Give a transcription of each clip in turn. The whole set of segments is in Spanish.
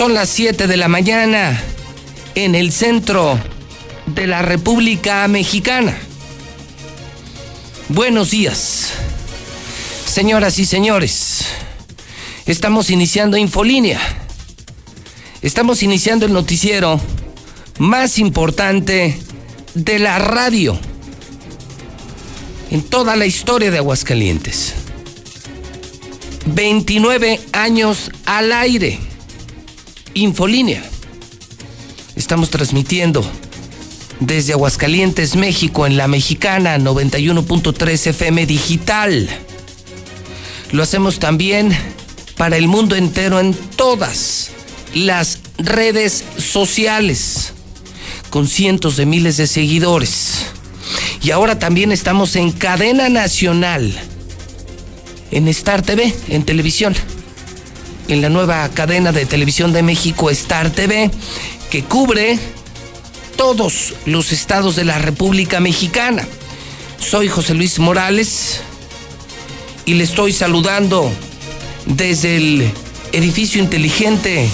Son las 7 de la mañana en el centro de la República Mexicana. Buenos días, señoras y señores. Estamos iniciando Infolínea. Estamos iniciando el noticiero más importante de la radio en toda la historia de Aguascalientes. 29 años al aire. Infolínea. Estamos transmitiendo desde Aguascalientes, México, en la mexicana 91.3 FM digital. Lo hacemos también para el mundo entero en todas las redes sociales, con cientos de miles de seguidores. Y ahora también estamos en cadena nacional, en Star TV, en televisión en la nueva cadena de televisión de México, Star TV, que cubre todos los estados de la República Mexicana. Soy José Luis Morales y le estoy saludando desde el edificio inteligente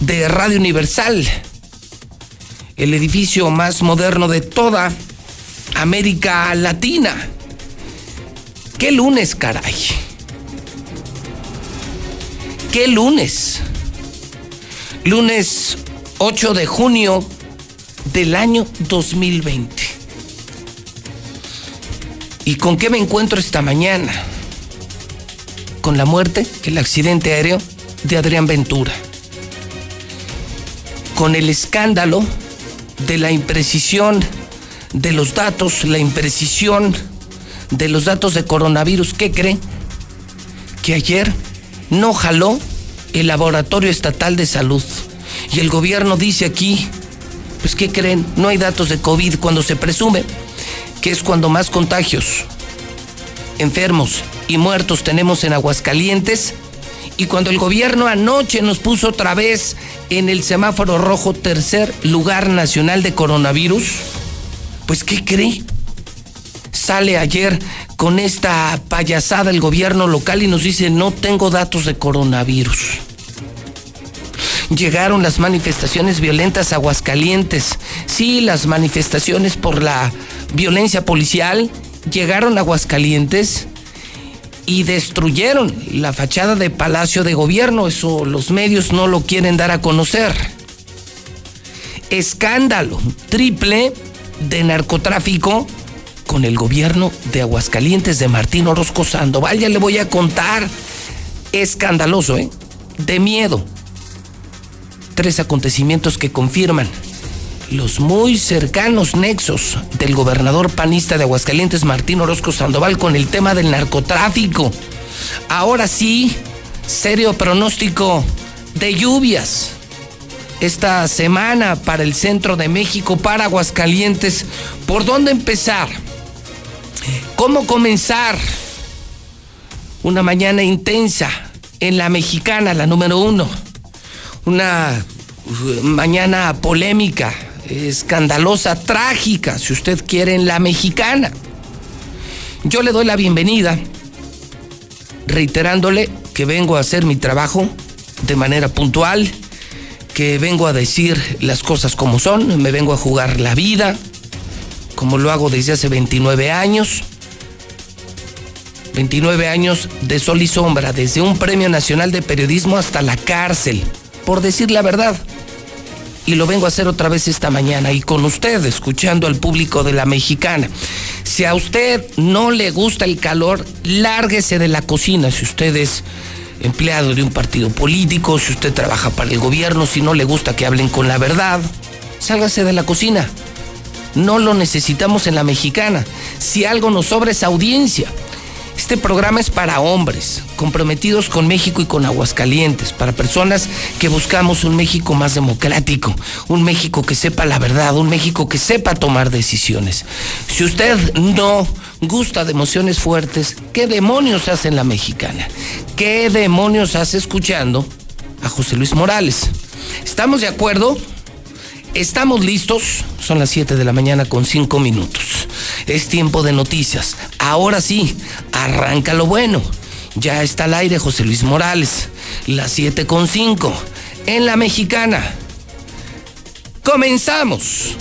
de Radio Universal, el edificio más moderno de toda América Latina. ¿Qué lunes, caray? ¿Qué lunes? Lunes 8 de junio del año 2020. ¿Y con qué me encuentro esta mañana? Con la muerte, el accidente aéreo de Adrián Ventura. Con el escándalo de la imprecisión de los datos, la imprecisión de los datos de coronavirus. ¿Qué cree? Que ayer no jaló el Laboratorio Estatal de Salud. Y el gobierno dice aquí, pues ¿qué creen? No hay datos de COVID cuando se presume que es cuando más contagios, enfermos y muertos tenemos en Aguascalientes. Y cuando el gobierno anoche nos puso otra vez en el semáforo rojo tercer lugar nacional de coronavirus, pues ¿qué cree? Sale ayer con esta payasada el gobierno local y nos dice no tengo datos de coronavirus. Llegaron las manifestaciones violentas a Aguascalientes. Sí, las manifestaciones por la violencia policial llegaron a Aguascalientes y destruyeron la fachada de Palacio de Gobierno. Eso los medios no lo quieren dar a conocer. Escándalo triple de narcotráfico con el gobierno de Aguascalientes de Martín Orozco Sandoval. Ya le voy a contar. Escandaloso, ¿eh? De miedo. Tres acontecimientos que confirman los muy cercanos nexos del gobernador panista de Aguascalientes, Martín Orozco Sandoval, con el tema del narcotráfico. Ahora sí, serio pronóstico de lluvias esta semana para el centro de México, para Aguascalientes. ¿Por dónde empezar? ¿Cómo comenzar una mañana intensa en la mexicana, la número uno? Una mañana polémica, escandalosa, trágica, si usted quiere, en la mexicana. Yo le doy la bienvenida, reiterándole que vengo a hacer mi trabajo de manera puntual, que vengo a decir las cosas como son, me vengo a jugar la vida, como lo hago desde hace 29 años, 29 años de sol y sombra, desde un premio nacional de periodismo hasta la cárcel, por decir la verdad. Y lo vengo a hacer otra vez esta mañana y con usted, escuchando al público de la mexicana. Si a usted no le gusta el calor, lárguese de la cocina. Si usted es empleado de un partido político, si usted trabaja para el gobierno, si no le gusta que hablen con la verdad, sálgase de la cocina. No lo necesitamos en la mexicana. Si algo nos sobra es audiencia. Este programa es para hombres, comprometidos con México y con Aguascalientes, para personas que buscamos un México más democrático, un México que sepa la verdad, un México que sepa tomar decisiones. Si usted no gusta de emociones fuertes, ¿qué demonios hace en la mexicana? ¿Qué demonios hace escuchando a José Luis Morales? ¿Estamos de acuerdo? Estamos listos, son las 7 de la mañana con 5 minutos. Es tiempo de noticias. Ahora sí, arranca lo bueno. Ya está al aire José Luis Morales, las 7 con 5, en la mexicana. Comenzamos.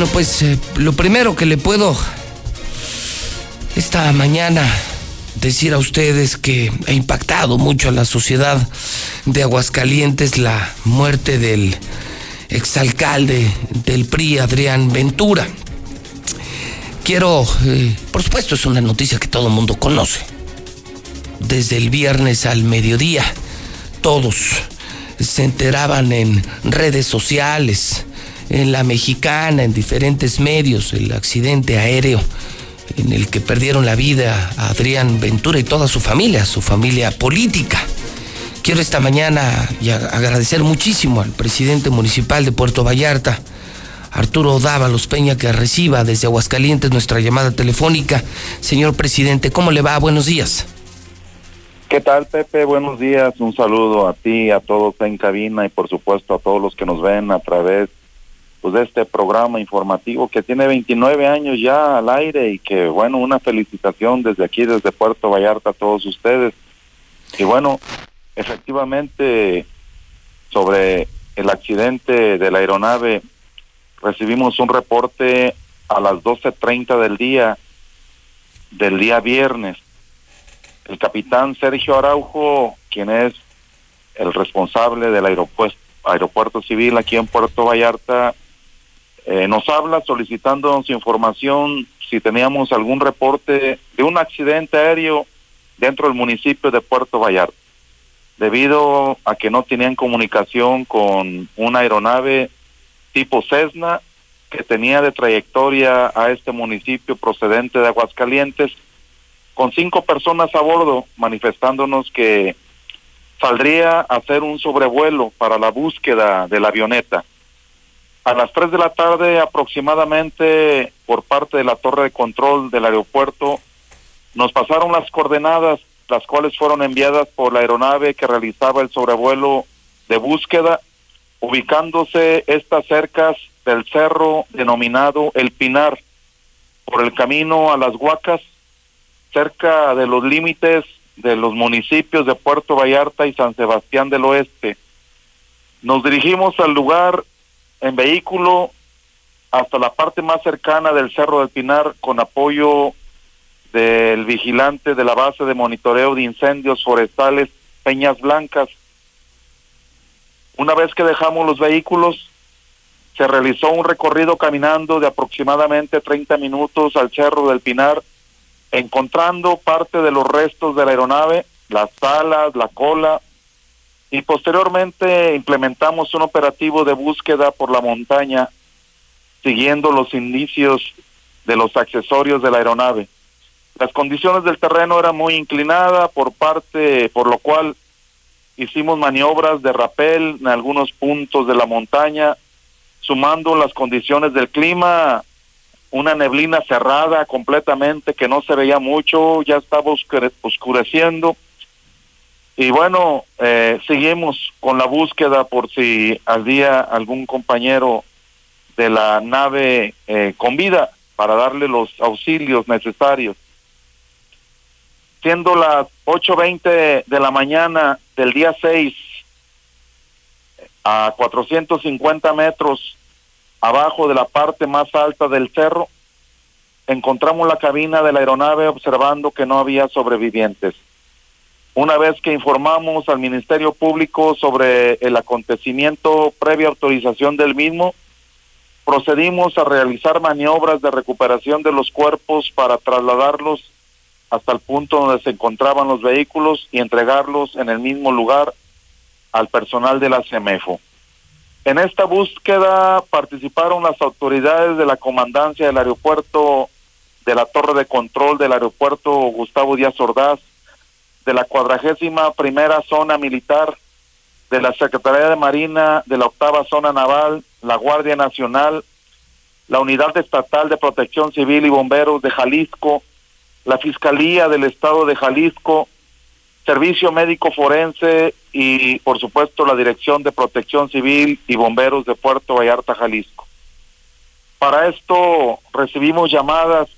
Bueno, pues eh, lo primero que le puedo esta mañana decir a ustedes que ha impactado mucho a la sociedad de Aguascalientes la muerte del exalcalde del PRI, Adrián Ventura. Quiero, eh, por supuesto, es una noticia que todo el mundo conoce. Desde el viernes al mediodía, todos se enteraban en redes sociales, en la mexicana, en diferentes medios, el accidente aéreo en el que perdieron la vida a Adrián Ventura y toda su familia, su familia política. Quiero esta mañana agradecer muchísimo al presidente municipal de Puerto Vallarta, Arturo Dávalos Peña, que reciba desde Aguascalientes nuestra llamada telefónica. Señor presidente, ¿cómo le va? Buenos días. ¿Qué tal, Pepe? Buenos días. Un saludo a ti, a todos en cabina y por supuesto a todos los que nos ven a través pues de este programa informativo que tiene 29 años ya al aire y que bueno, una felicitación desde aquí, desde Puerto Vallarta a todos ustedes. Y bueno, efectivamente sobre el accidente de la aeronave recibimos un reporte a las 12.30 del día, del día viernes. El capitán Sergio Araujo, quien es el responsable del aeropuerto, aeropuerto civil aquí en Puerto Vallarta, eh, nos habla solicitándonos información si teníamos algún reporte de un accidente aéreo dentro del municipio de Puerto Vallarta, debido a que no tenían comunicación con una aeronave tipo Cessna que tenía de trayectoria a este municipio procedente de Aguascalientes, con cinco personas a bordo, manifestándonos que saldría a hacer un sobrevuelo para la búsqueda de la avioneta. A las 3 de la tarde aproximadamente, por parte de la torre de control del aeropuerto, nos pasaron las coordenadas, las cuales fueron enviadas por la aeronave que realizaba el sobrevuelo de búsqueda, ubicándose estas cercas del cerro denominado El Pinar, por el camino a las Huacas, cerca de los límites de los municipios de Puerto Vallarta y San Sebastián del Oeste. Nos dirigimos al lugar en vehículo hasta la parte más cercana del Cerro del Pinar con apoyo del vigilante de la base de monitoreo de incendios forestales Peñas Blancas. Una vez que dejamos los vehículos, se realizó un recorrido caminando de aproximadamente 30 minutos al Cerro del Pinar, encontrando parte de los restos de la aeronave, las alas, la cola, y posteriormente implementamos un operativo de búsqueda por la montaña siguiendo los indicios de los accesorios de la aeronave. Las condiciones del terreno eran muy inclinadas por parte, por lo cual hicimos maniobras de rapel en algunos puntos de la montaña, sumando las condiciones del clima, una neblina cerrada completamente que no se veía mucho, ya estaba oscureciendo Y bueno, eh, seguimos con la búsqueda por si había algún compañero de la nave eh, con vida para darle los auxilios necesarios. Siendo las 8.20 de la mañana del día 6, a 450 metros abajo de la parte más alta del cerro, encontramos la cabina de la aeronave observando que no había sobrevivientes. Una vez que informamos al Ministerio Público sobre el acontecimiento previa autorización del mismo, procedimos a realizar maniobras de recuperación de los cuerpos para trasladarlos hasta el punto donde se encontraban los vehículos y entregarlos en el mismo lugar al personal de la CEMEFO. En esta búsqueda participaron las autoridades de la comandancia del aeropuerto de la torre de control del aeropuerto Gustavo Díaz Ordaz, de la cuadragésima primera zona militar, de la Secretaría de Marina, de la octava zona naval, la Guardia Nacional, la Unidad Estatal de Protección Civil y Bomberos de Jalisco, la Fiscalía del Estado de Jalisco, Servicio Médico Forense y, por supuesto, la Dirección de Protección Civil y Bomberos de Puerto Vallarta, Jalisco. Para esto recibimos llamadas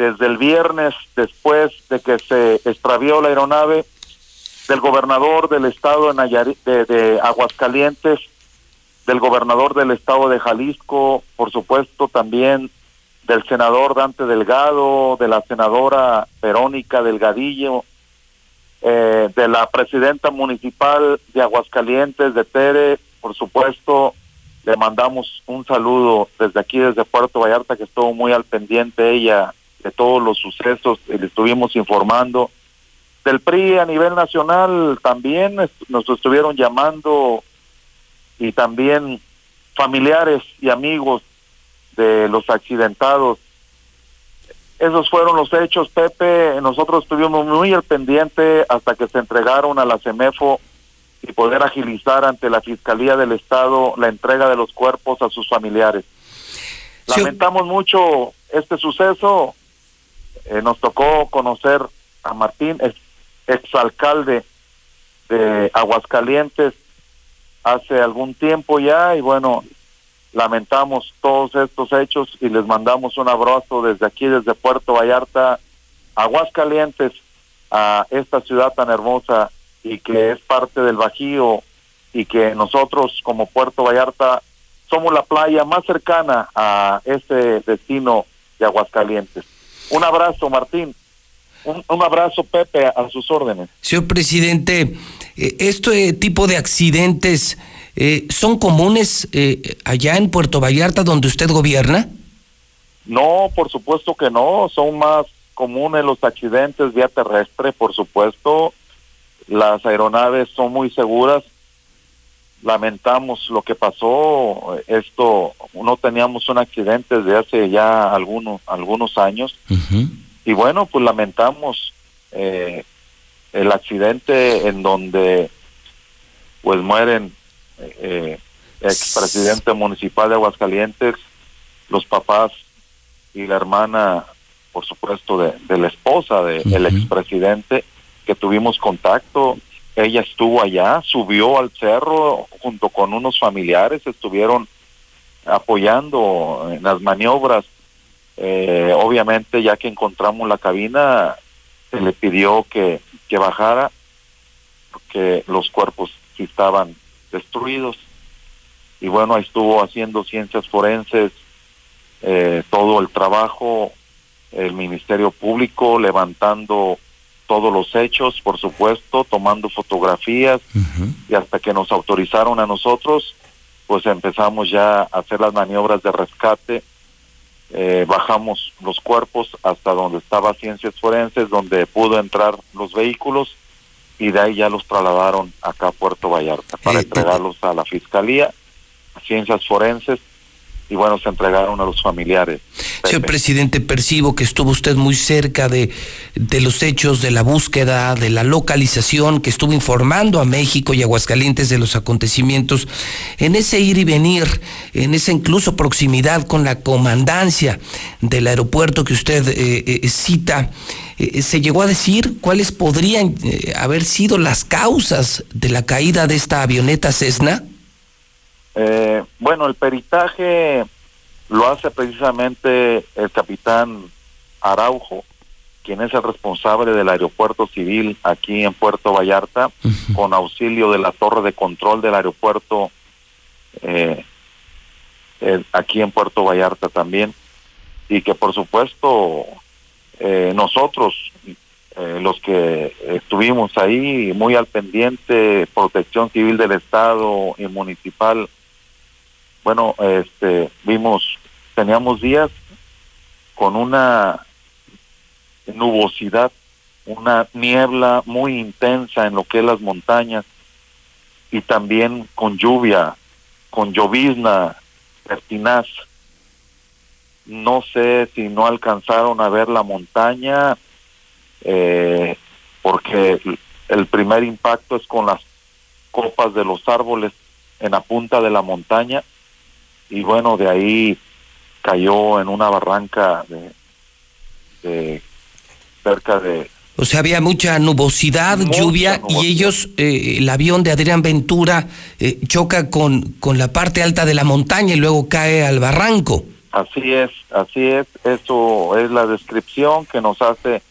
desde el viernes después de que se extravió la aeronave del gobernador del estado de, de, Aguascalientes, del gobernador del estado de Jalisco, por supuesto también del senador Dante Delgado, de la senadora Verónica Delgadillo, eh, de la presidenta municipal de Aguascalientes, de Tere, por supuesto, le mandamos un saludo desde aquí, desde Puerto Vallarta, que estuvo muy al pendiente ella de todos los sucesos, y le estuvimos informando. Del PRI a nivel nacional también nos estuvieron llamando y también familiares y amigos de los accidentados. Esos fueron los hechos, Pepe. Nosotros estuvimos muy al pendiente hasta que se entregaron a la CEMEFO y poder agilizar ante la Fiscalía del Estado la entrega de los cuerpos a sus familiares. Lamentamos mucho este suceso eh, nos tocó conocer a Martín, ex, exalcalde de Aguascalientes, hace algún tiempo ya y bueno, lamentamos todos estos hechos y les mandamos un abrazo desde aquí, desde Puerto Vallarta, Aguascalientes, a esta ciudad tan hermosa y que es parte del Bajío y que nosotros como Puerto Vallarta somos la playa más cercana a este destino de Aguascalientes. Un abrazo, Martín. Un, abrazo, Pepe, a sus órdenes. Señor presidente, eh, ¿este tipo de accidentes eh, son comunes eh, allá en Puerto Vallarta, donde usted gobierna? No, por supuesto que no. Son más comunes los accidentes vía terrestre, por supuesto. Las aeronaves son muy seguras. Lamentamos lo que pasó. Esto no teníamos un accidente desde hace ya algunos algunos años y bueno pues lamentamos eh, el accidente en donde pues mueren eh, expresidente municipal de Aguascalientes los papás y la hermana por supuesto de, la esposa del de, expresidente que tuvimos contacto ella estuvo allá subió al cerro junto con unos familiares estuvieron apoyando en las maniobras. Eh, obviamente, ya que encontramos la cabina, se le pidió que, que bajara, porque los cuerpos estaban destruidos. Y bueno, ahí estuvo haciendo ciencias forenses, eh, todo el trabajo, el Ministerio Público levantando todos los hechos, por supuesto, tomando fotografías y hasta que nos autorizaron a nosotros, pues empezamos ya a hacer las maniobras de rescate, eh, bajamos los cuerpos hasta donde estaba Ciencias Forenses, donde pudo entrar los vehículos y de ahí ya los trasladaron acá a Puerto Vallarta para eh, entregarlos a la Fiscalía, Ciencias Forenses y bueno, se entregaron a los familiares. Señor presidente, percibo que estuvo usted muy cerca de, de, los hechos, de la búsqueda, de la localización, que estuvo informando a México y Aguascalientes de los acontecimientos. En ese ir y venir, en esa incluso proximidad con la comandancia del aeropuerto que usted eh, eh, cita, eh, ¿se llegó a decir cuáles podrían haber sido las causas de la caída de esta avioneta Cessna? Eh, bueno, el peritaje lo hace precisamente el capitán Araujo, quien es el responsable del aeropuerto civil aquí en Puerto Vallarta, con auxilio de la torre de control del aeropuerto eh, aquí en Puerto Vallarta también, y que por supuesto eh, nosotros, los que estuvimos ahí muy al pendiente, protección civil del Estado y municipal, bueno, este, vimos, teníamos días con una nubosidad, una niebla muy intensa en lo que es las montañas y también con lluvia, con llovizna pertinaz. No sé si no alcanzaron a ver la montaña, eh, porque el primer impacto es con las copas de los árboles en la punta de la montaña y bueno, de ahí cayó en una barranca de, cerca de... O sea, había mucha nubosidad, lluvia, y ellos, eh, el avión de Adrián Ventura eh, choca con, con la parte alta de la montaña y luego cae al barranco. Así es, así es, eso es la descripción que nos hace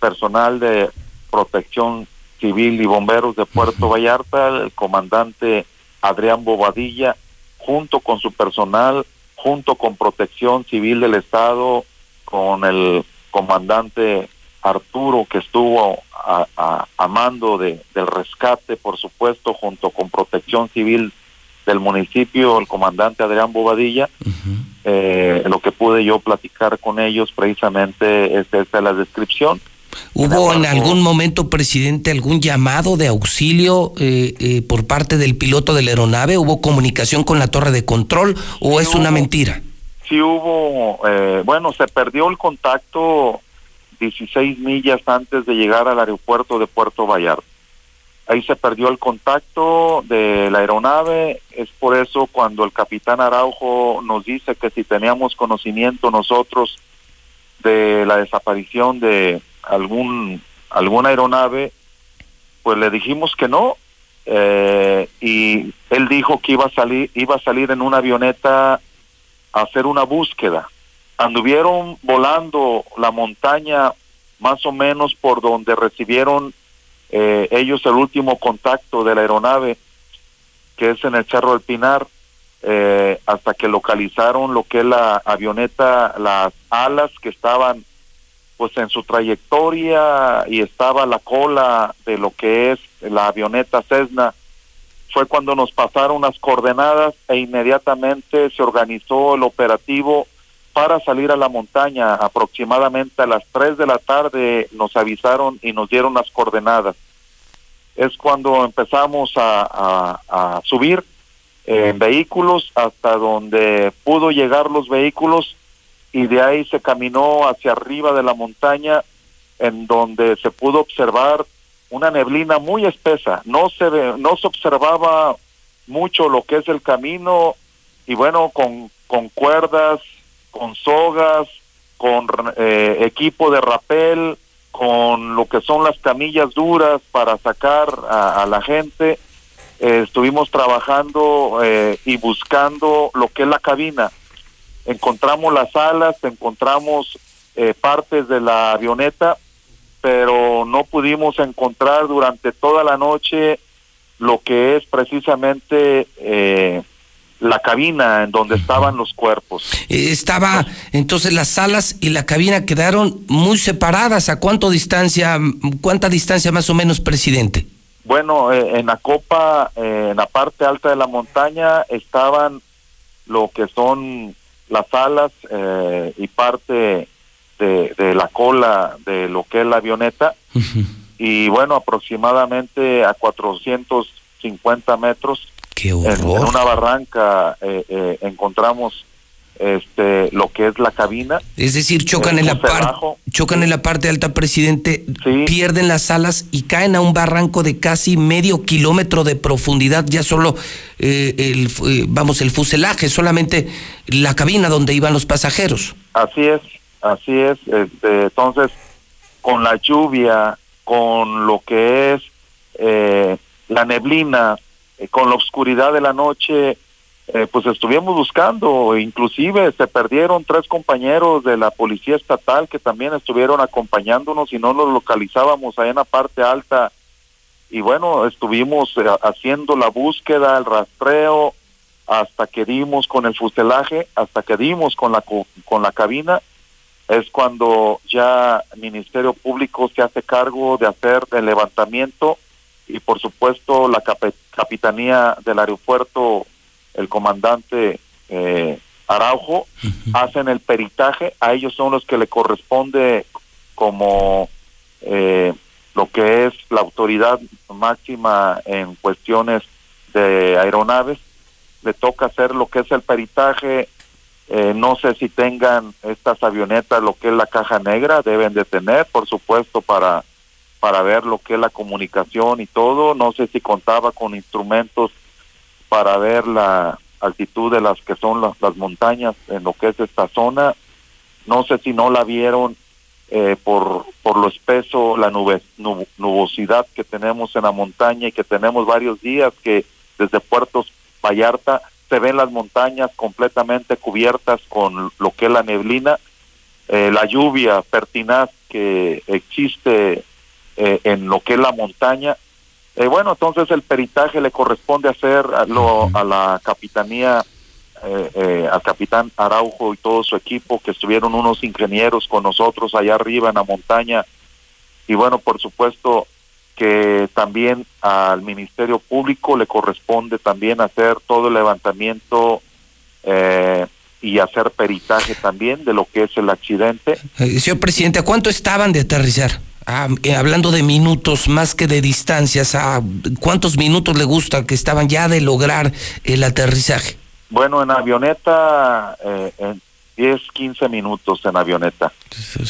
personal de protección civil y bomberos de Puerto Vallarta, el comandante Adrián Bobadilla junto con su personal, junto con Protección Civil del Estado, con el comandante Arturo que estuvo a, mando de, del rescate, por supuesto, junto con Protección Civil del municipio, el comandante Adrián Bobadilla. Eh, lo que pude yo platicar con ellos precisamente es esta la descripción. ¿Hubo en algún momento, presidente, algún llamado de auxilio eh, eh, por parte del piloto de la aeronave? ¿Hubo comunicación con la torre de control o es una mentira? Sí hubo, eh, bueno, se perdió el contacto 16 millas antes de llegar al aeropuerto de Puerto Vallarta. Ahí se perdió el contacto de la aeronave, es por eso cuando el capitán Araujo nos dice que si teníamos conocimiento nosotros de la desaparición de algún alguna aeronave, pues le dijimos que no eh, y él dijo que iba a salir iba a salir en una avioneta a hacer una búsqueda. Anduvieron volando la montaña más o menos por donde recibieron eh, ellos el último contacto de la aeronave, que es en el Cerro del Pinar, eh, hasta que localizaron lo que es la avioneta, las alas que estaban pues en su trayectoria y estaba la cola de lo que es la avioneta Cessna, fue cuando nos pasaron las coordenadas e inmediatamente se organizó el operativo para salir a la montaña. Aproximadamente a las 3 de la tarde nos avisaron y nos dieron las coordenadas. Es cuando empezamos a, a subir en vehículos hasta donde pudo llegar los vehículos y de ahí se caminó hacia arriba de la montaña en donde se pudo observar una neblina muy espesa, no se no se observaba mucho lo que es el camino y bueno, con, con cuerdas, con sogas, con eh, equipo de rapel, con lo que son las camillas duras para sacar a, la gente, eh, estuvimos trabajando eh, y buscando lo que es la cabina encontramos las alas, encontramos eh, partes de la avioneta, pero no pudimos encontrar durante toda la noche lo que es precisamente eh, la cabina en donde estaban los cuerpos. Eh, estaba, entonces las alas y la cabina quedaron muy separadas. ¿A cuánto distancia, cuánta distancia más o menos, presidente? Bueno, en la copa, en la parte alta de la montaña, estaban lo que son las alas eh, y parte de, la cola de lo que es la avioneta. Y bueno, aproximadamente a 450 metros. ¡Qué horror! En, una barranca eh, eh, encontramos este, lo que es la cabina. Es decir, chocan, en la, parte chocan en la parte alta, presidente, pierden las alas y caen a un barranco de casi medio kilómetro de profundidad, ya solo eh, el, eh, vamos, el fuselaje, solamente la cabina donde iban los pasajeros. Así es, así es. Este, entonces, con la lluvia, con lo que es eh, la neblina, con la oscuridad de la noche, eh, pues estuvimos buscando, inclusive se perdieron tres compañeros de la policía estatal que también estuvieron acompañándonos y no los localizábamos ahí en la parte alta. Y bueno, estuvimos eh, haciendo la búsqueda, el rastreo, hasta que dimos con el fuselaje, hasta que dimos con la, con la cabina, es cuando ya el Ministerio Público se hace cargo de hacer el levantamiento y por supuesto la Capitanía del Aeropuerto el comandante eh, Araujo, hacen el peritaje, a ellos son los que le corresponde como eh, lo que es la autoridad máxima en cuestiones de aeronaves, le toca hacer lo que es el peritaje, eh, no sé si tengan estas avionetas lo que es la caja negra, deben de tener, por supuesto, para, para ver lo que es la comunicación y todo, no sé si contaba con instrumentos para ver la altitud de las que son las, montañas en lo que es esta zona. No sé si no la vieron eh, por, por lo espeso, la nube, nubosidad que tenemos en la montaña y que tenemos varios días que desde Puerto Vallarta se ven las montañas completamente cubiertas con lo que es la neblina, eh, la lluvia pertinaz que existe eh, en lo que es la montaña eh, bueno, entonces el peritaje le corresponde hacer a, a la capitanía, eh, eh, al capitán Araujo y todo su equipo, que estuvieron unos ingenieros con nosotros allá arriba en la montaña. Y bueno, por supuesto que también al Ministerio Público le corresponde también hacer todo el levantamiento y hacer peritaje también de lo que es el accidente. señor presidente, ¿a cuánto estaban de aterrizar? Ah, eh, hablando de minutos más que de distancias, ¿a ¿cuántos minutos le gusta que estaban ya de lograr el aterrizaje? Bueno, en avioneta, eh, en 10, 15 minutos en avioneta.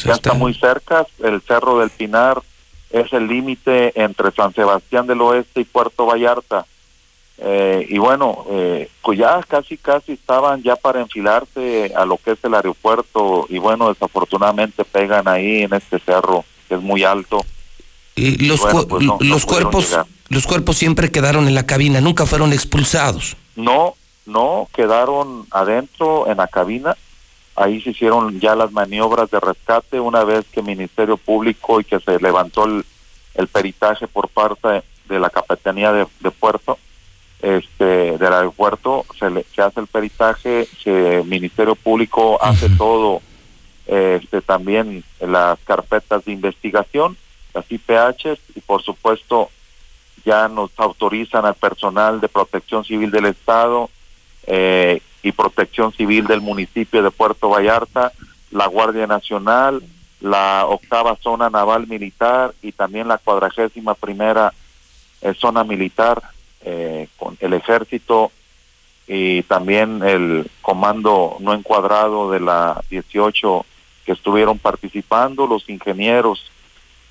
ya está... muy cerca, el Cerro del Pinar es el límite entre San Sebastián del Oeste y Puerto Vallarta. Eh, y bueno, eh, pues ya casi, casi estaban ya para enfilarse a lo que es el aeropuerto y bueno, desafortunadamente pegan ahí en este cerro que es muy alto. Y los, pues los cuerpos los cuerpos siempre quedaron en la cabina, nunca fueron expulsados. No, no, quedaron adentro en la cabina. Ahí se hicieron ya las maniobras de rescate una vez que el Ministerio Público y que se levantó el, peritaje por parte de la Capitanía de, Puerto, este, del aeropuerto, se, le, se hace el peritaje, el Ministerio Público hace todo este, también las carpetas de investigación, las IPH, y por supuesto ya nos autorizan al personal de protección civil del Estado eh, y protección civil del municipio de Puerto Vallarta, la Guardia Nacional, la octava zona naval militar y también la cuadragésima primera eh, zona militar eh, con el ejército y también el comando no encuadrado de la 18 que estuvieron participando, los ingenieros,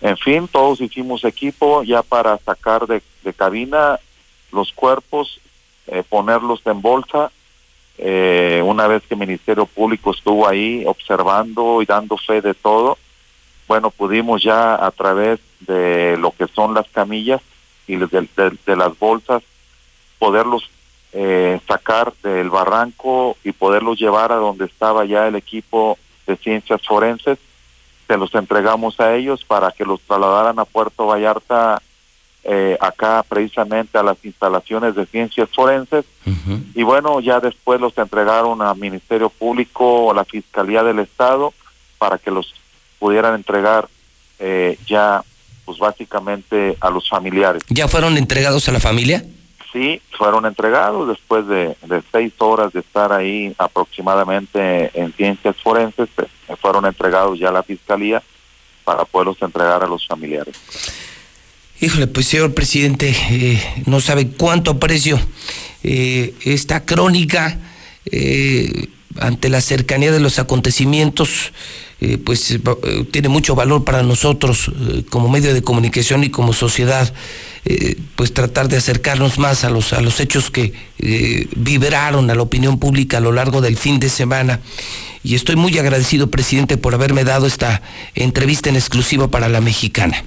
en fin, todos hicimos equipo ya para sacar de, cabina los cuerpos, eh, ponerlos en bolsa. Eh, una vez que el Ministerio Público estuvo ahí observando y dando fe de todo, bueno, pudimos ya a través de lo que son las camillas y de, de, las bolsas poderlos eh, sacar del barranco y poderlos llevar a donde estaba ya el equipo de ciencias forenses, se los entregamos a ellos para que los trasladaran a Puerto Vallarta, eh, acá precisamente a las instalaciones de ciencias forenses. Y bueno, ya después los entregaron al Ministerio Público, a la Fiscalía del Estado, para que los pudieran entregar eh, ya, pues básicamente a los familiares. ¿Ya fueron entregados a la familia? Sí fueron entregados después de, seis horas de estar ahí aproximadamente en ciencias forenses, pues, fueron entregados ya a la fiscalía para poderlos entregar a los familiares. Híjole, pues señor presidente, eh, no sabe cuánto aprecio eh, esta crónica. Eh, ante la cercanía de los acontecimientos, eh, pues tiene mucho valor para nosotros como medio de comunicación y como sociedad, pues tratar de acercarnos más a los, a los hechos que vibraron a la opinión pública a lo largo del fin de semana. Y estoy muy agradecido, presidente, por haberme dado esta entrevista en exclusiva para la mexicana.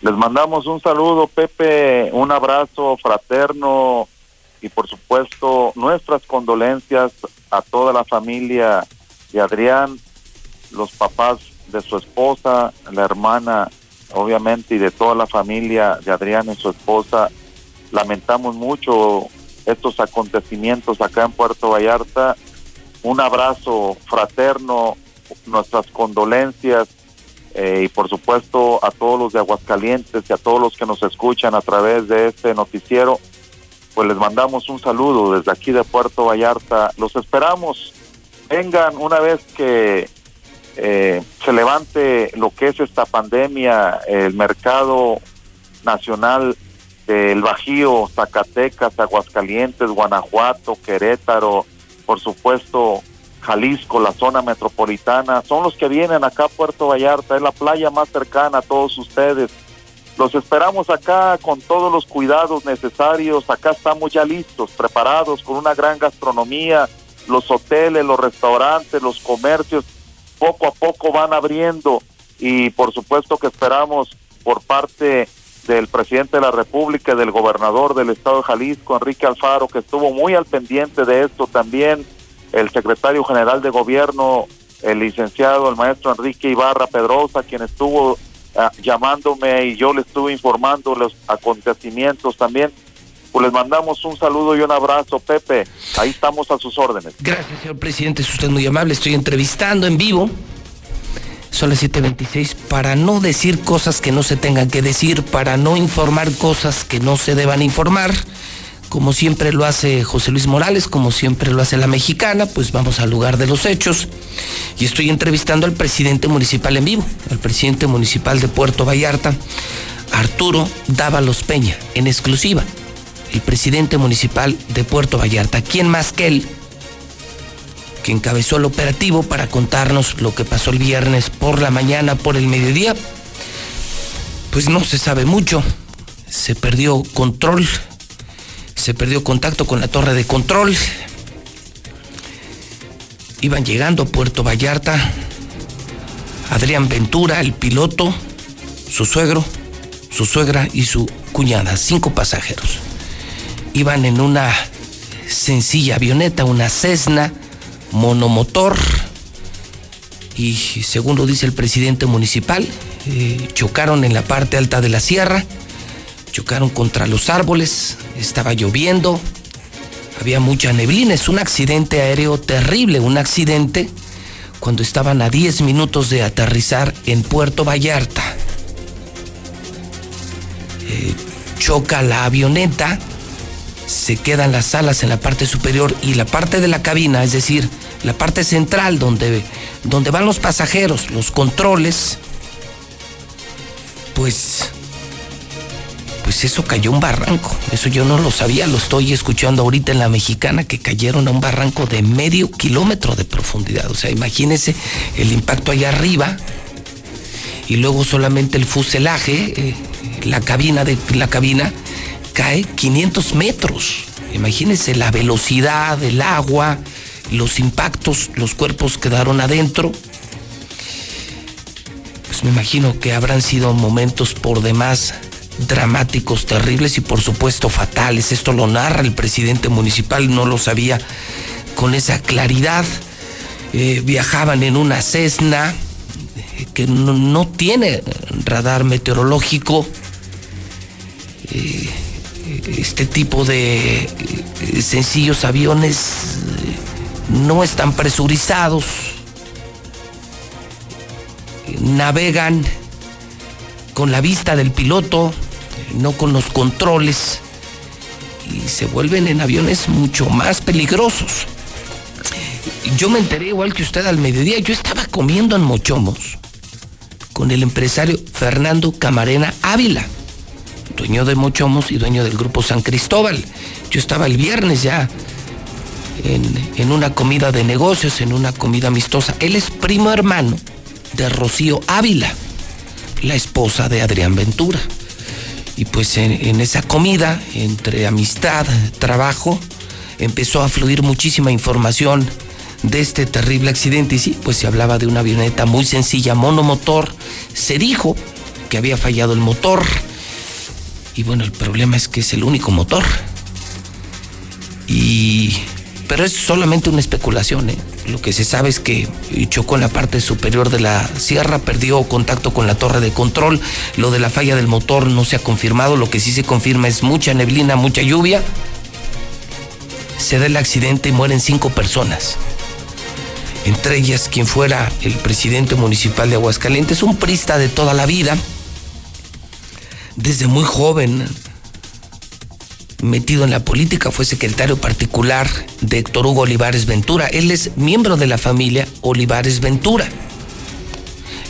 Les mandamos un saludo, Pepe, un abrazo fraterno y por supuesto nuestras condolencias a toda la familia de Adrián, los papás de su esposa, la hermana, obviamente, y de toda la familia de Adrián y su esposa. Lamentamos mucho estos acontecimientos acá en Puerto Vallarta. Un abrazo fraterno, nuestras condolencias eh, y por supuesto a todos los de Aguascalientes y a todos los que nos escuchan a través de este noticiero pues les mandamos un saludo desde aquí de Puerto Vallarta. Los esperamos. Vengan una vez que eh, se levante lo que es esta pandemia, el mercado nacional del Bajío, Zacatecas, Aguascalientes, Guanajuato, Querétaro, por supuesto Jalisco, la zona metropolitana, son los que vienen acá a Puerto Vallarta, es la playa más cercana a todos ustedes los esperamos acá con todos los cuidados necesarios. Acá estamos ya listos, preparados con una gran gastronomía. Los hoteles, los restaurantes, los comercios poco a poco van abriendo y por supuesto que esperamos por parte del presidente de la República del gobernador del estado de Jalisco, Enrique Alfaro, que estuvo muy al pendiente de esto también, el secretario general de gobierno, el licenciado, el maestro Enrique Ibarra Pedrosa, quien estuvo Ah, llamándome y yo le estuve informando los acontecimientos también. Pues les mandamos un saludo y un abrazo, Pepe. Ahí estamos a sus órdenes. Gracias, señor presidente. Es usted muy amable. Estoy entrevistando en vivo. Son las 7:26 para no decir cosas que no se tengan que decir, para no informar cosas que no se deban informar como siempre lo hace José Luis Morales, como siempre lo hace la mexicana, pues vamos al lugar de los hechos. Y estoy entrevistando al presidente municipal en vivo, al presidente municipal de Puerto Vallarta, Arturo Dávalos Peña, en exclusiva. El presidente municipal de Puerto Vallarta. ¿Quién más que él? Que encabezó el operativo para contarnos lo que pasó el viernes por la mañana, por el mediodía. Pues no se sabe mucho. Se perdió control se perdió contacto con la torre de control. Iban llegando a Puerto Vallarta. Adrián Ventura, el piloto, su suegro, su suegra y su cuñada, cinco pasajeros. Iban en una sencilla avioneta, una Cessna monomotor. Y según lo dice el presidente municipal, eh, chocaron en la parte alta de la sierra chocaron contra los árboles, estaba lloviendo, había mucha neblina, es un accidente aéreo terrible, un accidente cuando estaban a 10 minutos de aterrizar en Puerto Vallarta. Eh, choca la avioneta, se quedan las alas en la parte superior y la parte de la cabina, es decir, la parte central donde, donde van los pasajeros, los controles, pues pues eso cayó un barranco. Eso yo no lo sabía, lo estoy escuchando ahorita en la mexicana que cayeron a un barranco de medio kilómetro de profundidad. O sea, imagínense el impacto allá arriba y luego solamente el fuselaje, eh, la cabina de la cabina cae 500 metros. Imagínense la velocidad del agua, los impactos, los cuerpos quedaron adentro. Pues me imagino que habrán sido momentos por demás dramáticos, terribles y por supuesto fatales. Esto lo narra el presidente municipal, no lo sabía con esa claridad. Eh, viajaban en una Cessna eh, que no, tiene radar meteorológico. Eh, este tipo de sencillos aviones no están presurizados, navegan con la vista del piloto, no con los controles y se vuelven en aviones mucho más peligrosos. Yo me enteré igual que usted al mediodía, yo estaba comiendo en Mochomos con el empresario Fernando Camarena Ávila, dueño de Mochomos y dueño del grupo San Cristóbal. Yo estaba el viernes ya en, en una comida de negocios, en una comida amistosa. Él es primo hermano de Rocío Ávila, la esposa de Adrián Ventura. Y pues en, esa comida, entre amistad, trabajo, empezó a fluir muchísima información de este terrible accidente. Y sí, pues se hablaba de una avioneta muy sencilla, monomotor. Se dijo que había fallado el motor. Y bueno, el problema es que es el único motor. Y pero es solamente una especulación. ¿eh? Lo que se sabe es que chocó en la parte superior de la sierra, perdió contacto con la torre de control. Lo de la falla del motor no se ha confirmado. Lo que sí se confirma es mucha neblina, mucha lluvia. Se da el accidente y mueren cinco personas. Entre ellas quien fuera el presidente municipal de Aguascalientes, un prista de toda la vida. Desde muy joven metido en la política, fue secretario particular de Héctor Hugo Olivares Ventura. Él es miembro de la familia Olivares Ventura.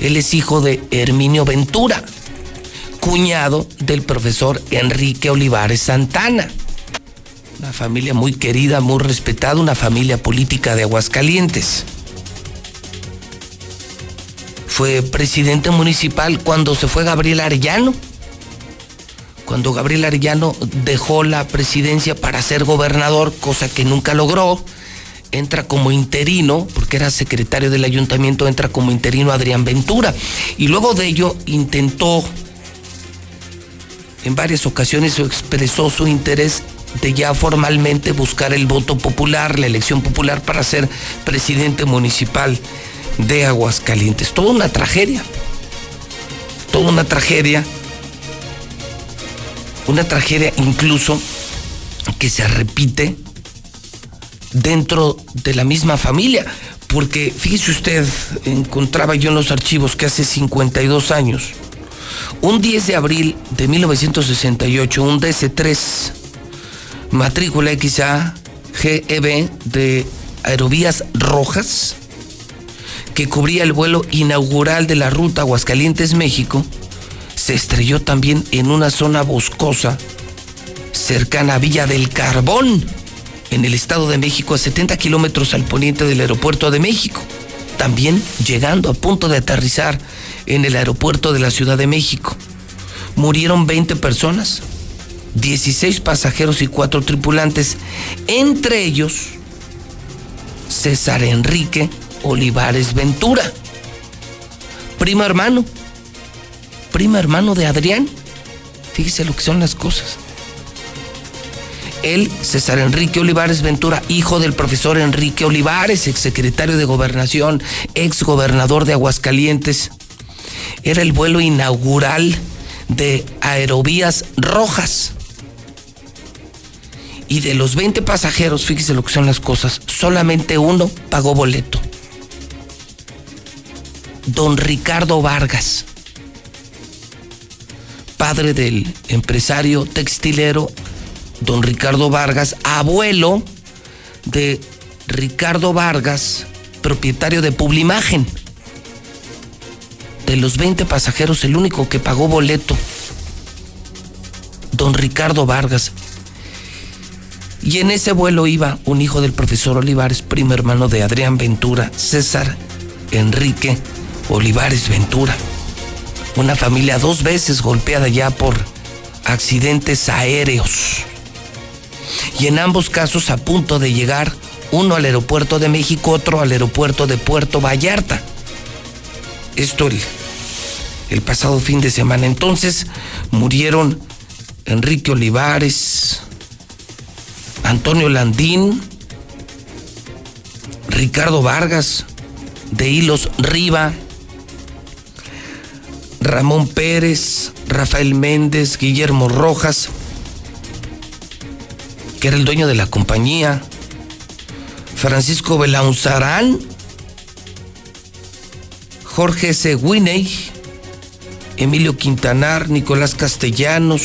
Él es hijo de Herminio Ventura, cuñado del profesor Enrique Olivares Santana. Una familia muy querida, muy respetada, una familia política de Aguascalientes. Fue presidente municipal cuando se fue Gabriel Arellano cuando Gabriel Arellano dejó la presidencia para ser gobernador, cosa que nunca logró, entra como interino, porque era secretario del ayuntamiento, entra como interino Adrián Ventura. Y luego de ello intentó, en varias ocasiones expresó su interés de ya formalmente buscar el voto popular, la elección popular para ser presidente municipal de Aguascalientes. Toda una tragedia, toda una tragedia una tragedia incluso que se repite dentro de la misma familia. Porque fíjese usted, encontraba yo en los archivos que hace 52 años, un 10 de abril de 1968, un DC-3, matrícula XA GEB de Aerovías Rojas, que cubría el vuelo inaugural de la ruta Aguascalientes, México, se estrelló también en una zona boscosa cercana a Villa del Carbón, en el Estado de México, a 70 kilómetros al poniente del aeropuerto de México. También llegando a punto de aterrizar en el aeropuerto de la Ciudad de México. Murieron 20 personas, 16 pasajeros y 4 tripulantes, entre ellos César Enrique Olivares Ventura, primo hermano primo hermano de Adrián. Fíjese lo que son las cosas. Él, César Enrique Olivares Ventura, hijo del profesor Enrique Olivares, exsecretario de Gobernación, ex gobernador de Aguascalientes. Era el vuelo inaugural de Aerovías Rojas. Y de los 20 pasajeros, fíjese lo que son las cosas, solamente uno pagó boleto. Don Ricardo Vargas padre del empresario textilero don Ricardo Vargas, abuelo de Ricardo Vargas, propietario de Publimagen. De los 20 pasajeros, el único que pagó boleto, don Ricardo Vargas. Y en ese vuelo iba un hijo del profesor Olivares, primo hermano de Adrián Ventura, César Enrique Olivares Ventura una familia dos veces golpeada ya por accidentes aéreos. Y en ambos casos a punto de llegar uno al aeropuerto de México, otro al aeropuerto de Puerto Vallarta. Esto el, pasado fin de semana. Entonces murieron Enrique Olivares, Antonio Landín, Ricardo Vargas, de Hilos Riva, Ramón Pérez, Rafael Méndez, Guillermo Rojas, que era el dueño de la compañía, Francisco Belaunzarán, Jorge S. Emilio Quintanar, Nicolás Castellanos,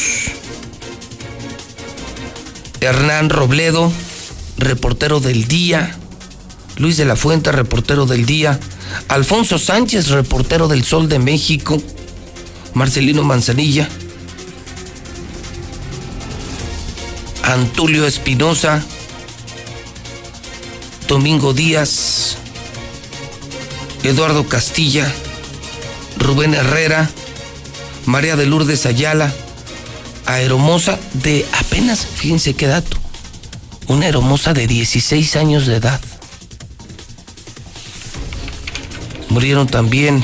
Hernán Robledo, reportero del día, Luis de la Fuente, reportero del día, Alfonso Sánchez, reportero del Sol de México, Marcelino Manzanilla, Antulio Espinosa, Domingo Díaz, Eduardo Castilla, Rubén Herrera, María de Lourdes Ayala, Aeromosa de apenas, fíjense qué dato, una hermosa de 16 años de edad. Murieron también,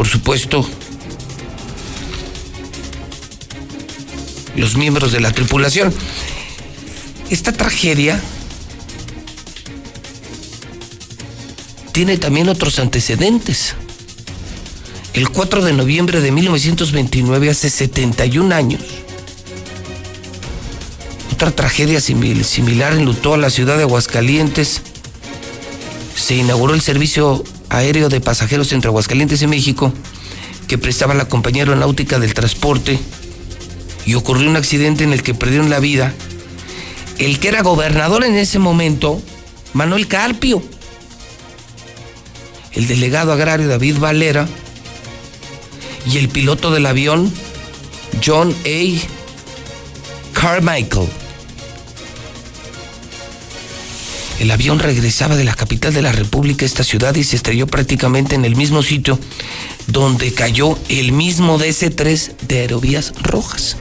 por supuesto, los miembros de la tripulación. Esta tragedia tiene también otros antecedentes. El 4 de noviembre de 1929, hace 71 años, otra tragedia similar enlutó a la ciudad de Aguascalientes. Se inauguró el servicio aéreo de pasajeros entre Aguascalientes y México que prestaba la compañía aeronáutica del transporte y ocurrió un accidente en el que perdieron la vida el que era gobernador en ese momento, Manuel Carpio, el delegado agrario David Valera y el piloto del avión John A. Carmichael. El avión regresaba de la capital de la República, esta ciudad, y se estrelló prácticamente en el mismo sitio donde cayó el mismo DC-3 de Aerovías Rojas.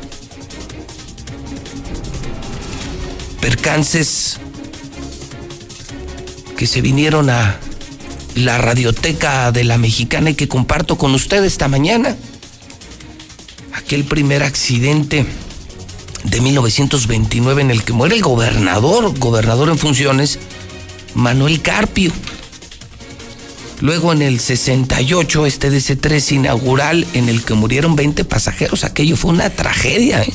Percances que se vinieron a la radioteca de la mexicana y que comparto con usted esta mañana. Aquel primer accidente de 1929 en el que muere el gobernador, gobernador en funciones, Manuel Carpio. Luego en el 68, este DC-3 inaugural en el que murieron 20 pasajeros. Aquello fue una tragedia. ¿eh?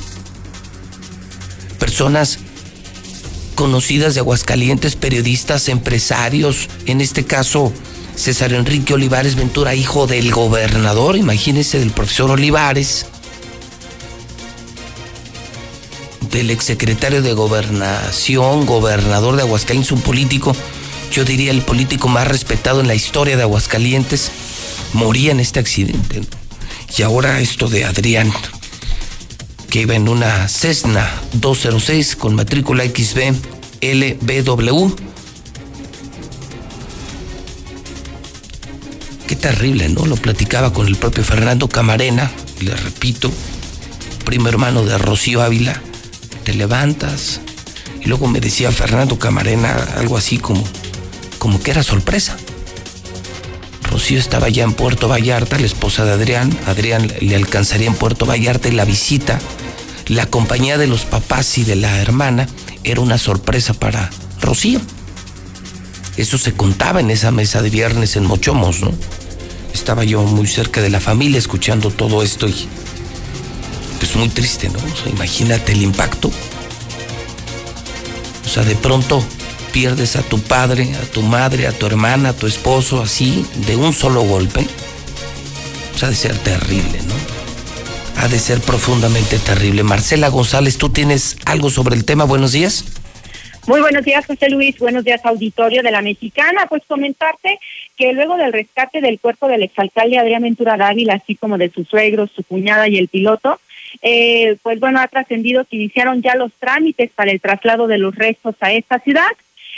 Personas conocidas de Aguascalientes, periodistas, empresarios, en este caso César Enrique Olivares Ventura, hijo del gobernador, imagínense del profesor Olivares, del exsecretario de gobernación, gobernador de Aguascalientes, un político, yo diría el político más respetado en la historia de Aguascalientes, moría en este accidente. Y ahora esto de Adrián, que iba en una Cessna 206 con matrícula XB LBW. Qué terrible, ¿no? Lo platicaba con el propio Fernando Camarena, le repito, primo hermano de Rocío Ávila, te levantas. Y luego me decía Fernando Camarena algo así como, como que era sorpresa. Rocío estaba ya en Puerto Vallarta, la esposa de Adrián. Adrián le alcanzaría en Puerto Vallarta y la visita, la compañía de los papás y de la hermana era una sorpresa para Rocío. Eso se contaba en esa mesa de viernes en Mochomos, ¿no? Estaba yo muy cerca de la familia escuchando todo esto y pues, muy triste, ¿no? imagínate el impacto. O sea, de pronto pierdes a tu padre, a tu madre, a tu hermana, a tu esposo, así, de un solo golpe. O sea, de ser terrible, ¿no? Ha de ser profundamente terrible. Marcela González, ¿tú tienes algo sobre el tema? Buenos días. Muy buenos días, José Luis. Buenos días, auditorio de la Mexicana. Pues comentarte que luego del rescate del cuerpo del exalcalde Adrián Ventura Dávila, así como de sus suegros, su cuñada y el piloto, eh, pues bueno, ha trascendido que iniciaron ya los trámites para el traslado de los restos a esta ciudad.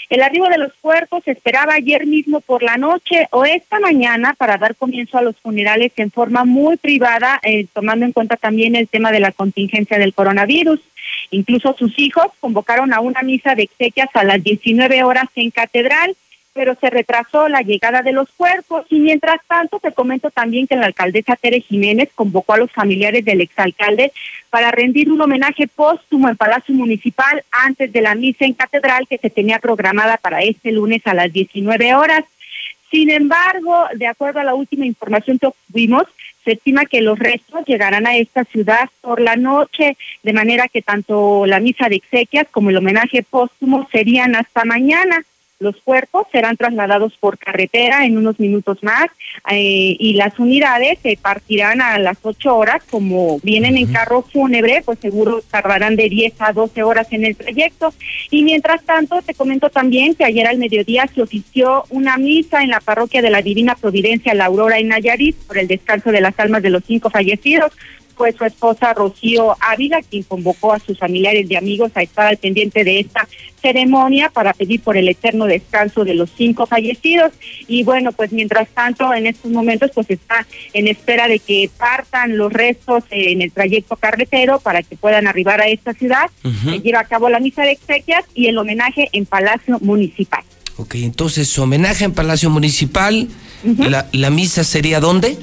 El arribo de los cuerpos se esperaba ayer mismo por la noche o esta mañana para dar comienzo a los funerales en forma muy privada, eh, tomando en cuenta también el tema de la contingencia del coronavirus. Incluso sus hijos convocaron a una misa de exequias a las 19 horas en Catedral pero se retrasó la llegada de los cuerpos y mientras tanto te comento también que la alcaldesa Tere Jiménez convocó a los familiares del exalcalde para rendir un homenaje póstumo en Palacio Municipal antes de la misa en Catedral que se tenía programada para este lunes a las 19 horas. Sin embargo, de acuerdo a la última información que obtuvimos, se estima que los restos llegarán a esta ciudad por la noche, de manera que tanto la misa de exequias como el homenaje póstumo serían hasta mañana. Los cuerpos serán trasladados por carretera en unos minutos más eh, y las unidades se partirán a las 8 horas. Como vienen en carro fúnebre, pues seguro tardarán de 10 a 12 horas en el trayecto. Y mientras tanto, te comento también que ayer al mediodía se ofició una misa en la parroquia de la Divina Providencia La Aurora en Nayarit por el descanso de las almas de los cinco fallecidos fue su esposa Rocío Ávila quien convocó a sus familiares y amigos a estar al pendiente de esta ceremonia para pedir por el eterno descanso de los cinco fallecidos. Y bueno, pues mientras tanto, en estos momentos, pues está en espera de que partan los restos en el trayecto carretero para que puedan arribar a esta ciudad. Se lleva a cabo la misa de exequias y el homenaje en Palacio Municipal. Ok, entonces homenaje en Palacio Municipal. la, ¿La misa sería dónde?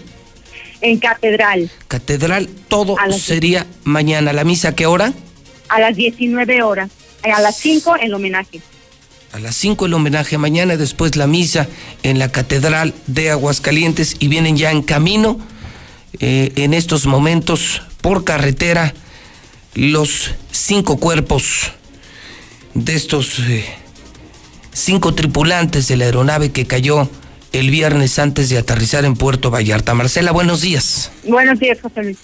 En Catedral. Catedral, todo sería mañana. ¿La misa a qué hora? A las 19 horas. A las 5 el homenaje. A las 5 el homenaje mañana, después la misa en la Catedral de Aguascalientes y vienen ya en camino eh, en estos momentos por carretera los cinco cuerpos de estos eh, cinco tripulantes de la aeronave que cayó el viernes antes de aterrizar en Puerto Vallarta. Marcela, buenos días. Buenos días, José Luis.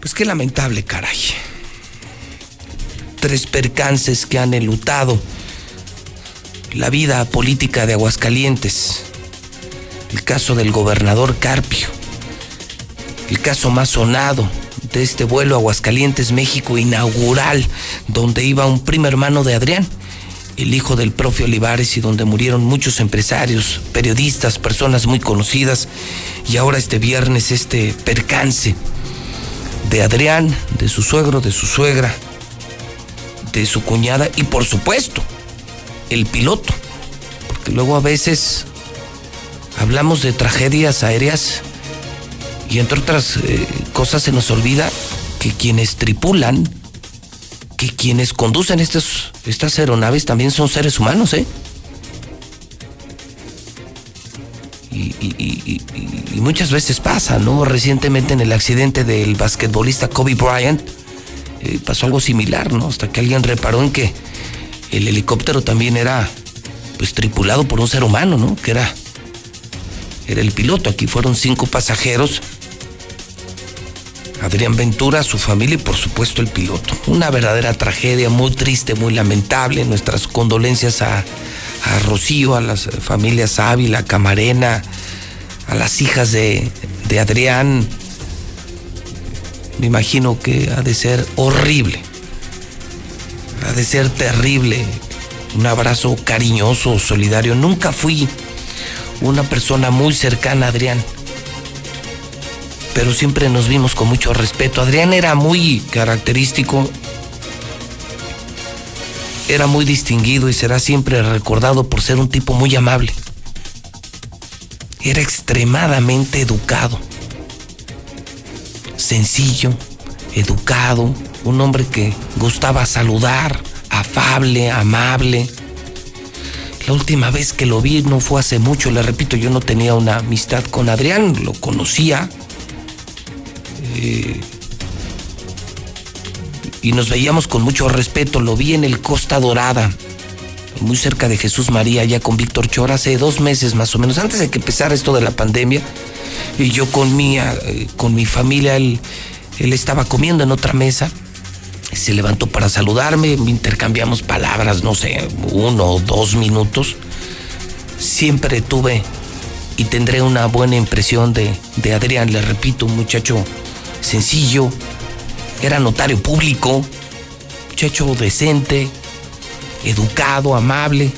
Pues qué lamentable, caray tres percances que han enlutado la vida política de Aguascalientes. El caso del gobernador Carpio. El caso más sonado de este vuelo Aguascalientes, México inaugural, donde iba un primo hermano de Adrián, el hijo del profe Olivares, y donde murieron muchos empresarios, periodistas, personas muy conocidas. Y ahora este viernes este percance de Adrián, de su suegro, de su suegra, de su cuñada y por supuesto el piloto, porque luego a veces hablamos de tragedias aéreas y entre otras eh, cosas se nos olvida que quienes tripulan, que quienes conducen estas aeronaves también son seres humanos, ¿eh? Y, muchas veces pasa, ¿no? Recientemente en el accidente del basquetbolista Kobe Bryant, eh, pasó algo similar, ¿no? Hasta que alguien reparó en que el helicóptero también era pues tripulado por un ser humano, ¿no? Que era, era el piloto. Aquí fueron cinco pasajeros. Adrián Ventura, su familia y por supuesto el piloto. Una verdadera tragedia, muy triste, muy lamentable. Nuestras condolencias a, a Rocío, a las familias Ávila, Camarena, a las hijas de, de Adrián, me imagino que ha de ser horrible. Ha de ser terrible. Un abrazo cariñoso, solidario. Nunca fui una persona muy cercana a Adrián. Pero siempre nos vimos con mucho respeto. Adrián era muy característico. Era muy distinguido y será siempre recordado por ser un tipo muy amable. Era extremadamente educado sencillo, educado, un hombre que gustaba saludar, afable, amable. La última vez que lo vi no fue hace mucho, le repito, yo no tenía una amistad con Adrián, lo conocía. Y nos veíamos con mucho respeto, lo vi en el Costa Dorada, muy cerca de Jesús María, ya con Víctor Chora, hace dos meses más o menos, antes de que empezara esto de la pandemia y yo con mi, eh, con mi familia, él, estaba comiendo en otra mesa, se levantó para saludarme, intercambiamos palabras, no sé, uno o dos minutos. Siempre tuve y tendré una buena impresión de, Adrián, le repito, muchacho sencillo, era notario público, muchacho decente, educado, amable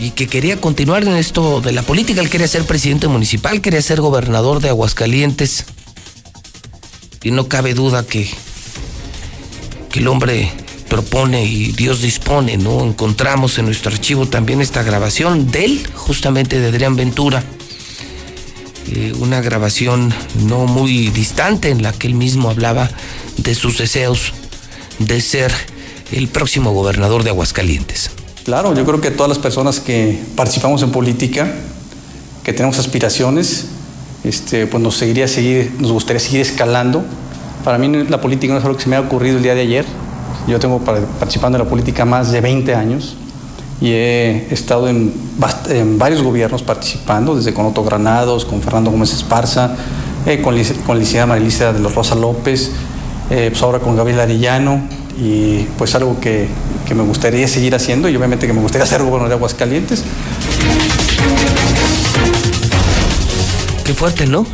y que quería continuar en esto de la política. Él quería ser presidente municipal, quería ser gobernador de Aguascalientes. Y no cabe duda que, que el hombre propone y Dios dispone, ¿no? Encontramos en nuestro archivo también esta grabación de él, justamente de Adrián Ventura. Eh, una grabación no muy distante en la que él mismo hablaba de sus deseos de ser el próximo gobernador de Aguascalientes. Claro, yo creo que todas las personas que participamos en política, que tenemos aspiraciones, este, pues nos, seguiría seguir, nos gustaría seguir escalando. Para mí la política no es algo que se me ha ocurrido el día de ayer. Yo tengo participando en la política más de 20 años y he estado en, varios gobiernos participando, desde con Otto Granados, con Fernando Gómez Esparza, eh, con, con la Marilisa de los Rosa López, eh, pues ahora con Gabriel Arellano, y pues algo que, me gustaría seguir haciendo y obviamente que me gustaría ser gobernador de Aguascalientes. Qué fuerte, ¿no?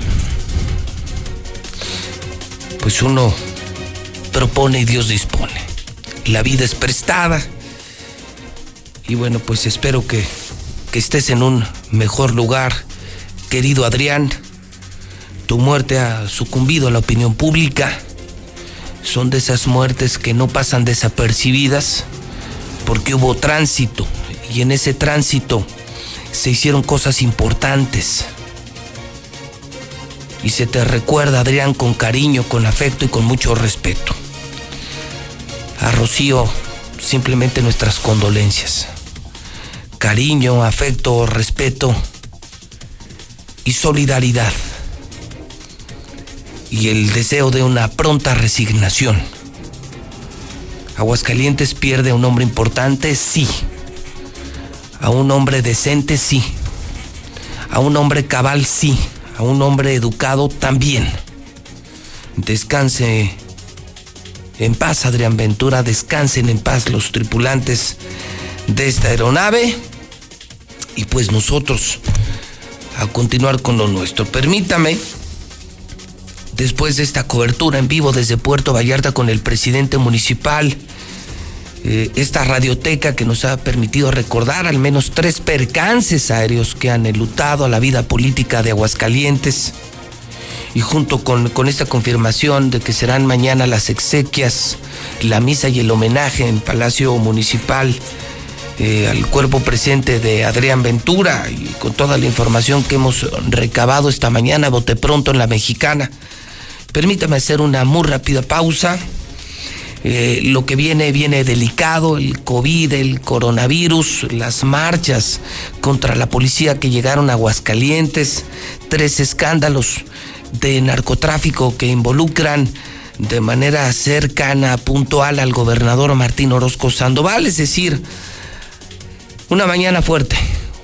pues uno propone y Dios dispone. La vida es prestada. Y bueno, pues espero que, que estés en un mejor lugar, querido Adrián. Tu muerte ha sucumbido a la opinión pública. Son de esas muertes que no pasan desapercibidas porque hubo tránsito y en ese tránsito se hicieron cosas importantes. Y se te recuerda, Adrián, con cariño, con afecto y con mucho respeto. A Rocío, simplemente nuestras condolencias. Cariño, afecto, respeto y solidaridad. Y el deseo de una pronta resignación. Aguascalientes pierde a un hombre importante, sí. A un hombre decente, sí. A un hombre cabal, sí. A un hombre educado, también. Descanse en paz, Adrián Ventura. Descansen en paz los tripulantes de esta aeronave. Y pues nosotros a continuar con lo nuestro. Permítame, después de esta cobertura en vivo desde Puerto Vallarta con el presidente municipal, eh, esta radioteca que nos ha permitido recordar al menos tres percances aéreos que han elutado a la vida política de Aguascalientes. Y junto con, con esta confirmación de que serán mañana las exequias, la misa y el homenaje en Palacio Municipal eh, al cuerpo presente de Adrián Ventura y con toda la información que hemos recabado esta mañana, voté pronto en la mexicana. Permítame hacer una muy rápida pausa. Eh, lo que viene viene delicado, el COVID, el coronavirus, las marchas contra la policía que llegaron a Aguascalientes, tres escándalos de narcotráfico que involucran de manera cercana, puntual al gobernador Martín Orozco Sandoval, es decir, una mañana fuerte,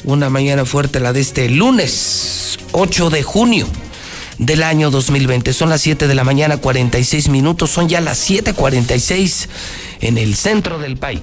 una mañana fuerte la de este lunes 8 de junio del año 2020. Son las 7 de la mañana, 46 minutos, son ya las 7:46 en el centro del país.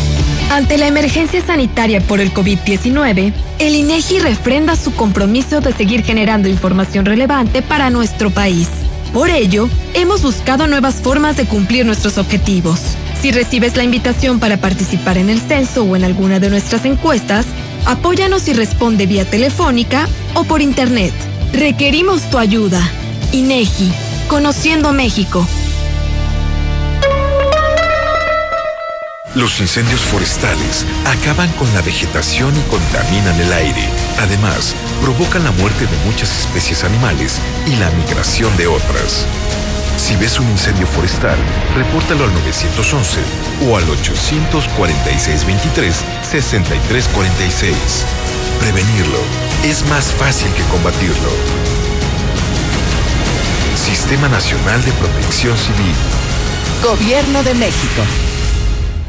Ante la emergencia sanitaria por el COVID-19, el INEGI refrenda su compromiso de seguir generando información relevante para nuestro país. Por ello, hemos buscado nuevas formas de cumplir nuestros objetivos. Si recibes la invitación para participar en el censo o en alguna de nuestras encuestas, apóyanos y responde vía telefónica o por internet. Requerimos tu ayuda. INEGI, Conociendo México. Los incendios forestales acaban con la vegetación y contaminan el aire. Además, provocan la muerte de muchas especies animales y la migración de otras. Si ves un incendio forestal, repórtalo al 911 o al 846-23-6346. Prevenirlo es más fácil que combatirlo. Sistema Nacional de Protección Civil. Gobierno de México.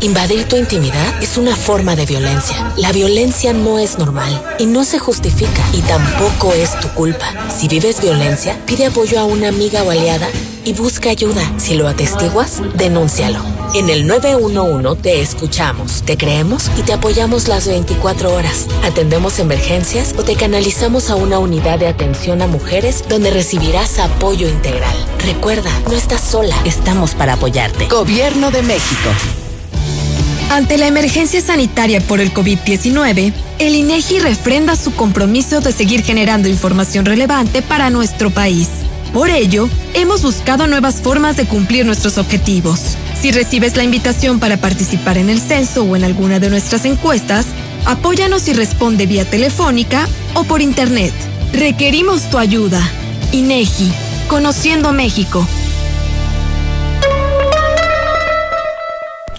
Invadir tu intimidad es una forma de violencia. La violencia no es normal y no se justifica y tampoco es tu culpa. Si vives violencia, pide apoyo a una amiga o aliada y busca ayuda. Si lo atestiguas, denúncialo. En el 911 te escuchamos, te creemos y te apoyamos las 24 horas. Atendemos emergencias o te canalizamos a una unidad de atención a mujeres donde recibirás apoyo integral. Recuerda, no estás sola, estamos para apoyarte. Gobierno de México. Ante la emergencia sanitaria por el COVID-19, el INEGI refrenda su compromiso de seguir generando información relevante para nuestro país. Por ello, hemos buscado nuevas formas de cumplir nuestros objetivos. Si recibes la invitación para participar en el censo o en alguna de nuestras encuestas, apóyanos y responde vía telefónica o por internet. Requerimos tu ayuda. INEGI, Conociendo México.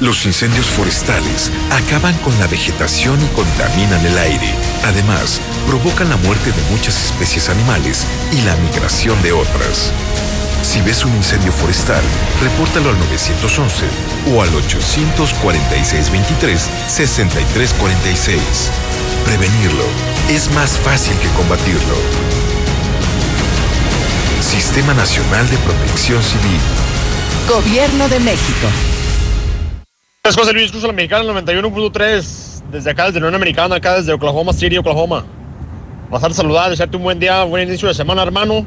Los incendios forestales acaban con la vegetación y contaminan el aire. Además, provocan la muerte de muchas especies animales y la migración de otras. Si ves un incendio forestal, repórtalo al 911 o al 846-23-6346. Prevenirlo es más fácil que combatirlo. Sistema Nacional de Protección Civil. Gobierno de México. Es José Luis Cruz, la mexicana 91.3. Desde acá, desde la Unión Americana, acá desde Oklahoma City, Oklahoma. Pasar a saludar, desearte un buen día, buen inicio de semana, hermano.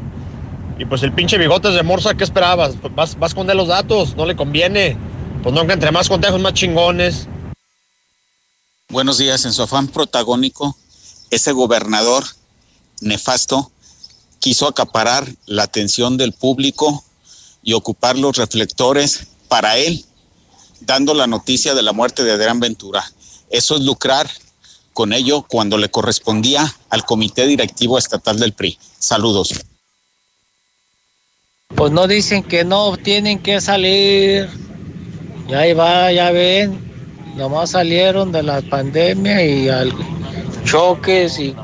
Y pues el pinche bigotes de Morsa, ¿qué esperabas? Pues vas, vas a esconder los datos, no le conviene. Pues no, que entre más contejos, más chingones. Buenos días, en su afán protagónico, ese gobernador nefasto quiso acaparar la atención del público y ocupar los reflectores para él dando la noticia de la muerte de Adrián Ventura. Eso es lucrar con ello cuando le correspondía al Comité Directivo Estatal del PRI. Saludos. Pues no dicen que no tienen que salir. Y ahí va, ya ven. Nomás salieron de la pandemia y al choques y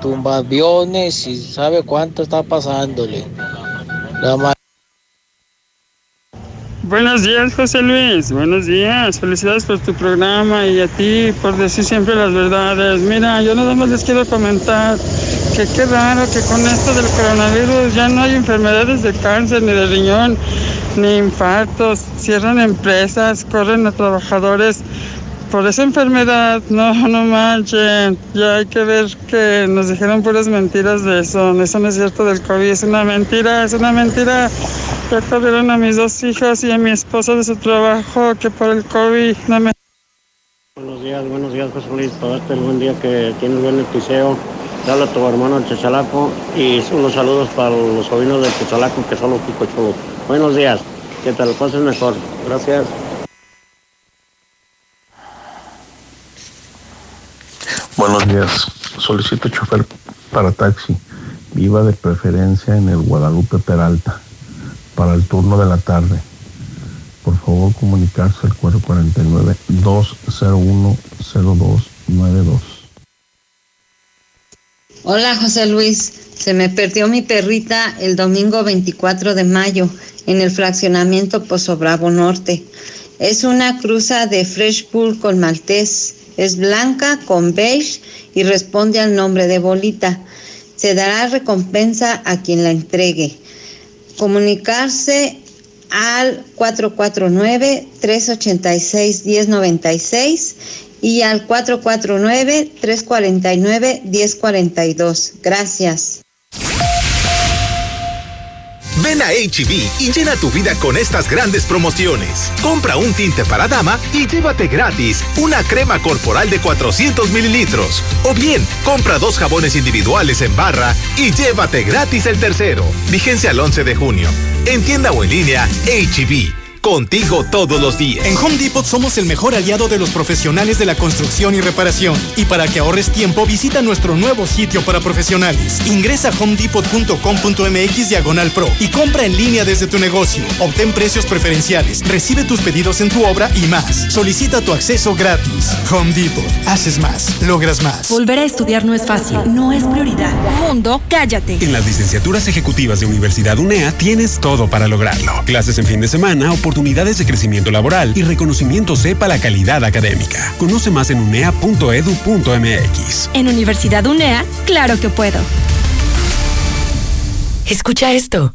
tumbaviones y sabe cuánto está pasándole. Más. Buenos días, José Luis. Buenos días. Felicidades por tu programa y a ti por decir siempre las verdades. Mira, yo nada más les quiero comentar que qué raro que con esto del coronavirus ya no hay enfermedades de cáncer, ni de riñón, ni infartos. Cierran empresas, corren a trabajadores por esa enfermedad. No, no manchen. Ya hay que ver que nos dijeron puras mentiras de eso. Eso no es cierto del COVID. Es una mentira, es una mentira. Ya corrieron a mis dos hijas y a mi esposo de su trabajo que por el COVID no me... Buenos días, buenos días, José Luis. Para darte el buen día que tienes buen episodio. Te habla tu hermano el Chachalaco y unos saludos para los sobrinos del Chachalaco que son los picochudos. Buenos días, que te lo pases mejor. Gracias. Buenos días. Solicito chofer para taxi. Viva de preferencia en el Guadalupe Peralta para el turno de la tarde. Por favor, comunicarse al 449-201-0292. Hola José Luis, se me perdió mi perrita el domingo 24 de mayo en el fraccionamiento Pozo Bravo Norte. Es una cruza de Fresh Bull con maltés. Es blanca con beige y responde al nombre de Bolita. Se dará recompensa a quien la entregue. Comunicarse al 449-386-1096 y al 449-349-1042. Gracias. Ven a HB y llena tu vida con estas grandes promociones. Compra un tinte para dama y llévate gratis una crema corporal de 400 mililitros. O bien, compra dos jabones individuales en barra y llévate gratis el tercero. Vigencia al 11 de junio. En tienda o en línea, HB. Contigo todos los días. En Home Depot somos el mejor aliado de los profesionales de la construcción y reparación. Y para que ahorres tiempo, visita nuestro nuevo sitio para profesionales. Ingresa a homedepot.com.mx diagonal pro y compra en línea desde tu negocio. Obtén precios preferenciales, recibe tus pedidos en tu obra y más. Solicita tu acceso gratis. Home Depot. Haces más, logras más. Volver a estudiar no es fácil, no es prioridad. Mundo, cállate. En las licenciaturas ejecutivas de Universidad UNEA tienes todo para lograrlo. Clases en fin de semana, oportunidades de crecimiento laboral y reconocimiento sepa la calidad académica. Conoce más en unea.edu.mx. En Universidad UNEA, claro que puedo. Escucha esto.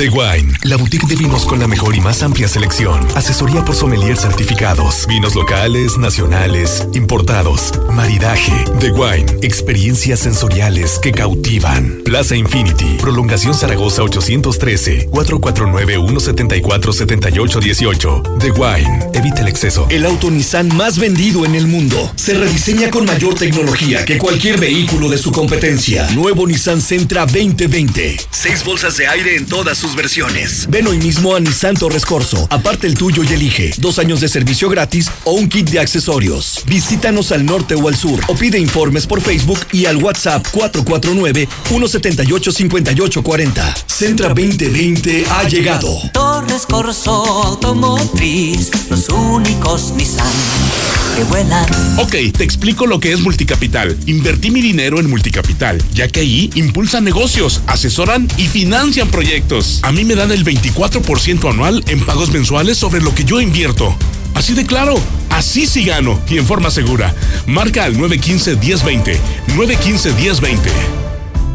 The Wine, la boutique de vinos con la mejor y más amplia selección. Asesoría por sommelier certificados. Vinos locales, nacionales, importados. Maridaje. The Wine, experiencias sensoriales que cautivan. Plaza Infinity, prolongación Zaragoza 813, 449-174-7818. The Wine, evita el exceso. El auto Nissan más vendido en el mundo se rediseña con mayor tecnología que cualquier vehículo de su competencia. Nuevo Nissan Sentra 2020. Seis bolsas de aire en todas sus versiones. Ven hoy mismo a Nissan Torres Corso. Aparte el tuyo y elige. Dos años de servicio gratis o un kit de accesorios. Visítanos al norte o al sur o pide informes por Facebook y al WhatsApp 449-178-5840. Sentra 2020 ha llegado. Torres Corso Automotriz, los únicos Nissan que vuelan. Ok, te explico lo que es Multicapital. Invertí mi dinero en Multicapital, ya que ahí impulsan negocios, asesoran y financian proyectos. A mí me dan el 24% anual en pagos mensuales sobre lo que yo invierto. Así de claro, así sí gano y en forma segura. Marca al 915-1020. 915-1020.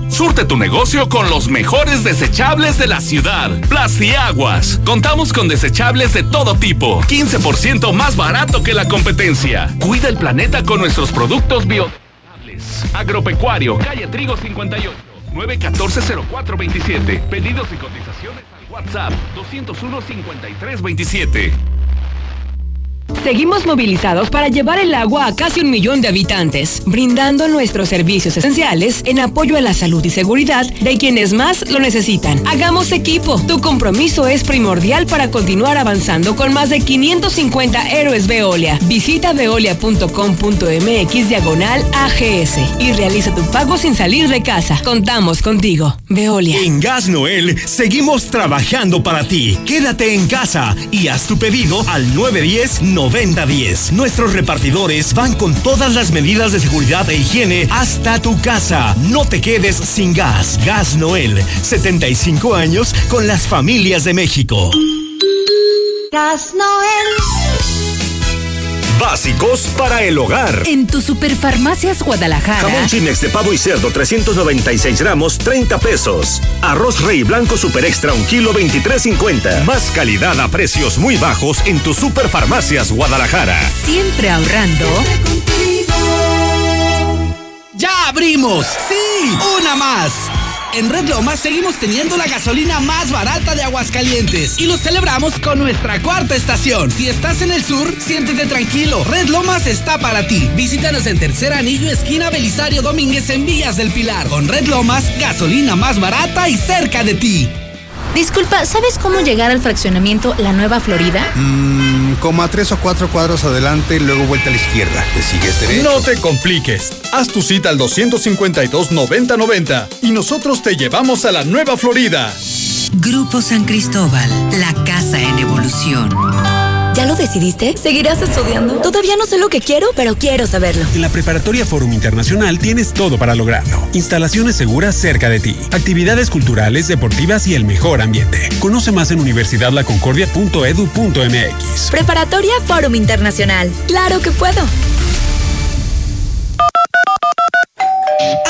Surte tu negocio con los mejores desechables de la ciudad. Plastiaguas. Contamos con desechables de todo tipo. 15% más barato que la competencia. Cuida el planeta con nuestros productos biodegradables. Agropecuario, calle Trigo 58. 914-0427. Pedidos y cotizaciones al WhatsApp 201-5327. Seguimos movilizados para llevar el agua a casi un millón de habitantes, brindando nuestros servicios esenciales en apoyo a la salud y seguridad de quienes más lo necesitan. Hagamos equipo. Tu compromiso es primordial para continuar avanzando con más de 550 héroes Veolia. Visita veolia.com.mx diagonal AGS y realiza tu pago sin salir de casa. Contamos contigo. Veolia. En Gas Noel seguimos trabajando para ti. Quédate en casa y haz tu pedido al 910 9010. Nuestros repartidores van con todas las medidas de seguridad e higiene hasta tu casa. No te quedes sin gas. Gas Noel, 75 años con las familias de México. Gas Noel. Básicos para el hogar. En tu Superfarmacias Guadalajara. Jamón chinex de pavo y cerdo 396 gramos, 30 pesos. Arroz rey blanco super extra un kilo 23.50. Más calidad a precios muy bajos en tu Superfarmacias Guadalajara. Siempre ahorrando. ¡Ya abrimos! ¡Sí! ¡Una más! En Red Lomas seguimos teniendo la gasolina más barata de Aguascalientes y lo celebramos con nuestra cuarta estación. Si estás en el sur, siéntete tranquilo. Red Lomas está para ti. Visítanos en Tercer Anillo, esquina Belisario Domínguez en Villas del Pilar. Con Red Lomas, gasolina más barata y cerca de ti. Disculpa, ¿sabes cómo llegar al fraccionamiento La Nueva Florida? Mmm, como a tres o cuatro cuadros adelante, luego vuelta a la izquierda. ¿Te sigues derecho? No te compliques. Haz tu cita al 252-9090 y nosotros te llevamos a La Nueva Florida. Grupo San Cristóbal, la casa en evolución. ¿Ya lo decidiste? ¿Seguirás estudiando? Todavía no sé lo que quiero, pero quiero saberlo. En la Preparatoria Fórum Internacional tienes todo para lograrlo. Instalaciones seguras cerca de ti, actividades culturales, deportivas y el mejor ambiente. Conoce más en universidadlaconcordia.edu.mx. Preparatoria Fórum Internacional. ¡Claro que puedo!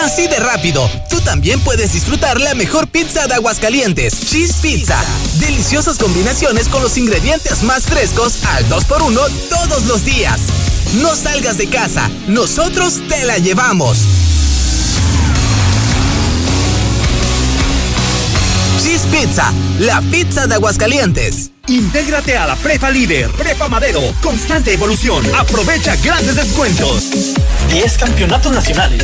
Así de rápido, tú también puedes disfrutar la mejor pizza de Aguascalientes, Cheese Pizza. Deliciosas combinaciones con los ingredientes más frescos al 2x1 todos los días. No salgas de casa, nosotros te la llevamos. Cheese Pizza, la pizza de Aguascalientes. Intégrate a la Prepa Líder, Prepa Madero, constante evolución. Aprovecha grandes descuentos. 10 campeonatos nacionales.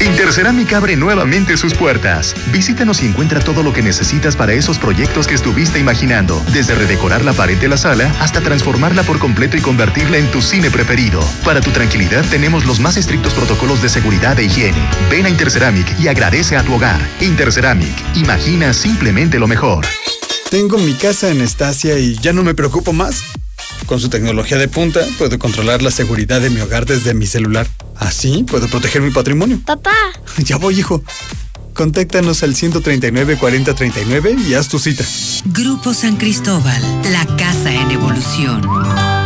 Interceramic abre nuevamente sus puertas. Visítanos y encuentra todo lo que necesitas para esos proyectos que estuviste imaginando. Desde redecorar la pared de la sala hasta transformarla por completo y convertirla en tu cine preferido. Para tu tranquilidad tenemos los más estrictos protocolos de seguridad e higiene. Ven a Interceramic y agradece a tu hogar. Interceramic, imagina simplemente lo mejor. Tengo mi casa en Estacia y ya no me preocupo más. Con su tecnología de punta puedo controlar la seguridad de mi hogar desde mi celular. Así puedo proteger mi patrimonio. Papá. Ya voy, hijo. Contáctanos al 139 4039 y haz tu cita. Grupo San Cristóbal, la casa en evolución.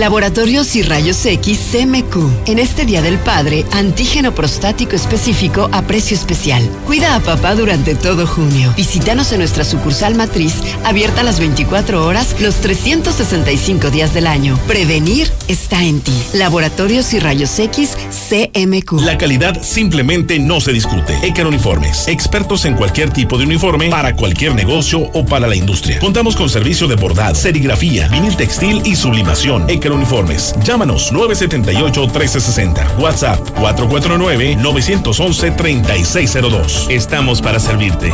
Laboratorios y Rayos X CMQ. En este Día del Padre, antígeno prostático específico a precio especial. Cuida a papá durante todo junio. Visítanos en nuestra sucursal matriz, abierta las 24 horas, los 365 días del año. Prevenir está en ti. Laboratorios y Rayos X CMQ. La calidad simplemente no se discute. Ecar Uniformes. Expertos en cualquier tipo de uniforme para cualquier negocio o para la industria. Contamos con servicio de bordado, serigrafía, vinil textil y sublimación. Ecar Uniformes. Llámanos 978-1360. WhatsApp 449-911-3602. Estamos para servirte.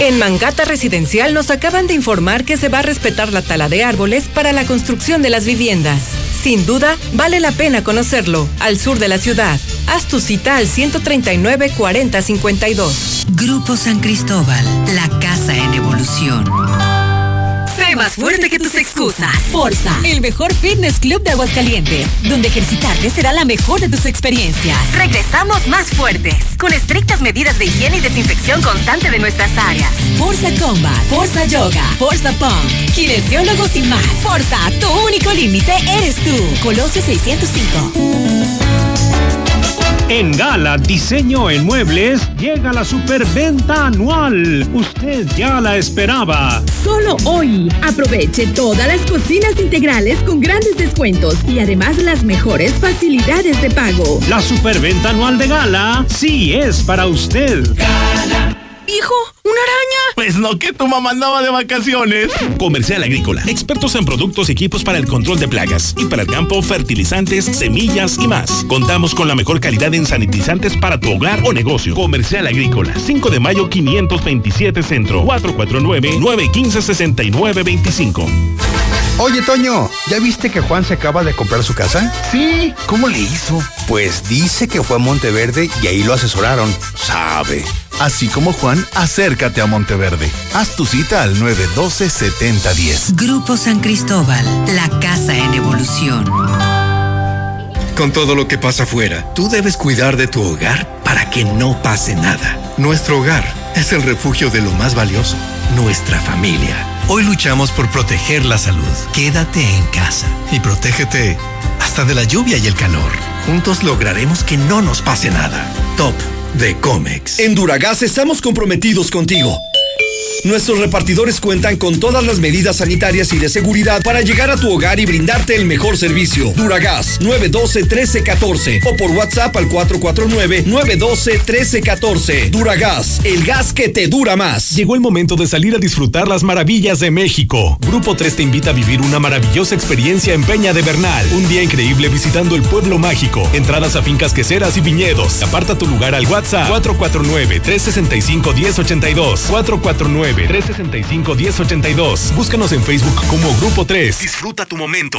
En Mangata Residencial nos acaban de informar que se va a respetar la tala de árboles para la construcción de las viviendas. Sin duda, vale la pena conocerlo, al sur de la ciudad. Haz tu cita al 139 4052. Grupo San Cristóbal, la casa en evolución. Sé más fuerte que tus excusas. Forza, el mejor fitness club de Aguascalientes, donde ejercitarte será la mejor de tus experiencias. Regresamos más fuertes, con estrictas medidas de higiene y desinfección constante de nuestras áreas. Forza Combat, Forza Yoga, Forza Pump, kinesiólogos y más. Forza, tu único límite eres tú. Colosio 605. En Gala Diseño en Muebles llega la superventa anual. Usted ya la esperaba. Solo hoy. Aproveche todas las cocinas integrales con grandes descuentos y además las mejores facilidades de pago. La superventa anual de Gala sí es para usted. Gala. Hijo, una araña. Pues no, que tu mamá andaba de vacaciones. Comercial Agrícola. Expertos en productos y equipos para el control de plagas y para el campo, fertilizantes, semillas y más. Contamos con la mejor calidad en sanitizantes para tu hogar o negocio. Comercial Agrícola. 5 de mayo 527 Centro. 449-915-6925. Oye, Toño, ¿ya viste que Juan se acaba de comprar su casa? Sí, ¿cómo le hizo? Pues dice que fue a Monteverde y ahí lo asesoraron. Sabe. Así como Juan, acércate a Monteverde. Haz tu cita al 912-7010. Grupo San Cristóbal, la casa en evolución. Con todo lo que pasa afuera, tú debes cuidar de tu hogar para que no pase nada. Nuestro hogar es el refugio de lo más valioso, nuestra familia. Hoy luchamos por proteger la salud. Quédate en casa y protégete hasta de la lluvia y el calor. Juntos lograremos que no nos pase nada. Top de Comex. En Duragas estamos comprometidos contigo. Nuestros repartidores cuentan con todas las medidas sanitarias y de seguridad para llegar a tu hogar y brindarte el mejor servicio. Duragas 912-1314 o por WhatsApp al 449-912-1314. Duragas, el gas que te dura más. Llegó el momento de salir a disfrutar las maravillas de México. Grupo 3 te invita a vivir una maravillosa experiencia en Peña de Bernal. Un día increíble visitando el pueblo mágico. Entradas a fincas queseras y viñedos. Aparta tu lugar al WhatsApp 449-365-1082. 449 365-1082. Búscanos en Facebook como Grupo 3. Disfruta tu momento.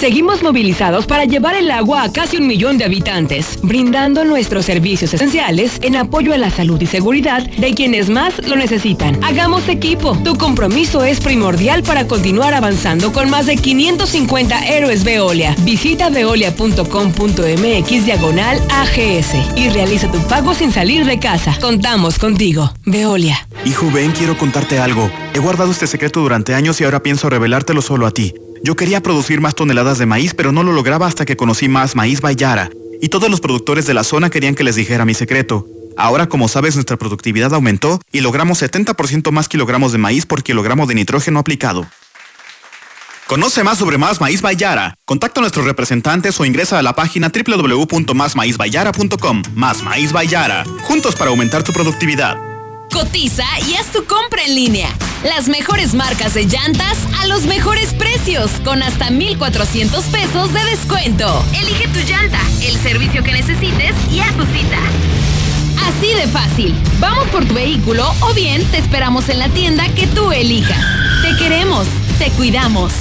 Seguimos movilizados para llevar el agua a casi un millón de habitantes, brindando nuestros servicios esenciales en apoyo a la salud y seguridad de quienes más lo necesitan. Hagamos equipo. Tu compromiso es primordial para continuar avanzando con más de 550 héroes Veolia. Visita veolia.com.mx diagonal AGS y realiza tu pago sin salir de casa. Contamos contigo. Veolia. Hijo, ven, quiero contarte algo. He guardado este secreto durante años y ahora pienso revelártelo solo a ti. Yo quería producir más toneladas de maíz, pero no lo lograba hasta que conocí más Maíz Bayara. Y todos los productores de la zona querían que les dijera mi secreto. Ahora, como sabes, nuestra productividad aumentó y logramos 70% más kilogramos de maíz por kilogramo de nitrógeno aplicado. Conoce más sobre Más Maíz Bayara. Contacta a nuestros representantes o ingresa a la página www.másmaízbayara.com. Más Maíz Bayara. Juntos para aumentar tu productividad. Cotiza y haz tu compra en línea. Las mejores marcas de llantas a los mejores precios, con hasta 1,400 pesos de descuento. Elige tu llanta, el servicio que necesites y haz tu cita. Así de fácil. Vamos por tu vehículo o bien te esperamos en la tienda que tú elijas. Te queremos, te cuidamos.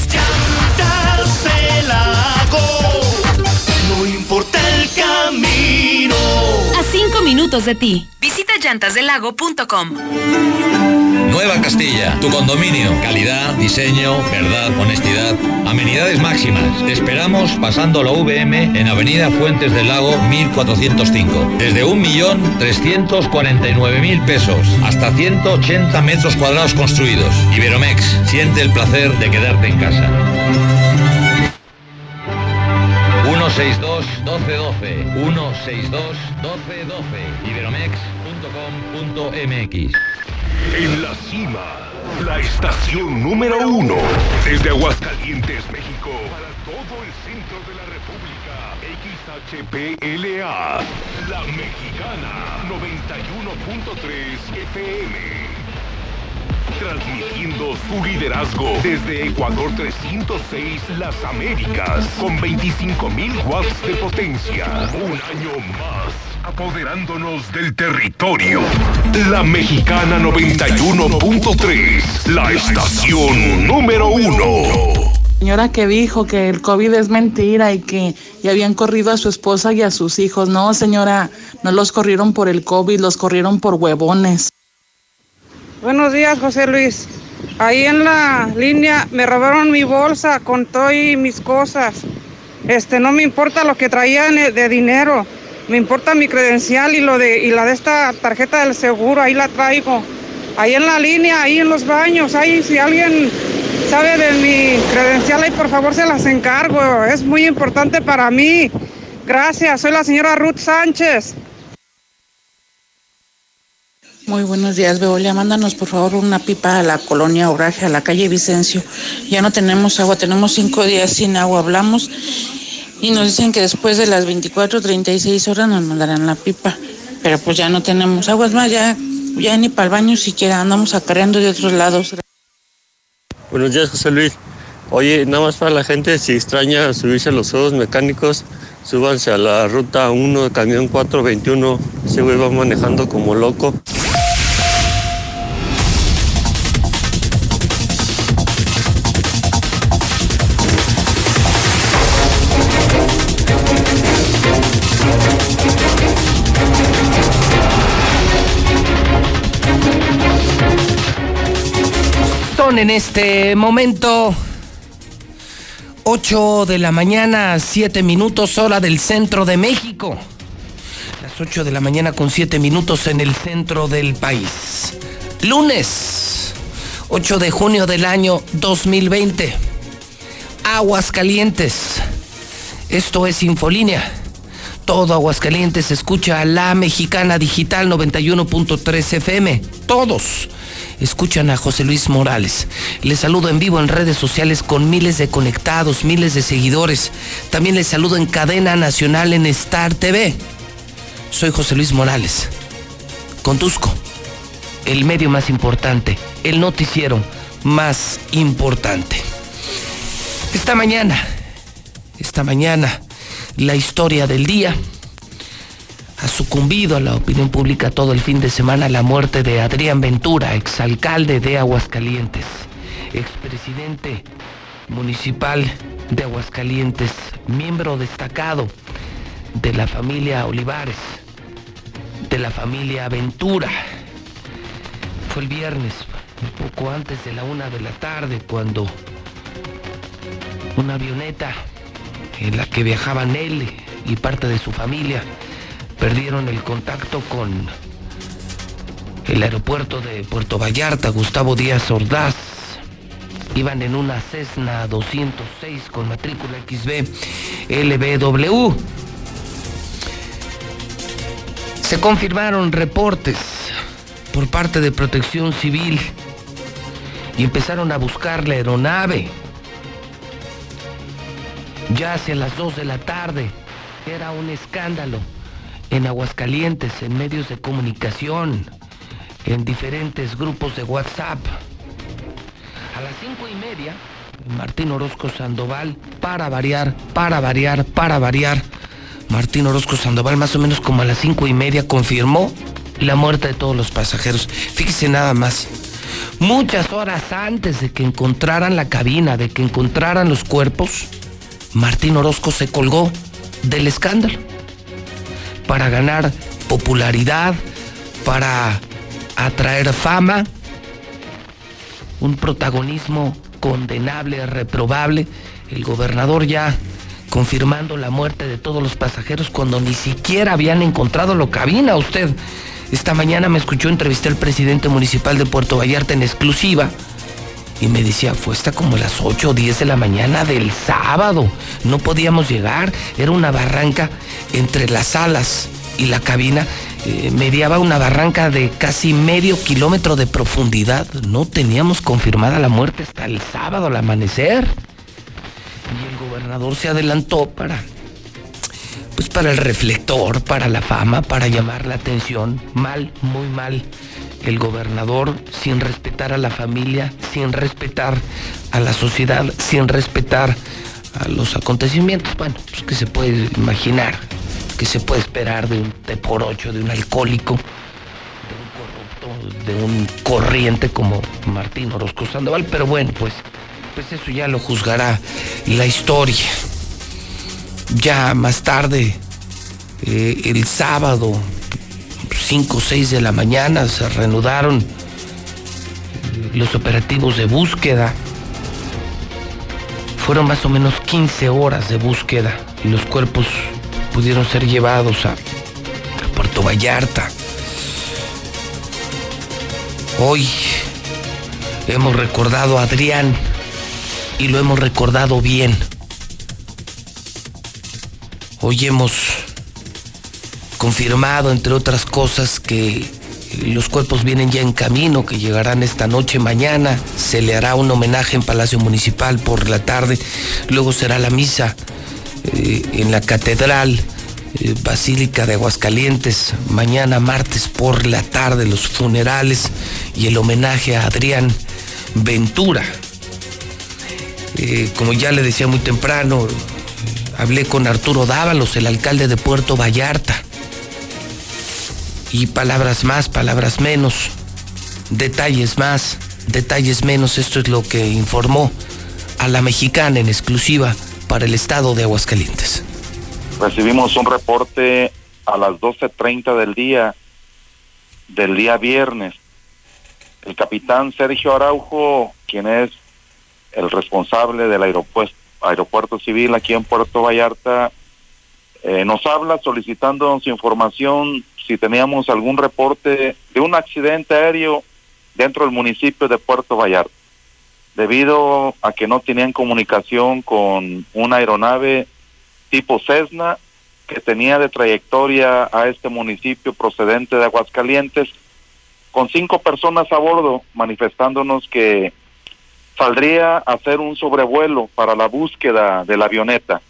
no importa el camino. A cinco minutos de ti. Visita llantasdelago.com. Nueva Castilla, tu condominio. Calidad, diseño, verdad, honestidad. Amenidades máximas. Te esperamos pasando la VM en Avenida Fuentes del Lago 1405. Desde 1.349.000 pesos hasta 180 metros cuadrados construidos. Iberomex, siente el placer de quedarte en casa. 162 1212 162 1212 iberomex.com.mx En la cima, la estación número uno. Desde Aguascalientes, México, para todo el centro de la República. XHPLA, La Mexicana, 91.3 FM transmitiendo su liderazgo desde Ecuador 306 Las Américas con 25.000 watts de potencia. Un año más apoderándonos del territorio. La Mexicana 91.3, la estación número uno. Señora que dijo que el COVID es mentira y que ya habían corrido a su esposa y a sus hijos. No, señora, no los corrieron por el COVID, los corrieron por huevones. Buenos días, José Luis. Ahí en la línea me robaron mi bolsa con todo y mis cosas. Este, no me importa lo que traían de dinero. Me importa mi credencial y lo de y la de esta tarjeta del seguro, ahí la traigo. Ahí en la línea, ahí en los baños, ahí si alguien sabe de mi credencial, ahí por favor se las encargo. Es muy importante para mí. Gracias, soy la señora Ruth Sánchez. Muy buenos días, Beolia. Mándanos por favor una pipa a la colonia Obraje, a la calle Vicencio. Ya no tenemos agua, tenemos cinco días sin agua. Hablamos y nos dicen que después de las 24, 36 horas nos mandarán la pipa. Pero pues ya no tenemos agua. Es más, ya, ya ni para el baño siquiera andamos acarreando de otros lados. Buenos días, José Luis. Oye, nada más para la gente, si extraña subirse a los juegos mecánicos, súbanse a la ruta 1 de camión 421. Ese güey va manejando como loco. En este momento 8 de la mañana, 7 minutos hora del centro de México. Las 8 de la mañana con 7 minutos en el centro del país. Lunes, 8 de junio del año 2020. Aguas Calientes. Esto es Infolínea. Todo Aguascalientes escucha a la mexicana digital 91.3 FM. Todos escuchan a José Luis Morales. Les saludo en vivo en redes sociales con miles de conectados, miles de seguidores. También les saludo en cadena nacional en Star TV. Soy José Luis Morales. Conduzco el medio más importante, el noticiero más importante. Esta mañana, esta mañana, la historia del día ha sucumbido a la opinión pública todo el fin de semana la muerte de Adrián Ventura, exalcalde de Aguascalientes, expresidente municipal de Aguascalientes, miembro destacado de la familia Olivares, de la familia Ventura. Fue el viernes, un poco antes de la una de la tarde, cuando una avioneta en la que viajaban él y parte de su familia perdieron el contacto con el aeropuerto de Puerto Vallarta, Gustavo Díaz Ordaz. Iban en una Cessna 206 con matrícula XB LBW. Se confirmaron reportes por parte de Protección Civil y empezaron a buscar la aeronave. Ya hacia las 2 de la tarde era un escándalo en Aguascalientes, en medios de comunicación, en diferentes grupos de WhatsApp. A las cinco y media, Martín Orozco Sandoval, para variar, para variar, para variar, Martín Orozco Sandoval, más o menos como a las cinco y media, confirmó la muerte de todos los pasajeros. Fíjese nada más. Muchas horas antes de que encontraran la cabina, de que encontraran los cuerpos, Martín Orozco se colgó del escándalo para ganar popularidad, para atraer fama, un protagonismo condenable, reprobable. El gobernador ya confirmando la muerte de todos los pasajeros cuando ni siquiera habían encontrado la cabina. Usted esta mañana me escuchó entrevistar al presidente municipal de Puerto Vallarta en exclusiva y me decía, fue hasta como las 8 o 10 de la mañana del sábado. No podíamos llegar, era una barranca entre las alas y la cabina. Eh, mediaba una barranca de casi medio kilómetro de profundidad. No teníamos confirmada la muerte hasta el sábado al amanecer. Y el gobernador se adelantó para, pues para el reflector, para la fama, para llamar la atención. Mal, muy mal el gobernador sin respetar a la familia, sin respetar a la sociedad, sin respetar a los acontecimientos. Bueno, pues que se puede imaginar, que se puede esperar de un T por ocho, de un alcohólico, de un corrupto, de un corriente como Martín Orozco Sandoval, pero bueno, pues, pues eso ya lo juzgará la historia. Ya más tarde, eh, el sábado, 5 o 6 de la mañana se reanudaron los operativos de búsqueda. Fueron más o menos 15 horas de búsqueda y los cuerpos pudieron ser llevados a, a Puerto Vallarta. Hoy hemos recordado a Adrián y lo hemos recordado bien. Hoy hemos confirmado, entre otras cosas, que los cuerpos vienen ya en camino, que llegarán esta noche, mañana. Se le hará un homenaje en Palacio Municipal por la tarde. Luego será la misa eh, en la Catedral eh, Basílica de Aguascalientes. Mañana, martes, por la tarde, los funerales y el homenaje a Adrián Ventura. Eh, como ya le decía muy temprano, hablé con Arturo Dávalos, el alcalde de Puerto Vallarta y palabras más, palabras menos, detalles más, detalles menos. Esto es lo que informó a la mexicana en exclusiva para el estado de Aguascalientes. Recibimos un reporte a las 12.30 del día, del día viernes. El capitán Sergio Araujo, quien es el responsable del aeropuerto, aeropuerto civil aquí en Puerto Vallarta, eh, nos habla solicitándonos información si teníamos algún reporte de un accidente aéreo dentro del municipio de Puerto Vallarta, debido a que no tenían comunicación con una aeronave tipo Cessna que tenía de trayectoria a este municipio procedente de Aguascalientes, con cinco personas a bordo, manifestándonos que saldría a hacer un sobrevuelo para la búsqueda de la avioneta.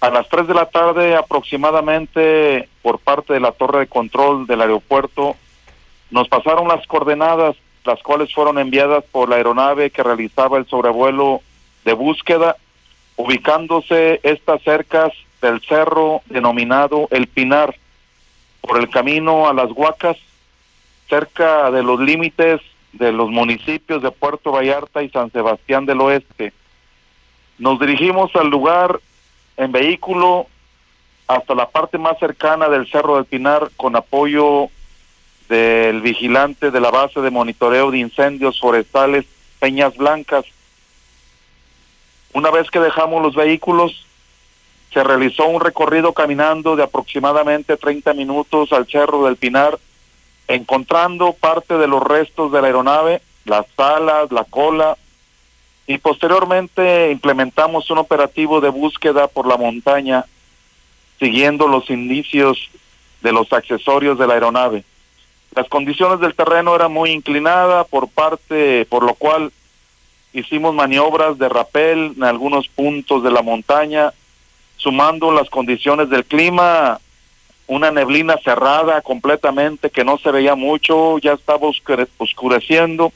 A las 3 de la tarde aproximadamente por parte de la torre de control del aeropuerto nos pasaron las coordenadas, las cuales fueron enviadas por la aeronave que realizaba el sobrevuelo de búsqueda, ubicándose estas cercas del cerro denominado El Pinar, por el camino a las Huacas, cerca de los límites de los municipios de Puerto Vallarta y San Sebastián del Oeste. Nos dirigimos al lugar en vehículo hasta la parte más cercana del Cerro del Pinar con apoyo del vigilante de la base de monitoreo de incendios forestales Peñas Blancas. Una vez que dejamos los vehículos, se realizó un recorrido caminando de aproximadamente 30 minutos al Cerro del Pinar, encontrando parte de los restos de la aeronave, las alas, la cola, y posteriormente implementamos un operativo de búsqueda por la montaña, siguiendo los indicios de los accesorios de la aeronave. Las condiciones del terreno eran muy inclinadas por parte, por lo cual hicimos maniobras de rapel en algunos puntos de la montaña, sumando las condiciones del clima, una neblina cerrada completamente que no se veía mucho, ya estaba oscureciendo.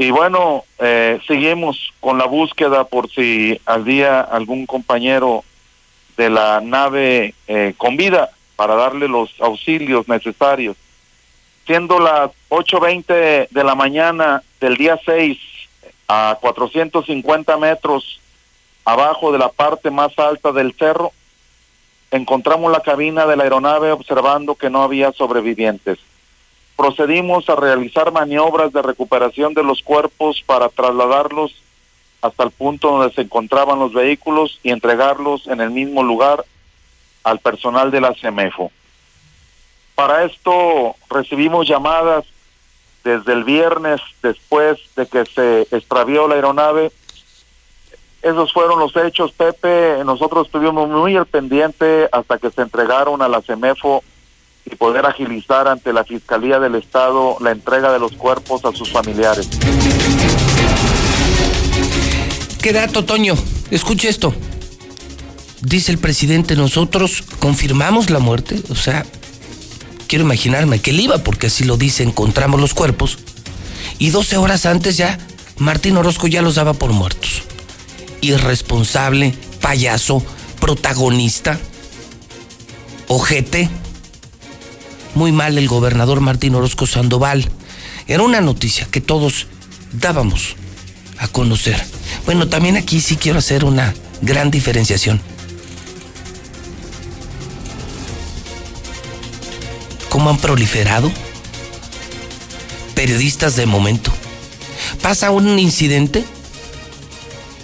Y bueno, eh, seguimos con la búsqueda por si había algún compañero de la nave eh, con vida para darle los auxilios necesarios. Siendo las 8.20 de la mañana del día 6 a 450 metros abajo de la parte más alta del cerro, encontramos la cabina de la aeronave observando que no había sobrevivientes. Procedimos a realizar maniobras de recuperación de los cuerpos para trasladarlos hasta el punto donde se encontraban los vehículos y entregarlos en el mismo lugar al personal de la CEMEFO. Para esto recibimos llamadas desde el viernes después de que se extravió la aeronave. Esos fueron los hechos, Pepe. Nosotros estuvimos muy al pendiente hasta que se entregaron a la CEMEFO y poder agilizar ante la Fiscalía del Estado la entrega de los cuerpos a sus familiares. ¿Qué dato, Toño? Escuche esto. Dice el presidente, nosotros confirmamos la muerte, o sea, quiero imaginarme que él iba, porque así lo dice, encontramos los cuerpos, y 12 horas antes ya Martín Orozco ya los daba por muertos. Irresponsable, payaso, protagonista, ojete. Muy mal el gobernador Martín Orozco Sandoval. Era una noticia que todos dábamos a conocer. Bueno, también aquí sí quiero hacer una gran diferenciación. ¿Cómo han proliferado? Periodistas de momento. Pasa un incidente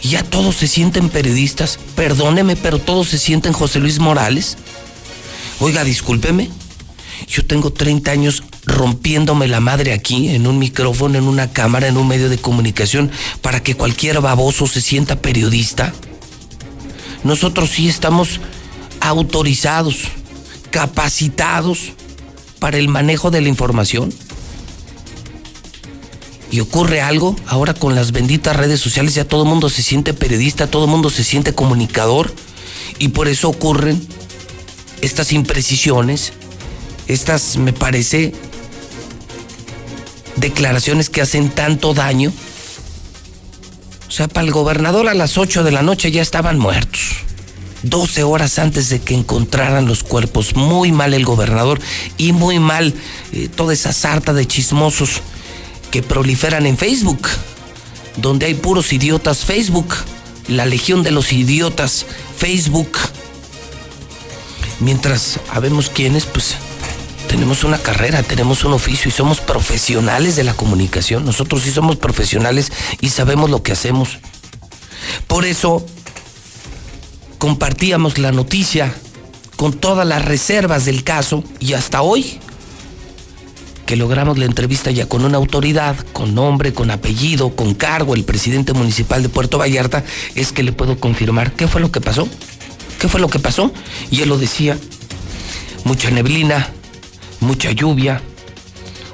y ya todos se sienten periodistas. Perdóneme, pero todos se sienten José Luis Morales. Oiga, discúlpeme. Yo tengo 30 años rompiéndome la madre aquí, en un micrófono, en una cámara, en un medio de comunicación, para que cualquier baboso se sienta periodista. Nosotros sí estamos autorizados, capacitados para el manejo de la información. Y ocurre algo, ahora con las benditas redes sociales ya todo el mundo se siente periodista, todo el mundo se siente comunicador y por eso ocurren estas imprecisiones, estas, me parece, declaraciones que hacen tanto daño. O sea, para el gobernador a las 8 de la noche ya estaban muertos. 12 horas antes de que encontraran los cuerpos. Muy mal el gobernador y muy mal eh, toda esa sarta de chismosos que proliferan en Facebook, donde hay puros idiotas Facebook, la legión de los idiotas Facebook. Mientras habemos quienes, pues tenemos una carrera, tenemos un oficio y somos profesionales de la comunicación. Nosotros sí somos profesionales y sabemos lo que hacemos. Por eso compartíamos la noticia con todas las reservas del caso y hasta hoy que logramos la entrevista ya con una autoridad, con nombre, con apellido, con cargo, el presidente municipal de Puerto Vallarta, es que le puedo confirmar qué fue lo que pasó. ¿Qué fue lo que pasó? Y él lo decía, mucha neblina, mucha lluvia,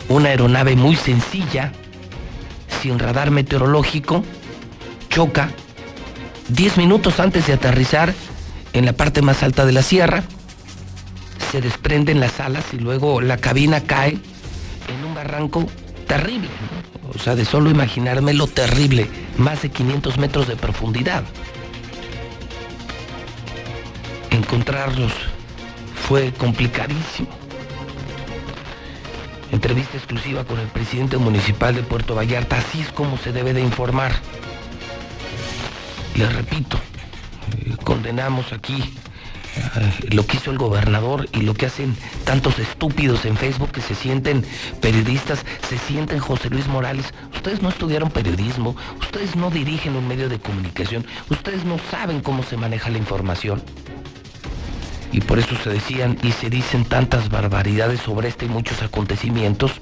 una aeronave muy sencilla, sin radar meteorológico, choca 10 minutos antes de aterrizar en la parte más alta de la sierra, se desprenden las alas y luego la cabina cae en un barranco terrible. O sea, de solo imaginarme lo terrible, más de 500 metros de profundidad. Encontrarlos fue complicadísimo. Entrevista exclusiva con el presidente municipal de Puerto Vallarta. Así es como se debe de informar. Les repito, eh, condenamos aquí eh, lo que hizo el gobernador y lo que hacen tantos estúpidos en Facebook que se sienten periodistas, se sienten José Luis Morales. Ustedes no estudiaron periodismo, ustedes no dirigen un medio de comunicación, ustedes no saben cómo se maneja la información y por eso se decían y se dicen tantas barbaridades sobre este y muchos acontecimientos.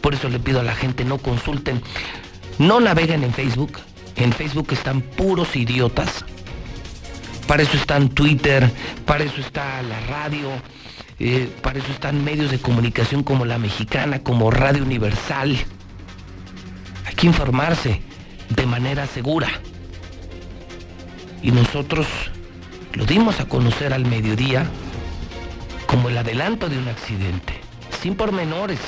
Por eso le pido a la gente no consulten, no naveguen en Facebook. En Facebook están puros idiotas. Para eso está en Twitter, para eso está la radio, Eh, para eso están medios de comunicación como La Mexicana, como Radio Universal. Hay que informarse de manera segura. Y nosotros lo dimos a conocer al mediodía como el adelanto de un accidente, sin pormenores.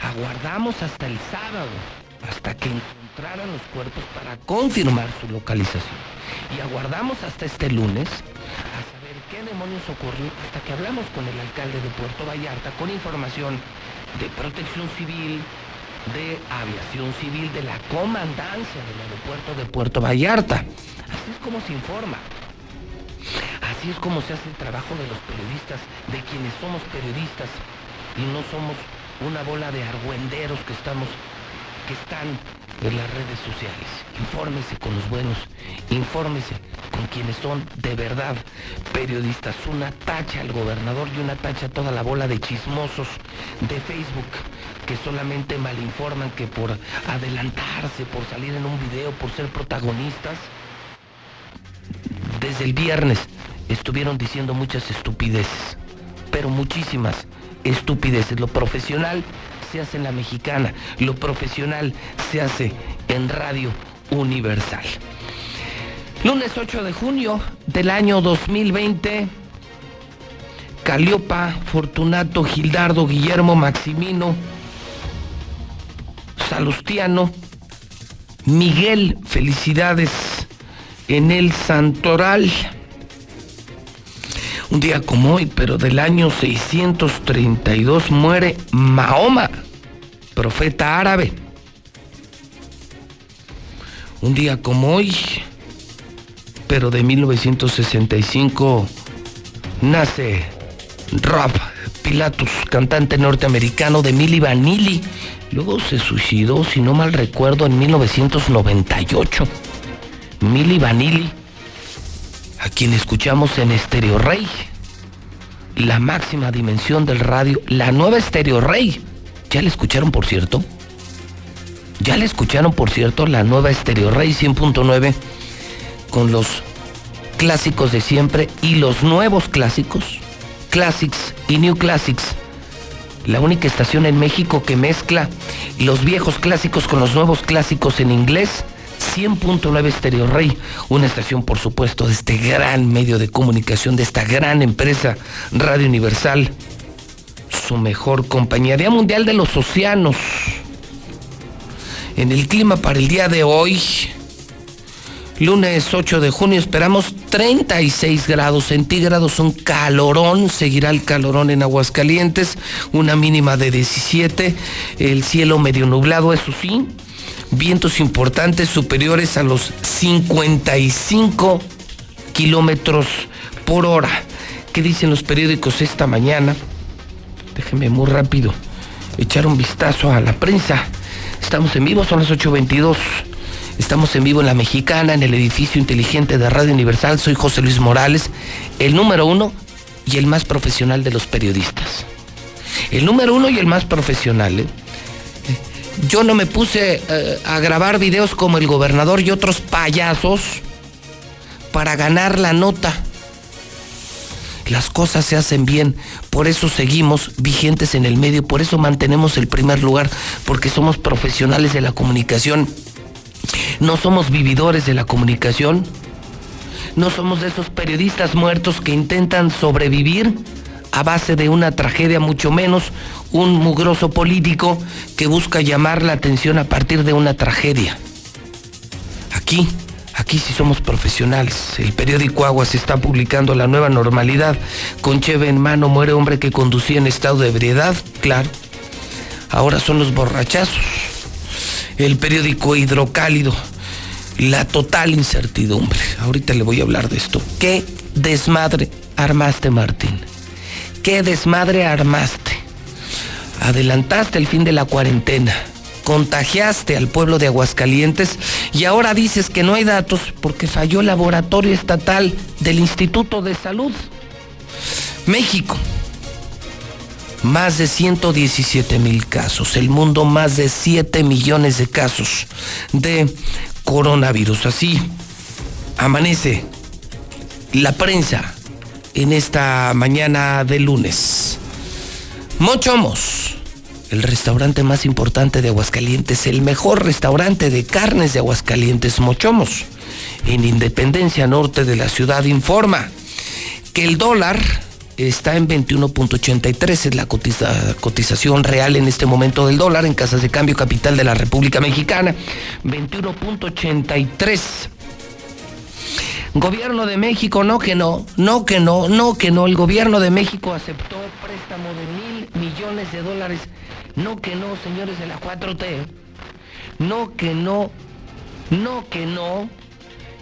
Aguardamos hasta el sábado, hasta que encontraran los cuerpos para confirmar su localización. Y aguardamos hasta este lunes a saber qué demonios ocurrió hasta que hablamos con el alcalde de Puerto Vallarta con información de protección civil, de aviación civil, de la comandancia del aeropuerto de Puerto Vallarta. Así es como se informa. Así es como se hace el trabajo de los periodistas, de quienes somos periodistas y no somos una bola de argüenderos que estamos, que están en las redes sociales. Infórmese con los buenos, infórmese con quienes son de verdad periodistas. Una tacha al gobernador y una tacha a toda la bola de chismosos de Facebook que solamente malinforman que por adelantarse, por salir en un video, por ser protagonistas, desde el viernes estuvieron diciendo muchas estupideces, pero muchísimas estupideces. Lo profesional se hace en la mexicana, lo profesional se hace en Radio Universal. Lunes 8 de junio del año 2020, Caliopa, Fortunato, Gildardo, Guillermo, Maximino, Salustiano, Miguel, felicidades en el Santoral. Un día como hoy, pero del año 632, muere Mahoma, profeta árabe. Un día como hoy, pero de 1965, nace Rob Pilatus, cantante norteamericano de Milli Vanilli. Luego se suicidó, si no mal recuerdo, en 1998. Milli Vanilli, a quien escuchamos en Stereo Rey, la máxima dimensión del radio, la nueva Stereo Rey. ¿Ya la escucharon, por cierto? Ya la escucharon, por cierto, la nueva Stereo Rey 100.9 con los clásicos de siempre y los nuevos clásicos, Classics y New Classics. La única estación en México que mezcla los viejos clásicos con los nuevos clásicos en inglés 100.9 Stereo Rey, una estación por supuesto de este gran medio de comunicación, de esta gran empresa Radio Universal, su mejor compañía, Día Mundial de los Océanos. En el clima para el día de hoy, lunes 8 de junio, esperamos 36 grados centígrados, un calorón, seguirá el calorón en Aguascalientes, una mínima de 17, el cielo medio nublado, eso sí, vientos importantes superiores a los 55 kilómetros por hora. ¿Qué dicen los periódicos esta mañana? Déjenme muy rápido echar un vistazo a la prensa. Estamos en vivo, son las 8.22. Estamos en vivo en La Mexicana, en el edificio inteligente de Radio Universal. Soy José Luis Morales, el número uno y el más profesional de los periodistas. El número uno y el más profesional. ¿eh? Yo no me puse eh, a grabar videos como el gobernador y otros payasos para ganar la nota. Las cosas se hacen bien, por eso seguimos vigentes en el medio, por eso mantenemos el primer lugar, porque somos profesionales de la comunicación. No somos vividores de la comunicación. No somos de esos periodistas muertos que intentan sobrevivir a base de una tragedia, mucho menos un mugroso político que busca llamar la atención a partir de una tragedia. Aquí, aquí sí somos profesionales. El periódico Aguas está publicando la nueva normalidad. Con cheve en mano muere hombre que conducía en estado de ebriedad, claro. Ahora son los borrachazos. El periódico Hidrocálido. La total incertidumbre. Ahorita le voy a hablar de esto. ¿Qué desmadre armaste, Martín? ¿Qué desmadre armaste? Adelantaste el fin de la cuarentena, contagiaste al pueblo de Aguascalientes y ahora dices que no hay datos porque falló el laboratorio estatal del Instituto de Salud. México, más de 117 mil casos, el mundo más de 7 millones de casos de coronavirus. Así amanece la prensa en esta mañana de lunes. Mochomos, el restaurante más importante de Aguascalientes, el mejor restaurante de carnes de Aguascalientes, Mochomos, en Independencia Norte de la ciudad, informa que el dólar está en 21.83, es la cotización real en este momento del dólar en casas de cambio capital de la República Mexicana, 21.83. Gobierno de México, no que no, no que no, no que no. El gobierno de México aceptó préstamo de mil millones de dólares. No que no, señores de la 4T. No que no, no que no,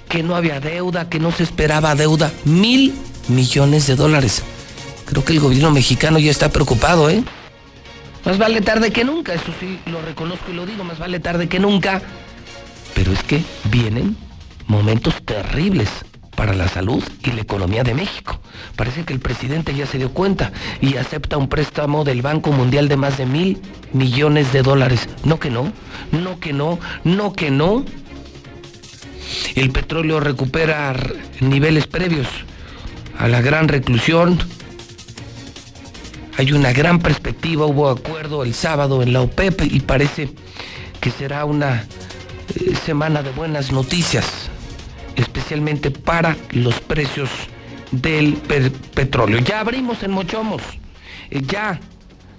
que no había deuda, que no se esperaba deuda. Mil millones de dólares. Creo que el gobierno mexicano ya está preocupado, ¿eh? Más vale tarde que nunca, eso sí lo reconozco y lo digo, más vale tarde que nunca. Pero es que vienen momentos terribles para la salud y la economía de México. Parece que el presidente ya se dio cuenta y acepta un préstamo del Banco Mundial de más de mil millones de dólares. No que no, no que no, no que no. El petróleo recupera niveles previos a la gran reclusión. Hay una gran perspectiva, hubo acuerdo el sábado en la OPEP y parece que será una eh, semana de buenas noticias especialmente para los precios del petróleo. Ya abrimos en Mochomos, eh, ya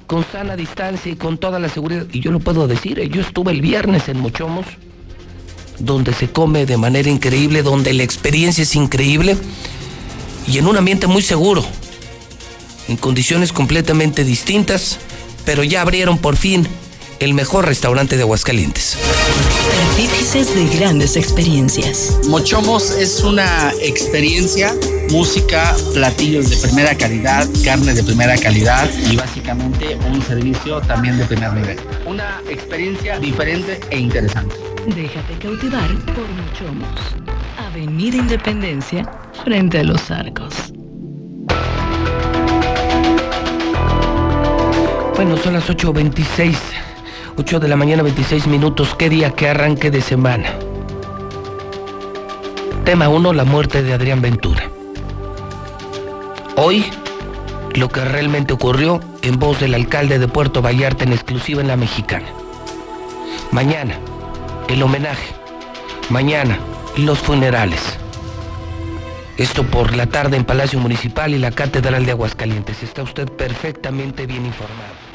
con sana distancia y con toda la seguridad. Y yo lo puedo decir, eh, yo estuve el viernes en Mochomos, donde se come de manera increíble, donde la experiencia es increíble y en un ambiente muy seguro, en condiciones completamente distintas, pero ya abrieron por fin el mejor restaurante de Aguascalientes. Artífices de grandes experiencias. Mochomos es una experiencia, música, platillos de primera calidad, carne de primera calidad y básicamente un servicio también de primer nivel. Una experiencia diferente e interesante. Déjate cautivar por Mochomos. Avenida Independencia, frente a los arcos. Bueno, son las 8.26 8 de la mañana, 26 minutos. ¿Qué día, qué arranque de semana? Tema 1, la muerte de Adrián Ventura. Hoy, lo que realmente ocurrió en voz del alcalde de Puerto Vallarta en exclusiva en la mexicana. Mañana, el homenaje. Mañana, los funerales. Esto por la tarde en Palacio Municipal y la Catedral de Aguascalientes. Está usted perfectamente bien informado.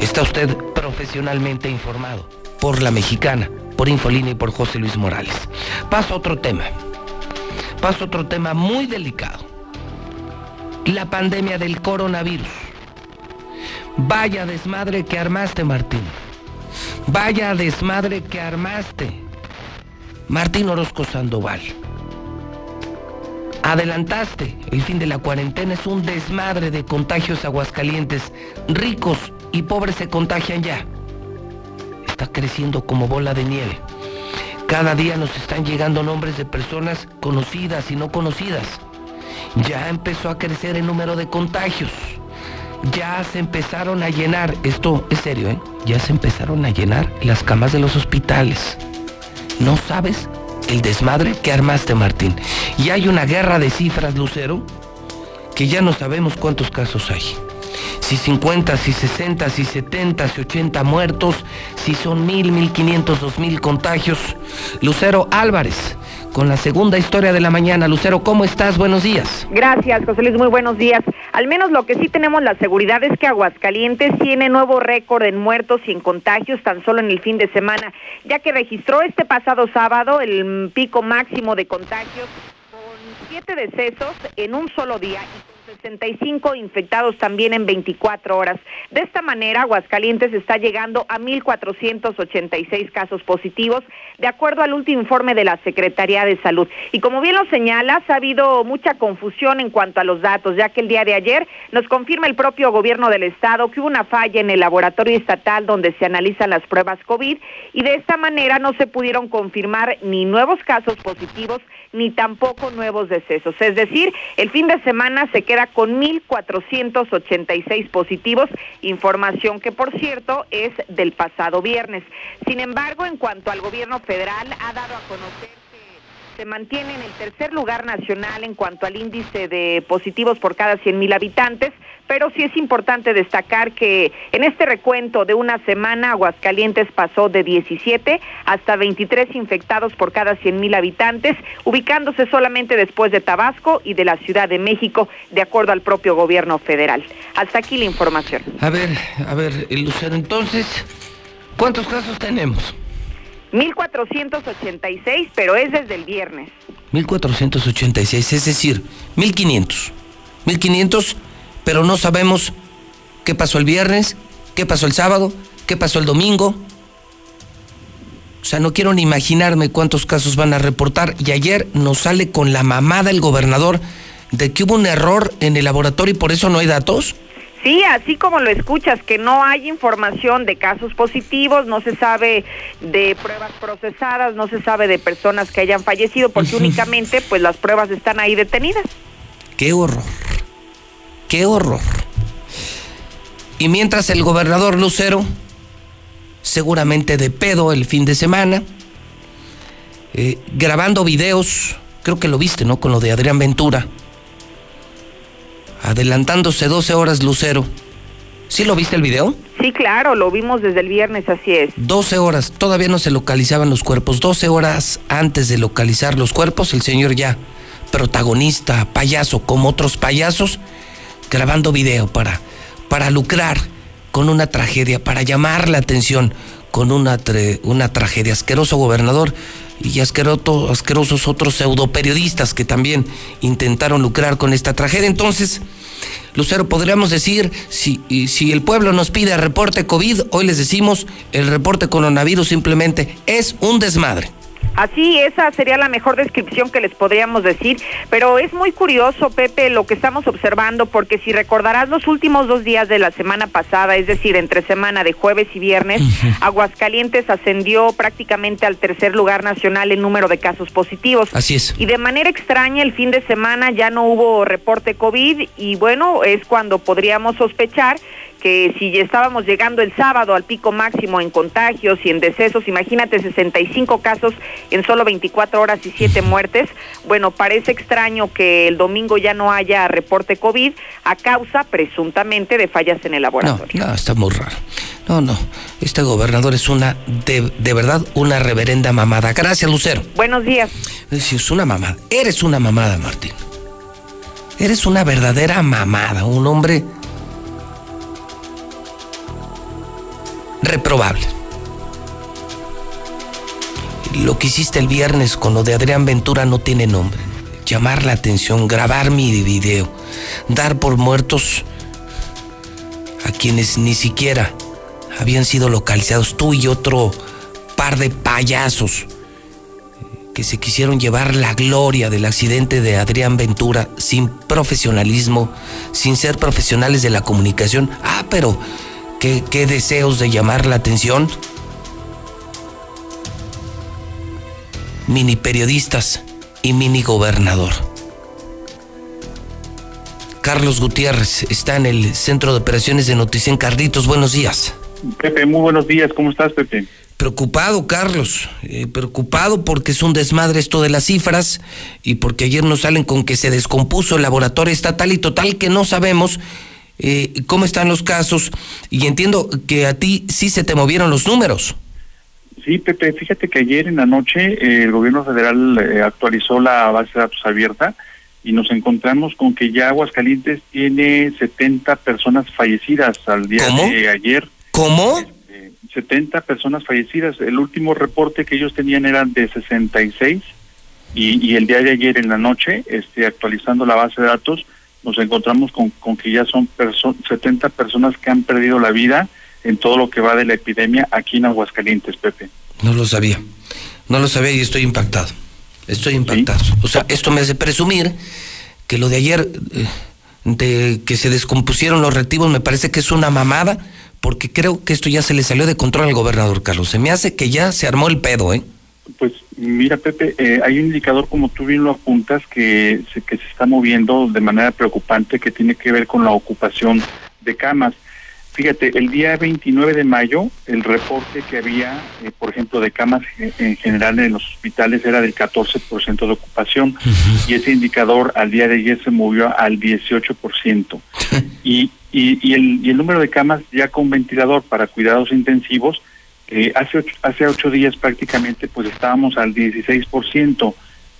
Está usted profesionalmente informado por la mexicana, por Infolina y por José Luis Morales. Paso a otro tema. Paso a otro tema muy delicado. La pandemia del coronavirus. Vaya desmadre que armaste, Martín. Vaya desmadre que armaste. Martín Orozco Sandoval. Adelantaste. El fin de la cuarentena es un desmadre de contagios aguascalientes. Ricos y pobres se contagian ya. Está creciendo como bola de nieve. Cada día nos están llegando nombres de personas conocidas y no conocidas. Ya empezó a crecer el número de contagios. Ya se empezaron a llenar, esto es serio, ¿eh? Ya se empezaron a llenar las camas de los hospitales. ¿No sabes el desmadre que armaste, Martín? Y hay una guerra de cifras, Lucero, que ya no sabemos cuántos casos hay si 50, si 60, si 70, si 80 muertos, si son mil, 1500, 2000 contagios. Lucero Álvarez, con la segunda historia de la mañana. Lucero, ¿cómo estás? Buenos días. Gracias, José Luis, muy buenos días. Al menos lo que sí tenemos la seguridad es que Aguascalientes tiene nuevo récord en muertos y en contagios tan solo en el fin de semana, ya que registró este pasado sábado el pico máximo de contagios con siete decesos en un solo día 65 infectados también en 24 horas. De esta manera, Aguascalientes está llegando a 1.486 casos positivos, de acuerdo al último informe de la Secretaría de Salud. Y como bien lo señalas, ha habido mucha confusión en cuanto a los datos, ya que el día de ayer nos confirma el propio gobierno del Estado que hubo una falla en el laboratorio estatal donde se analizan las pruebas COVID y de esta manera no se pudieron confirmar ni nuevos casos positivos ni tampoco nuevos decesos. Es decir, el fin de semana se queda con 1.486 positivos, información que por cierto es del pasado viernes. Sin embargo, en cuanto al gobierno federal, ha dado a conocer se mantiene en el tercer lugar nacional en cuanto al índice de positivos por cada 100 mil habitantes, pero sí es importante destacar que en este recuento de una semana Aguascalientes pasó de 17 hasta 23 infectados por cada 100 mil habitantes, ubicándose solamente después de Tabasco y de la Ciudad de México, de acuerdo al propio gobierno federal. Hasta aquí la información. A ver, a ver, Lucero, entonces, ¿cuántos casos tenemos? 1486, pero es desde el viernes. 1486, es decir, 1500. 1500, pero no sabemos qué pasó el viernes, qué pasó el sábado, qué pasó el domingo. O sea, no quiero ni imaginarme cuántos casos van a reportar. Y ayer nos sale con la mamada el gobernador de que hubo un error en el laboratorio y por eso no hay datos. Sí, así como lo escuchas, que no hay información de casos positivos, no se sabe de pruebas procesadas, no se sabe de personas que hayan fallecido, porque únicamente pues las pruebas están ahí detenidas. Qué horror, qué horror. Y mientras el gobernador Lucero, seguramente de pedo el fin de semana, eh, grabando videos, creo que lo viste, ¿no? Con lo de Adrián Ventura adelantándose 12 horas Lucero. ¿Sí lo viste el video? Sí, claro, lo vimos desde el viernes, así es. 12 horas, todavía no se localizaban los cuerpos. 12 horas antes de localizar los cuerpos, el señor ya, protagonista, payaso, como otros payasos, grabando video para, para lucrar con una tragedia, para llamar la atención con una, una tragedia. Asqueroso gobernador y asqueroso, asquerosos otros pseudoperiodistas que también intentaron lucrar con esta tragedia. Entonces, Lucero, podríamos decir, si, si el pueblo nos pide reporte COVID, hoy les decimos, el reporte coronavirus simplemente es un desmadre. Así, esa sería la mejor descripción que les podríamos decir, pero es muy curioso, Pepe, lo que estamos observando, porque si recordarás los últimos dos días de la semana pasada, es decir, entre semana de jueves y viernes, Aguascalientes ascendió prácticamente al tercer lugar nacional en número de casos positivos. Así es. Y de manera extraña, el fin de semana ya no hubo reporte COVID y bueno, es cuando podríamos sospechar que si estábamos llegando el sábado al pico máximo en contagios y en decesos, imagínate 65 casos en solo 24 horas y 7 muertes, bueno, parece extraño que el domingo ya no haya reporte COVID a causa presuntamente de fallas en el laboratorio. No, no, está muy raro. No, no, este gobernador es una, de, de verdad, una reverenda mamada. Gracias, Lucero. Buenos días. Es una mamada. Eres una mamada, Martín. Eres una verdadera mamada, un hombre reprobable. Lo que hiciste el viernes con lo de Adrián Ventura no tiene nombre. Llamar la atención, grabar mi video, dar por muertos a quienes ni siquiera habían sido localizados, tú y otro par de payasos que se quisieron llevar la gloria del accidente de Adrián Ventura sin profesionalismo, sin ser profesionales de la comunicación. Ah, pero ¿Qué, deseos de llamar la atención? Mini periodistas y mini gobernador. Carlos Gutiérrez está en el Centro de Operaciones de Noticien Carlitos. Buenos días. Pepe, muy buenos días. ¿Cómo estás, Pepe? Preocupado, Carlos. Eh, preocupado porque es un desmadre esto de las cifras y porque ayer nos salen con que se descompuso el laboratorio estatal y total que no sabemos eh, cómo están los casos y entiendo que a ti sí se te movieron los números. Sí, Pepe, fíjate que ayer en la noche eh, el gobierno federal eh, actualizó la base de datos abierta y nos encontramos con que ya Aguascalientes tiene 70 personas fallecidas al día de ayer. ¿Cómo? 70 este, personas fallecidas. El último reporte que ellos tenían eran de 66 y, y el día de ayer en la noche, este, actualizando la base de datos, nos encontramos con, con que ya son 70 personas que han perdido la vida en todo lo que va de la epidemia aquí en Aguascalientes, Pepe. No lo sabía, no lo sabía y estoy impactado. Estoy impactado. O sea, esto me hace presumir que lo de ayer, eh, de que se descompusieron los reactivos, me parece que es una mamada, porque creo que esto ya se le salió de control al gobernador Carlos. Se me hace que ya se armó el pedo, ¿eh? Pues mira, Pepe, eh, hay un indicador, como tú bien lo apuntas, que se, que se está moviendo de manera preocupante, que tiene que ver con la ocupación de camas. Fíjate, el día 29 de mayo, el reporte que había, eh, por ejemplo, de camas en general en los hospitales era del 14% de ocupación y ese indicador al día de ayer se movió al 18%. y, y, y, el, y el número de camas ya con ventilador para cuidados intensivos, eh, hace, ocho, hace ocho días prácticamente pues estábamos al 16%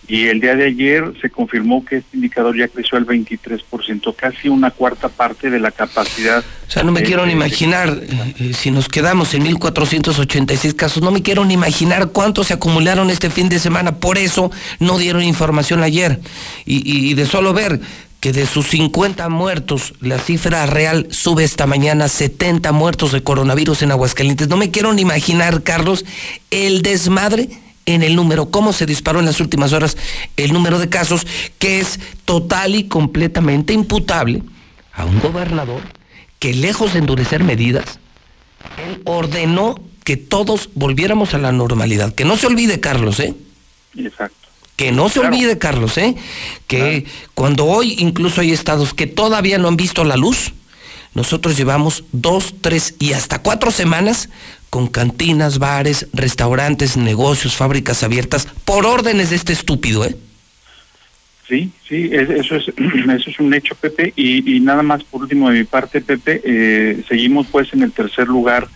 y el día de ayer se confirmó que este indicador ya creció al 23%, casi una cuarta parte de la capacidad. O sea, no me quiero ni imaginar, eh, si nos quedamos en 1.486 casos, no me quiero ni imaginar cuántos se acumularon este fin de semana, por eso no dieron información ayer. Y, y, y de solo ver que de sus 50 muertos, la cifra real sube esta mañana 70 muertos de coronavirus en Aguascalientes. No me quiero ni imaginar, Carlos, el desmadre en el número, cómo se disparó en las últimas horas el número de casos, que es total y completamente imputable a un gobernador que lejos de endurecer medidas, él ordenó que todos volviéramos a la normalidad. Que no se olvide, Carlos, ¿eh? Exacto. Que no se claro. olvide, Carlos, ¿eh? Que claro. cuando hoy incluso hay estados que todavía no han visto la luz, nosotros llevamos dos, tres y hasta cuatro semanas con cantinas, bares, restaurantes, negocios, fábricas abiertas, por órdenes de este estúpido, ¿eh? Sí, sí, eso es, eso es un hecho, Pepe. Y, y nada más por último de mi parte, Pepe, eh, seguimos pues en el tercer lugar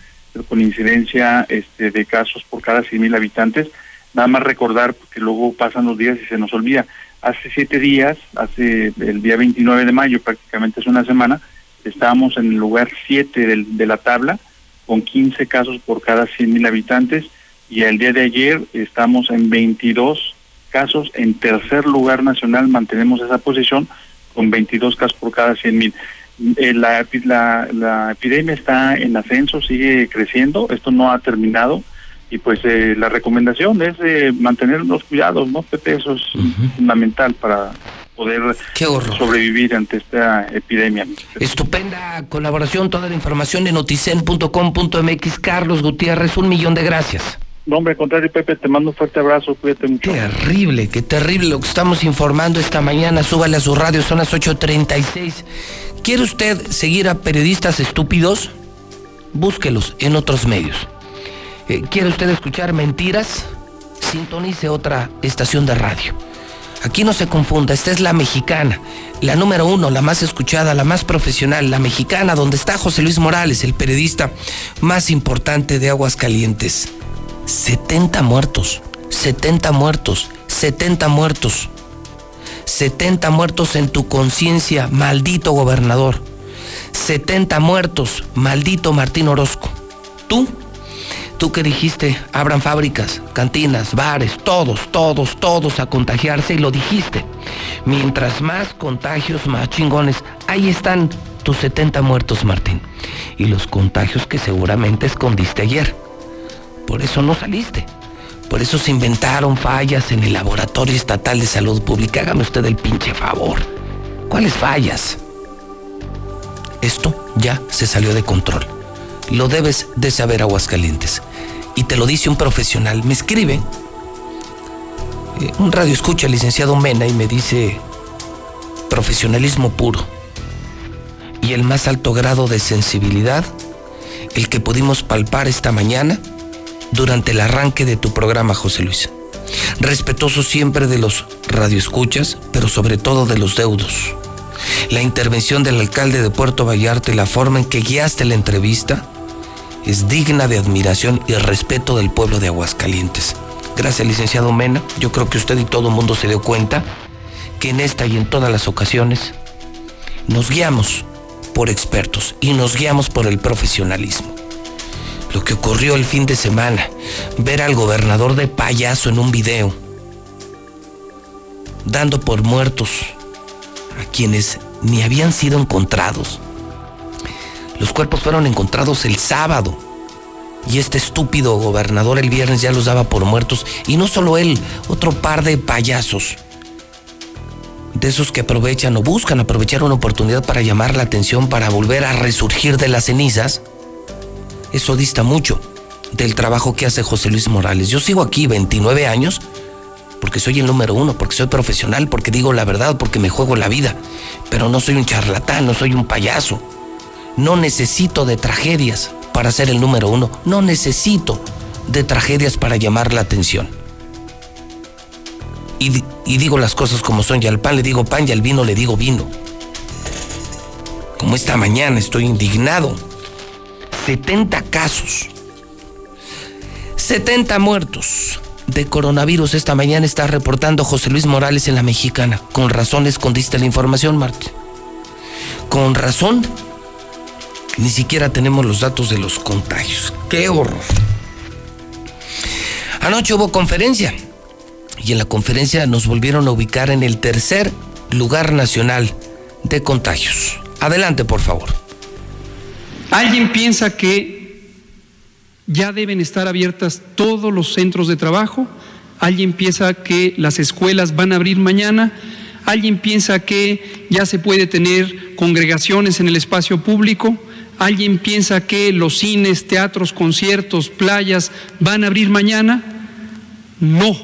con incidencia este, de casos por cada 100 mil habitantes. Nada más recordar, porque luego pasan los días y se nos olvida. Hace siete días, hace el día 29 de mayo, prácticamente es una semana, estábamos en el lugar 7 del, de la tabla, con 15 casos por cada 100 mil habitantes, y el día de ayer estamos en 22 casos, en tercer lugar nacional mantenemos esa posición, con 22 casos por cada 100 mil. Eh, la epidemia está en ascenso, sigue creciendo, esto no ha terminado, y pues eh, la recomendación es eh, mantener los cuidados, ¿no, Pepe? Eso es uh -huh. fundamental para poder sobrevivir ante esta epidemia. Estupenda colaboración, toda la información en noticen.com.mx. Carlos Gutiérrez, un millón de gracias. No, hombre, al contrario, Pepe, te mando un fuerte abrazo, cuídate mucho. Terrible, qué terrible lo que estamos informando esta mañana. Súbale a su radio, son las 8.36. ¿Quiere usted seguir a periodistas estúpidos? Búsquelos en otros medios. ¿Quiere usted escuchar mentiras? Sintonice otra estación de radio. Aquí no se confunda, esta es la mexicana, la número uno, la más escuchada, la más profesional, la mexicana, donde está José Luis Morales, el periodista más importante de Aguascalientes. 70 muertos, 70 muertos, 70 muertos. 70 muertos en tu conciencia, maldito gobernador. 70 muertos, maldito Martín Orozco. Tú Tú que dijiste, abran fábricas, cantinas, bares, todos, todos, todos a contagiarse y lo dijiste. Mientras más contagios, más chingones. Ahí están tus 70 muertos, Martín. Y los contagios que seguramente escondiste ayer. Por eso no saliste. Por eso se inventaron fallas en el Laboratorio Estatal de Salud Pública. Hágame usted el pinche favor. ¿Cuáles fallas? Esto ya se salió de control. Lo debes de saber, Aguascalientes y te lo dice un profesional. Me escribe eh, un radio escucha, licenciado Mena, y me dice profesionalismo puro y el más alto grado de sensibilidad, el que pudimos palpar esta mañana durante el arranque de tu programa, José Luis. Respetuoso siempre de los radioescuchas, pero sobre todo de los deudos. La intervención del alcalde de Puerto Vallarta y la forma en que guiaste la entrevista es digna de admiración y respeto del pueblo de Aguascalientes. Gracias, licenciado Mena. Yo creo que usted y todo el mundo se dio cuenta que en esta y en todas las ocasiones nos guiamos por expertos y nos guiamos por el profesionalismo. Lo que ocurrió el fin de semana, ver al gobernador de payaso en un video, dando por muertos a quienes ni habían sido encontrados los cuerpos fueron encontrados el sábado. Y este estúpido gobernador el viernes ya los daba por muertos. Y no solo él, otro par de payasos. De esos que aprovechan o buscan aprovechar una oportunidad para llamar la atención, para volver a resurgir de las cenizas. Eso dista mucho del trabajo que hace José Luis Morales. Yo sigo aquí 29 años porque soy el número uno, porque soy profesional, porque digo la verdad, porque me juego la vida. Pero no soy un charlatán, no soy un payaso No necesito de tragedias para ser el número uno. No necesito de tragedias para llamar la atención. Y, digo las cosas como son, y al pan le digo pan y al vino le digo vino. Como esta mañana estoy indignado. 70 casos. 70 muertos de coronavirus esta mañana está reportando José Luis Morales en la mexicana. Con razón escondiste la información, Martín. Con razón. Ni siquiera tenemos los datos de los contagios. ¡Qué horror! Anoche hubo conferencia y en la conferencia nos volvieron a ubicar en el tercer lugar nacional de contagios. Adelante, por favor. ¿Alguien piensa que ya deben estar abiertas todos los centros de trabajo? ¿Alguien piensa que las escuelas van a abrir mañana? ¿Alguien piensa que ya se puede tener congregaciones en el espacio público? ¿Alguien piensa que los cines, teatros, conciertos, playas van a abrir mañana? No.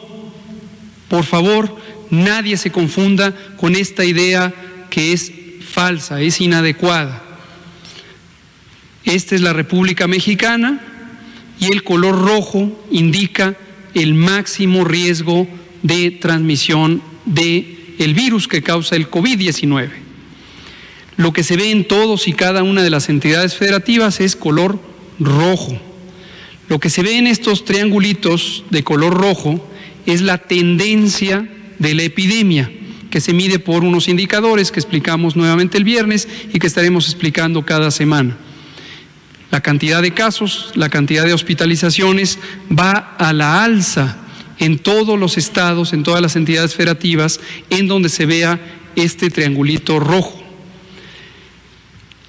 Por favor, nadie se confunda con esta idea que es falsa, es inadecuada. Esta es la República Mexicana y el color rojo indica el máximo riesgo de transmisión del el virus que causa el COVID-19. Lo que se ve en todos y cada una de las entidades federativas es color rojo. Lo que se ve en estos triangulitos de color rojo es la tendencia de la epidemia, que se mide por unos indicadores que explicamos nuevamente el viernes y que estaremos explicando cada semana. La cantidad de casos, la cantidad de hospitalizaciones va a la alza en todos los estados, en todas las entidades federativas, en donde se vea este triangulito rojo.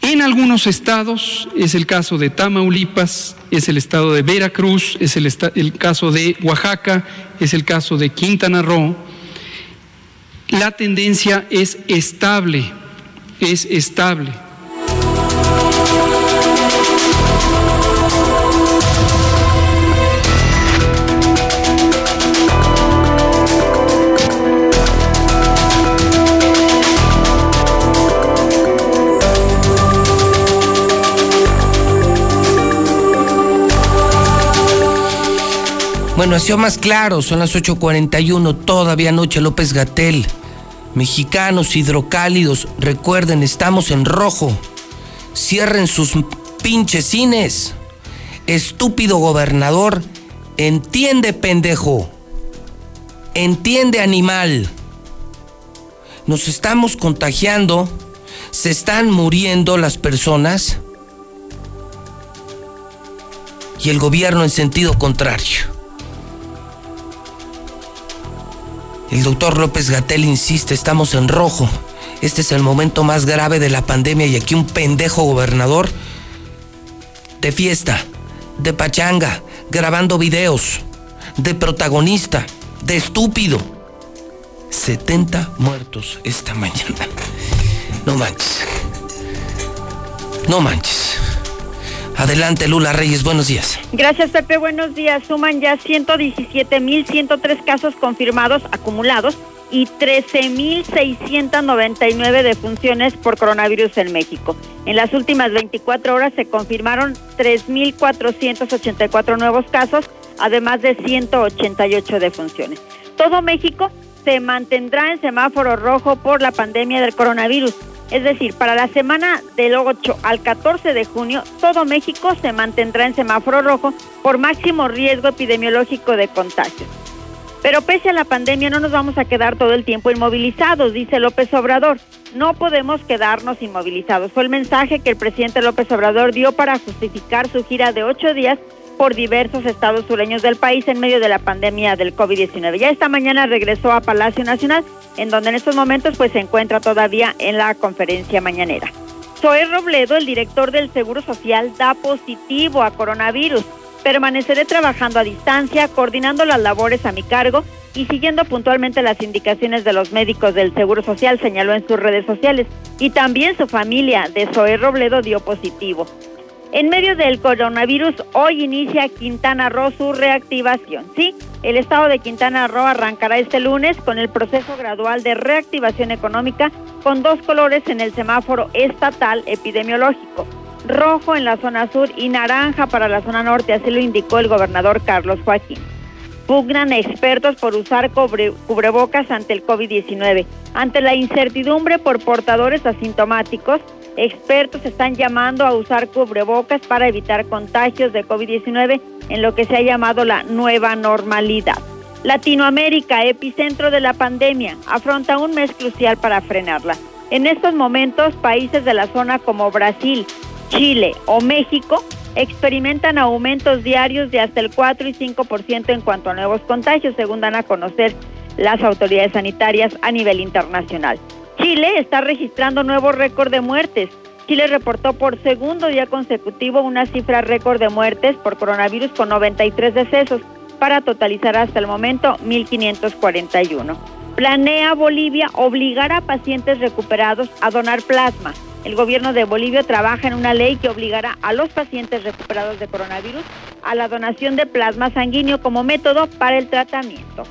En algunos estados, es el caso de Tamaulipas, es el estado de Veracruz, es el, caso de Oaxaca, es el caso de Quintana Roo, la tendencia es estable, es estable. Bueno, más claro, son las 8.41, todavía noche López Gatel. Mexicanos hidrocálidos, recuerden, estamos en rojo. Cierren sus pinches cines. Estúpido gobernador, entiende pendejo. Entiende animal. Nos estamos contagiando, se están muriendo las personas y el gobierno en sentido contrario. El doctor López Gatel insiste, estamos en rojo. Este es el momento más grave de la pandemia y aquí un pendejo gobernador de fiesta, de pachanga, grabando videos, de protagonista, de estúpido. 70 muertos esta mañana. No manches. No manches. Adelante, Lula Reyes, buenos días. Gracias, Pepe, buenos días. Suman ya 117.103 casos confirmados acumulados y 13.699 defunciones por coronavirus en México. En las últimas 24 horas se confirmaron 3.484 nuevos casos, además de 188 defunciones. Todo México se mantendrá en semáforo rojo por la pandemia del coronavirus. Es decir, para la semana del 8 al 14 de junio, todo México se mantendrá en semáforo rojo por máximo riesgo epidemiológico de contagio. Pero pese a la pandemia no nos vamos a quedar todo el tiempo inmovilizados, dice López Obrador. No podemos quedarnos inmovilizados. Fue el mensaje que el presidente López Obrador dio para justificar su gira de ocho días por diversos estados sureños del país en medio de la pandemia del COVID-19. Ya esta mañana regresó a Palacio Nacional, en donde en estos momentos pues se encuentra todavía en la conferencia mañanera. Zoé Robledo, el director del Seguro Social, da positivo a coronavirus. Permaneceré trabajando a distancia, coordinando las labores a mi cargo y siguiendo puntualmente las indicaciones de los médicos del Seguro Social, señaló en sus redes sociales. Y también su familia de Zoé Robledo dio positivo. En medio del coronavirus, hoy inicia Quintana Roo su reactivación. Sí, el estado de Quintana Roo arrancará este lunes con el proceso gradual de reactivación económica con dos colores en el semáforo estatal epidemiológico. rojo en la zona sur y naranja para la zona norte, así lo indicó el gobernador Carlos Joaquín. Pugnan expertos por usar cubrebocas ante el COVID-19. Ante la incertidumbre por portadores asintomáticos, expertos están llamando a usar cubrebocas para evitar contagios de COVID-19 en lo que se ha llamado la nueva normalidad. Latinoamérica, epicentro de la pandemia, afronta un mes crucial para frenarla. En estos momentos, países de la zona como Brasil, Chile o México experimentan aumentos diarios de hasta el 4 y 5% en cuanto a nuevos contagios, según dan a conocer las autoridades sanitarias a nivel internacional. Chile está registrando nuevo récord de muertes. Chile reportó por segundo día consecutivo una cifra récord de muertes por coronavirus con 93 decesos, para totalizar hasta el momento 1.541. Planea Bolivia obligar a pacientes recuperados a donar plasma. El gobierno de Bolivia trabaja en una ley que obligará a los pacientes recuperados de coronavirus a la donación de plasma sanguíneo como método para el tratamiento.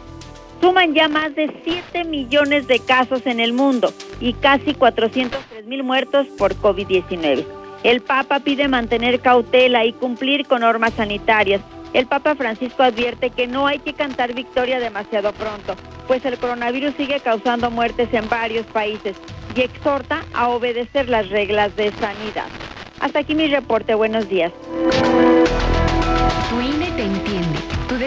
Suman ya más de 7 millones de casos en el mundo y casi 403 mil muertos por COVID-19. El Papa pide mantener cautela y cumplir con normas sanitarias. El Papa Francisco advierte que no hay que cantar victoria demasiado pronto, pues el coronavirus sigue causando muertes en varios países y exhorta a obedecer las reglas de sanidad. Hasta aquí mi reporte. Buenos días.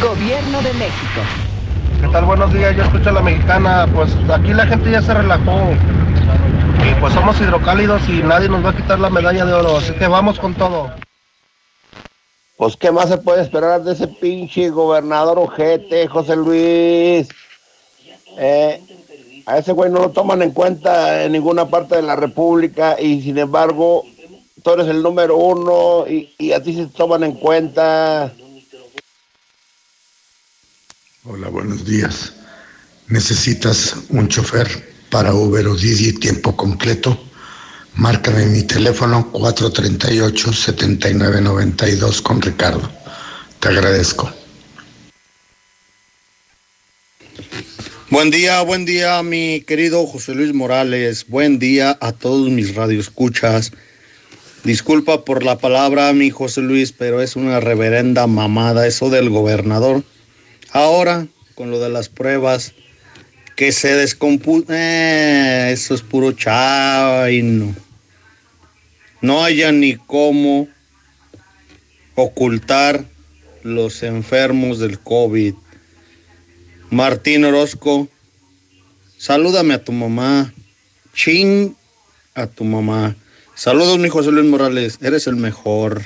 Gobierno de México. ¿Qué tal? Buenos días, yo escucho a la mexicana. Pues aquí la gente ya se relajó. Y pues somos hidrocálidos y nadie nos va a quitar la medalla de oro. Así que vamos con todo. Pues, ¿qué más se puede esperar de ese pinche gobernador ojete, José Luis? Eh, a ese güey no lo toman en cuenta en ninguna parte de la República y sin embargo, tú eres el número uno y, y a ti se te toman en cuenta. Hola, buenos días. ¿Necesitas un chofer para Uber o Didi tiempo completo? Márcame mi teléfono 438-7992 con Ricardo. Te agradezco. Buen día, buen día, mi querido José Luis Morales. Buen día a todos mis radioescuchas. Disculpa por la palabra, mi José Luis, pero es una reverenda mamada eso del gobernador. Ahora, con lo de las pruebas, que se descompuso, eh, eso es puro chaino. No haya ni cómo ocultar los enfermos del COVID. Martín Orozco, salúdame a tu mamá. Ching a tu mamá. Saludos, mi José Luis Morales, eres el mejor.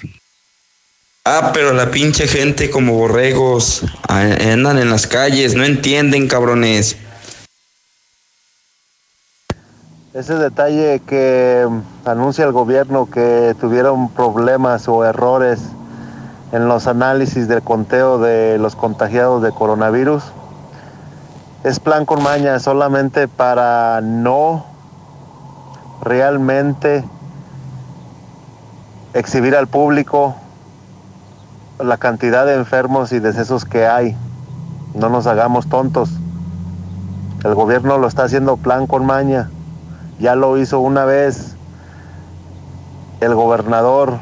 Ah, pero la pinche gente como borregos ah, andan en las calles, no entienden, cabrones. Ese detalle que anuncia el gobierno que tuvieron problemas o errores en los análisis del conteo de los contagiados de coronavirus es plan con maña solamente para no realmente exhibir al público la cantidad de enfermos y decesos que hay. No nos hagamos tontos. El gobierno lo está haciendo plan con maña. Ya lo hizo una vez el gobernador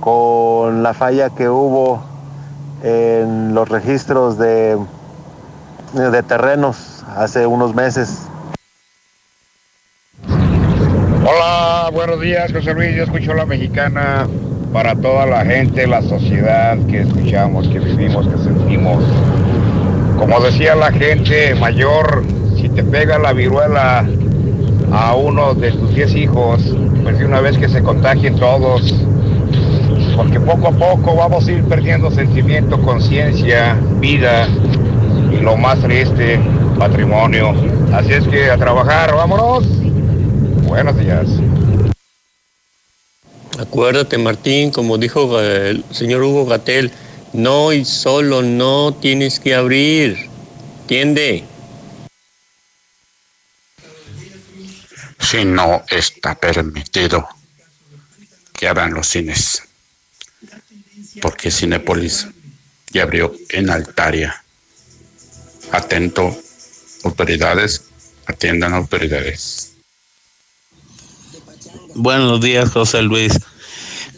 con la falla que hubo en los registros de, de terrenos hace unos meses. Hola, buenos días, José Luis. Yo escucho la mexicana para toda la gente, la sociedad que escuchamos, que vivimos, que sentimos. Como decía la gente mayor, si te pega la viruela a uno de tus 10 hijos, pues de una vez que se contagien todos, porque poco a poco vamos a ir perdiendo sentimiento, conciencia, vida y lo más triste, patrimonio. Así es que a trabajar, vámonos. Buenos días. Acuérdate, Martín, como dijo el señor Hugo Gatel, no y solo no tienes que abrir. ¿Entiende? Si no está permitido que abran los cines, porque Cinepolis ya abrió en Altaria. Atento, autoridades, atiendan autoridades. Buenos días, José Luis.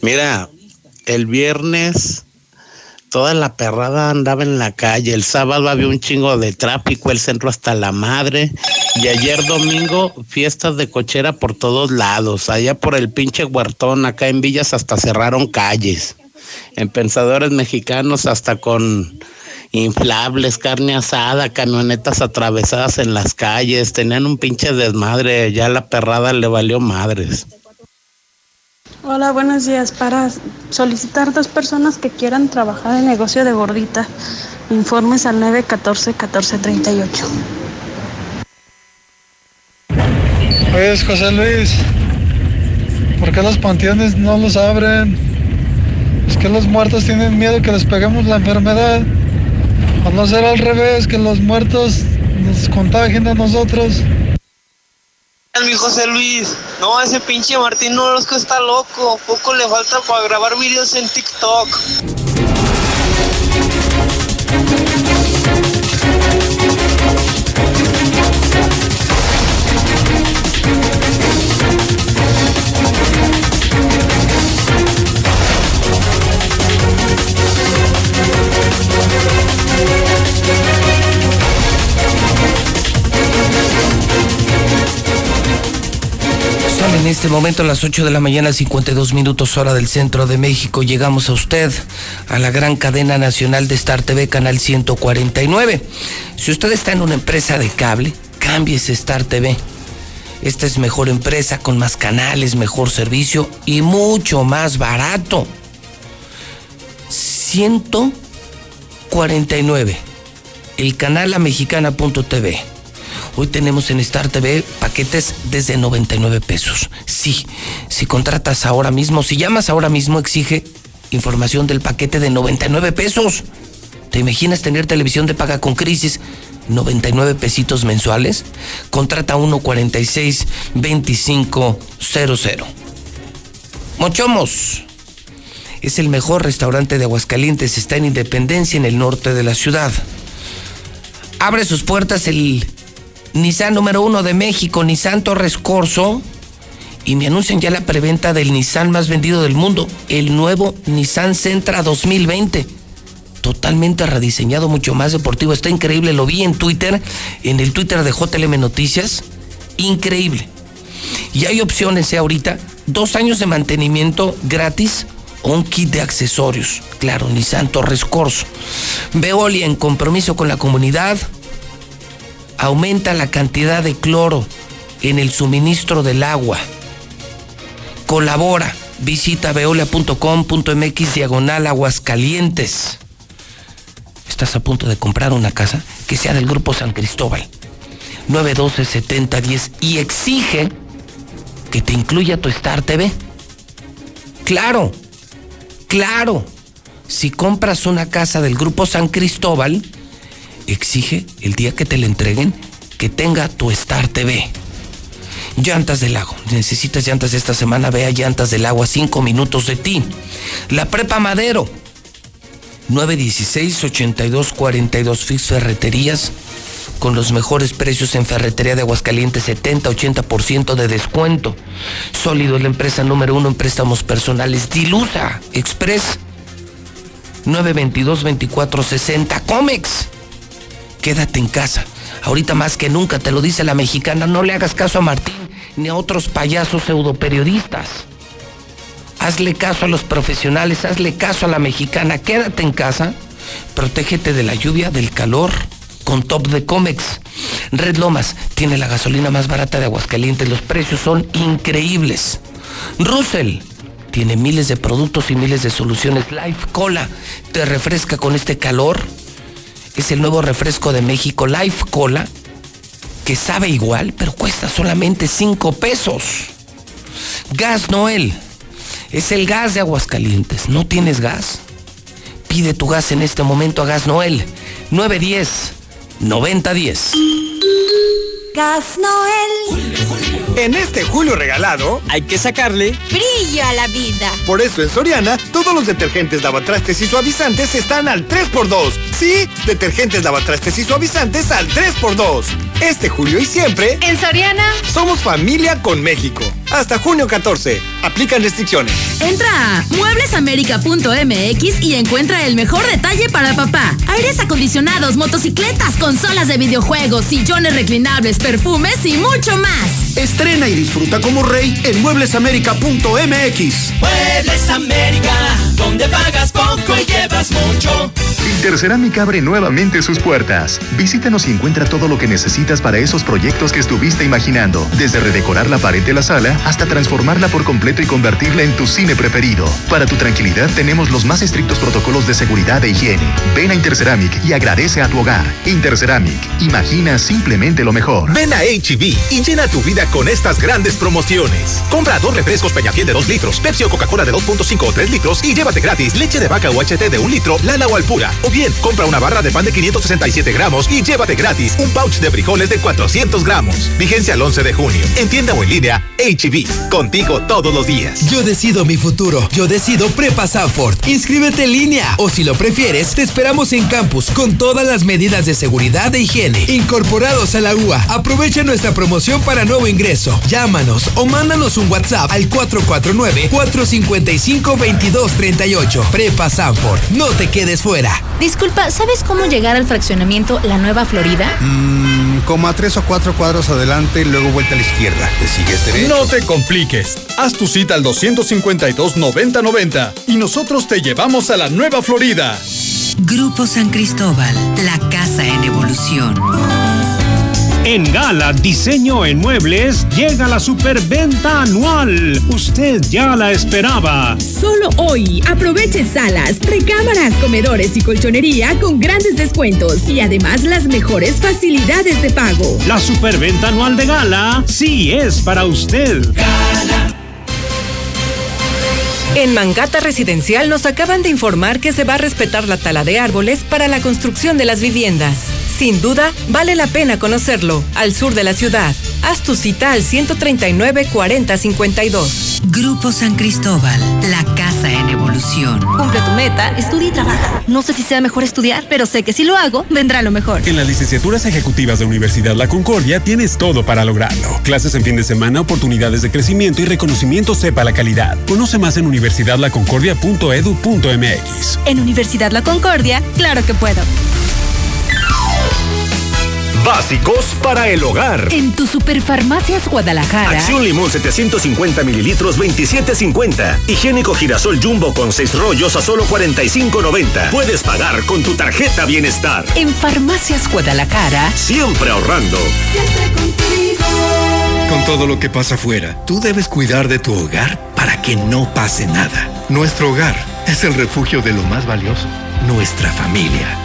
Mira, el viernes toda la perrada andaba en la calle. El sábado había un chingo de tráfico, el centro hasta la madre. Y ayer domingo, fiestas de cochera por todos lados. Allá por el pinche huertón, acá en Villas hasta cerraron calles. En pensadores mexicanos hasta con inflables, carne asada, camionetas atravesadas en las calles. Tenían un pinche desmadre. Ya la perrada le valió madres. Hola, buenos días. Para solicitar dos personas que quieran trabajar en negocio de gordita, informes al 914-1438. Pues José Luis, ¿por qué los panteones no los abren? Es que los muertos tienen miedo que les peguemos la enfermedad. O no será al revés, que los muertos nos contagien a nosotros. Mi José Luis, no, ese pinche Martín Orozco está loco. Poco le falta para grabar videos en TikTok. En este momento las 8 de la mañana, 52 minutos hora del centro de México. Llegamos a usted a la gran cadena nacional de Star TV, canal 149. Si usted está en una empresa de cable, cámbiese Star TV. Esta es mejor empresa con más canales, mejor servicio y mucho más barato. 149. El canal a mexicana.tv. Hoy tenemos en Star TV paquetes desde 99 pesos. Sí, si contratas ahora mismo, si llamas ahora mismo, exige información del paquete de 99 pesos. ¿Te imaginas tener televisión de paga con crisis? 99 pesitos mensuales. Contrata 146 2500. Mochomos. Es el mejor restaurante de Aguascalientes. Está en Independencia, en el norte de la ciudad. Abre sus puertas el Nissan número uno de México, Nissan Torres Corso, y me anuncian ya la preventa del Nissan más vendido del mundo, el nuevo Nissan Sentra 2020. Totalmente rediseñado, mucho más deportivo. Está increíble, lo vi en Twitter, en el Twitter de JLM Noticias. Increíble. Y hay opciones ¿eh? ahorita, dos años de mantenimiento gratis o un kit de accesorios. Claro, Nissan Torres Corso. Veolia en compromiso con la comunidad aumenta la cantidad de cloro en el suministro del agua. Colabora. Visita veolia.com.mx diagonal aguascalientes. Estás a punto de comprar una casa que sea del Grupo San Cristóbal. 912-7010 y exige que te incluya tu Star TV. Claro, claro. Si compras una casa del Grupo San Cristóbal, exige el día que te la entreguen que tenga tu Star TV. Llantas del Lago. Necesitas llantas esta semana, ve a Llantas del Lago a 5 minutos de ti. La Prepa Madero. 916-8242 Fix Ferreterías con los mejores precios en ferretería de Aguascalientes, 70-80% de descuento. Sólido es la empresa número uno en préstamos personales. Dilusa Express 922-2460 Comex. Quédate en casa. Ahorita más que nunca te lo dice la mexicana, no le hagas caso a Martín ni a otros payasos pseudoperiodistas. Hazle caso a los profesionales, hazle caso a la mexicana, quédate en casa, protégete de la lluvia, del calor, con Top de Comex. Red Lomas tiene la gasolina más barata de Aguascalientes, los precios son increíbles. Russell tiene miles de productos y miles de soluciones. Life Cola te refresca con este calor. Es el nuevo refresco de México, Life Cola, que sabe igual, pero cuesta solamente 5 pesos. Gas Noel es el gas de Aguascalientes. ¿No tienes gas? Pide tu gas en este momento a Gas Noel 910 9010. Gas Noel. En este julio regalado, hay que sacarle Brillo a la vida. Por eso en Soriana, todos los detergentes lavatrastes y suavizantes están al 3x2. Sí, detergentes lavatrastes y suavizantes al 3x2. Este julio y siempre, En Soriana, somos familia con México. Hasta junio 14. Aplican restricciones. entra a mueblesamerica.mx y encuentra el mejor detalle para papá. Aires acondicionados, motocicletas, consolas de videojuegos, sillones reclinables, perfumes y mucho más. Estrena y disfruta como rey en mueblesamerica.mx. Muebles América, donde pagas poco y llevas mucho. Intercerámica abre nuevamente sus puertas. Visítanos y encuentra todo lo que necesitas para esos proyectos que estuviste imaginando, desde redecorar la pared de la sala hasta transformarla por completo y convertirla en tu cine preferido. Para tu tranquilidad tenemos los más estrictos protocolos de seguridad e higiene. Ven a Interceramic y agradece a tu hogar. Interceramic, imagina simplemente lo mejor. Ven a HB y llena tu vida con estas grandes promociones. Compra dos refrescos Peñafiel de 2 litros, Pepsi o Coca-Cola de 2.5 o 3 litros y llévate gratis leche de vaca UHT de 1 litro, Lala o Alpura. O bien, compra una barra de pan de 567 gramos y llévate gratis un pouch de frijoles de 400 gramos. Vigencia el 11 de junio. En tienda o en línea, HB. Contigo todos los días. Yo decido mi futuro. Yo decido Prepa Sanford. Inscríbete en línea o si lo prefieres, te esperamos en campus con todas las medidas de seguridad e higiene incorporados a la UA. Aprovecha nuestra promoción para nuevo ingreso. Llámanos o mándanos un WhatsApp al 449-455-2238. Prepa Sanford. No te quedes fuera. Disculpa, ¿sabes cómo llegar al fraccionamiento La Nueva Florida? Mmm, como a tres o cuatro cuadros adelante, luego vuelta a la izquierda. ¿Te sigues derecho? No te compliques. Haz tu cita al 252-9090 y nosotros te llevamos a la Nueva Florida. Grupo San Cristóbal, la casa en evolución. En Gala Diseño en Muebles llega la superventa anual. Usted ya la esperaba. Solo hoy aproveche salas, recámaras, comedores y colchonería con grandes descuentos y además las mejores facilidades de pago. La superventa anual de Gala sí es para usted. En Mangata Residencial nos acaban de informar que se va a respetar la tala de árboles para la construcción de las viviendas. Sin duda, vale la pena conocerlo, al sur de la ciudad. Haz tu cita al 139 40 52. Grupo San Cristóbal, la casa casa en evolución. Cumple tu meta, estudia y trabaja. No sé si sea mejor estudiar, pero sé que si lo hago, vendrá lo mejor. En las licenciaturas ejecutivas de Universidad La Concordia tienes todo para lograrlo. Clases en fin de semana, oportunidades de crecimiento y reconocimiento sepa la calidad. Conoce más en universidadlaconcordia.edu.mx. En Universidad La Concordia, claro que puedo. Básicos para el hogar. En tu Superfarmacias Guadalajara. Acción limón 750 mililitros 27.50. Higiénico girasol jumbo con 6 rollos a solo 45.90. Puedes pagar con tu tarjeta bienestar. En Farmacias Guadalajara. Siempre ahorrando. Siempre contigo. Con todo lo que pasa afuera, tú debes cuidar de tu hogar para que no pase nada. Nuestro hogar es el refugio de lo más valioso, nuestra familia.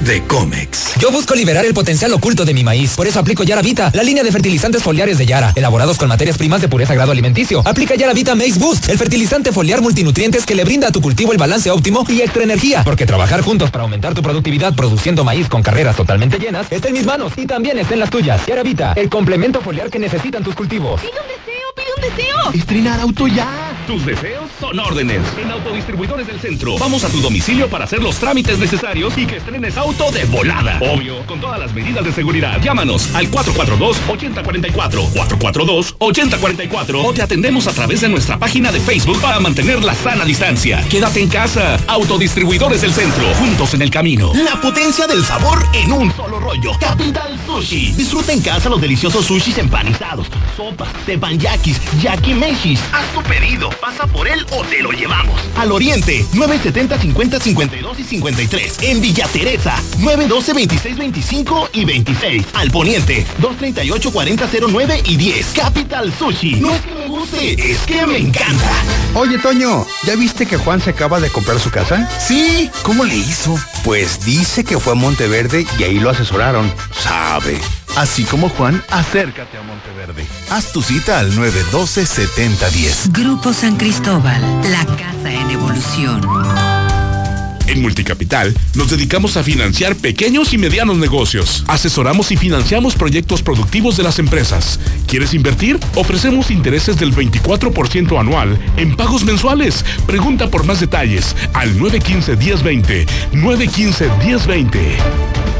de Comex. Yo busco liberar el potencial oculto de mi maíz. Por eso aplico Yara Vita, la línea de fertilizantes foliares de Yara, elaborados con materias primas de pureza grado alimenticio. Aplica Yara Vita Maize Boost, el fertilizante foliar multinutrientes que le brinda a tu cultivo el balance óptimo y extra energía. Porque trabajar juntos para aumentar tu productividad produciendo maíz con carreras totalmente llenas está en mis manos y también está en las tuyas. Yara Vita, el complemento foliar que necesitan tus cultivos. Pide un deseo. Estrenar auto ya. Tus deseos son órdenes. En Autodistribuidores del Centro. Vamos a tu domicilio para hacer los trámites necesarios y que estrenes auto de volada. Obvio, con todas las medidas de seguridad. Llámanos al 442-8044. 442-8044. O te atendemos a través de nuestra página de Facebook para mantener la sana distancia. Quédate en casa. Autodistribuidores del Centro. Juntos en el camino. La potencia del sabor en un solo rollo. Capital Sushi. Disfruta en casa los deliciosos sushis empanizados, sopas, teppanyakis, yakimeshis. Haz tu pedido, pasa por él o te lo llevamos. Al Oriente, 970 50 52 y 53. En Villa Teresa, 912 26 25 y 26. Al Poniente, 238 40 09 y 10. Capital Sushi. No es que me guste, es que me encanta. Oye, Toño, ¿ya viste que Juan se acaba de comprar su casa? Sí, ¿cómo le hizo? Pues dice que fue a Monteverde y ahí lo asesoraron. Sabe. Así como Juan, acércate a Monteverde. Haz tu cita al 912-7010. Grupo San Cristóbal, la casa en evolución. En Multicapital nos dedicamos a financiar pequeños y medianos negocios. Asesoramos y financiamos proyectos productivos de las empresas. ¿Quieres invertir? Ofrecemos intereses del 24% anual en pagos mensuales. Pregunta por más detalles al 915-1020. 915-1020.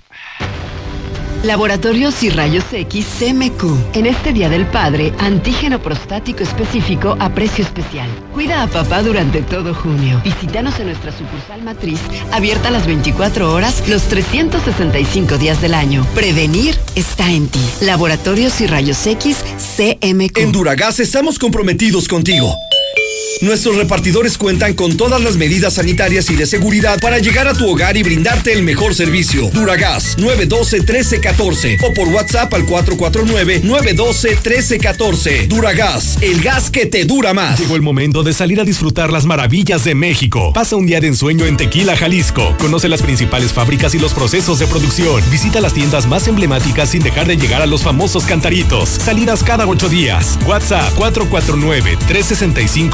Laboratorios y Rayos X CMQ. En este Día del Padre, antígeno prostático específico a precio especial. Cuida a papá durante todo junio. Visítanos en nuestra sucursal matriz, abierta las 24 horas, los 365 días del año. Prevenir está en ti. Laboratorios y Rayos X CMQ. En Duragas estamos comprometidos contigo. Nuestros repartidores cuentan con todas las medidas sanitarias y de seguridad para llegar a tu hogar y brindarte el mejor servicio. Duragas 912-1314 o por WhatsApp al 449-912-1314. Duragas, el gas que te dura más. Llegó el momento de salir a disfrutar las maravillas de México. Pasa un día de ensueño en Tequila, Jalisco. Conoce las principales fábricas y los procesos de producción. Visita las tiendas más emblemáticas sin dejar de llegar a los famosos cantaritos. Salidas cada ocho días. WhatsApp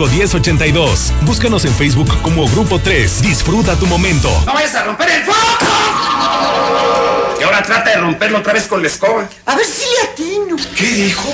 449-365-1082. Búscanos en Facebook como Grupo 3. Disfruta tu momento. ¡No vayas a romper el foco! Y ahora trata de romperlo otra vez con la escoba. A ver si le atino. ¿Qué dijo?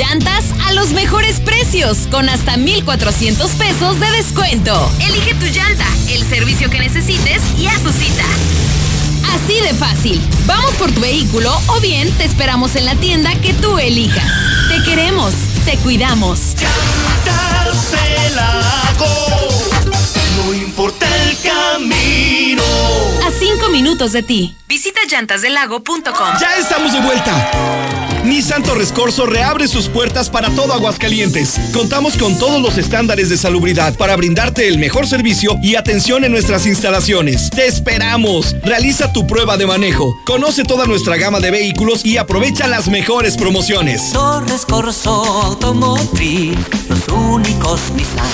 llantas a los mejores precios, con hasta 1,400 pesos de descuento. Elige tu llanta, el servicio que necesites y haz tu cita. Así de fácil. Vamos por tu vehículo o bien te esperamos en la tienda que tú elijas. Te queremos, te cuidamos. dársela No importa el camino. A cinco minutos de ti. Visita llantasdelago.com. Ya estamos de vuelta. Nissan Torres Corso reabre sus puertas para todo Aguascalientes. Contamos con todos los estándares de salubridad para brindarte el mejor servicio y atención en nuestras instalaciones. Te esperamos. Realiza tu prueba de manejo. Conoce toda nuestra gama de vehículos y aprovecha las mejores promociones. Torres Corso Automotriz, los únicos Nissan.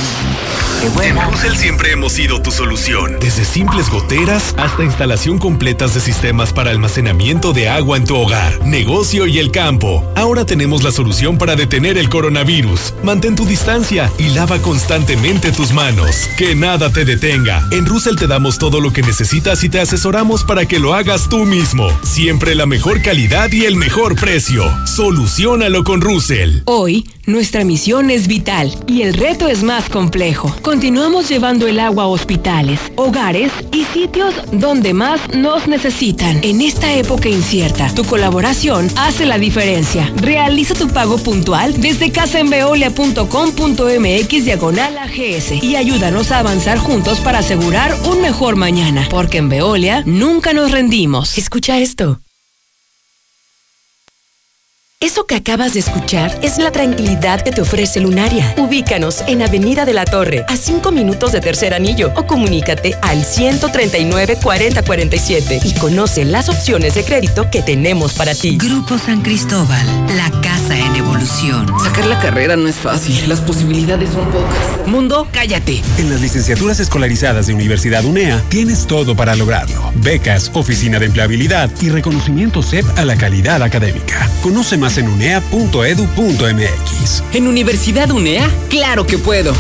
En Russell siempre hemos sido tu solución. Desde simples goteras hasta instalación completas de sistemas para almacenamiento de agua en tu hogar, negocio y el campo. Ahora tenemos la solución para detener el coronavirus. Mantén tu distancia y lava constantemente tus manos. Que nada te detenga. En Russell te damos todo lo que necesitas y te asesoramos para que lo hagas tú mismo. Siempre la mejor calidad y el mejor precio. Solucionalo con Russell. Hoy, nuestra misión es vital y el reto es más complejo. Continuamos llevando el agua a hospitales, hogares y sitios donde más nos necesitan. En esta época incierta, tu colaboración hace la diferencia. Realiza tu pago puntual desde casaenveolia.com.mx diagonal AGS y ayúdanos a avanzar juntos para asegurar un mejor mañana. Porque en Veolia nunca nos rendimos. Escucha esto. Eso que acabas de escuchar es la tranquilidad que te ofrece Lunaria. Ubícanos en Avenida de la Torre, a 5 minutos de Tercer Anillo, o comunícate al 139 4047 y conoce las opciones de crédito que tenemos para ti. Grupo San Cristóbal, la casa en evolución. Sacar la carrera no es fácil, las posibilidades son pocas. Mundo, cállate. En las licenciaturas escolarizadas de Universidad UNEA tienes todo para lograrlo. Becas, oficina de empleabilidad y reconocimiento CEP a la calidad académica. Conoce más en unea.edu.mx. ¿En Universidad UNEA? ¡Claro que puedo!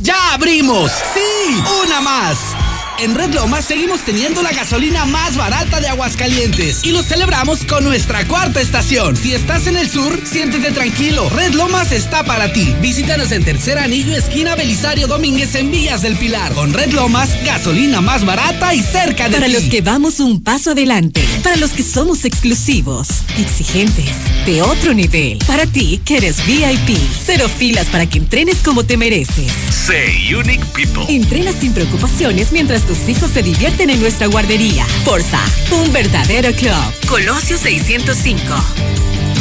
¡Ya abrimos! ¡Sí! ¡Una más! En Red Lomas seguimos teniendo la gasolina más barata de Aguascalientes y lo celebramos con nuestra cuarta estación. Si estás en el sur, siéntete tranquilo. Red Lomas está para ti. Visítanos en Tercer Anillo, esquina Belisario Domínguez en Villas del Pilar. Con Red Lomas, gasolina más barata y cerca de Para ti. los que vamos un paso adelante, para los que somos exclusivos, exigentes, de otro nivel. Para ti, que eres VIP. Cero filas para que entrenes como te mereces. Say Unique People. Entrena sin preocupaciones mientras tus hijos se divierten en nuestra guardería. Forza, un verdadero club. Colosio 605.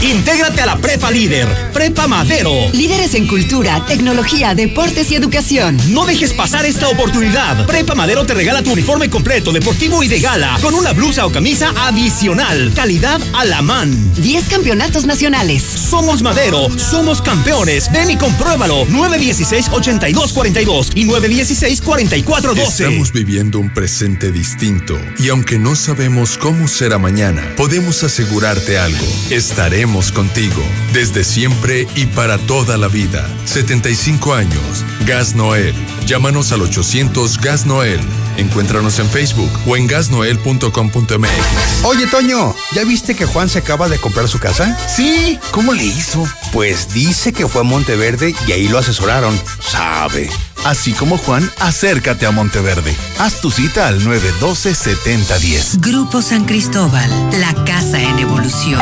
Intégrate a la Prepa Líder, Prepa Madero. Líderes en cultura, tecnología, deportes y educación. No dejes pasar esta oportunidad. Prepa Madero te regala tu uniforme completo, deportivo y de gala, con una blusa o camisa adicional. Calidad a la man. 10 campeonatos nacionales. Somos Madero, somos campeones. Ven y compruébalo. 916-8242 y 916-4412. Estamos viviendo un presente distinto y aunque no sabemos cómo será mañana, podemos asegurarte algo. Estaremos contigo desde siempre y para toda la vida. 75 años. Gas Noel. Llámanos al 800 Gas Noel. Encuéntranos en Facebook o en gasnoel.com.mx. Oye, Toño, ¿ya viste que Juan se acaba de comprar su casa? Sí, ¿cómo le hizo? Pues dice que fue a Monteverde y ahí lo asesoraron. Sabe. Así como Juan, acércate a Monteverde. Haz tu cita al 912-7010. Grupo San Cristóbal, la casa en evolución.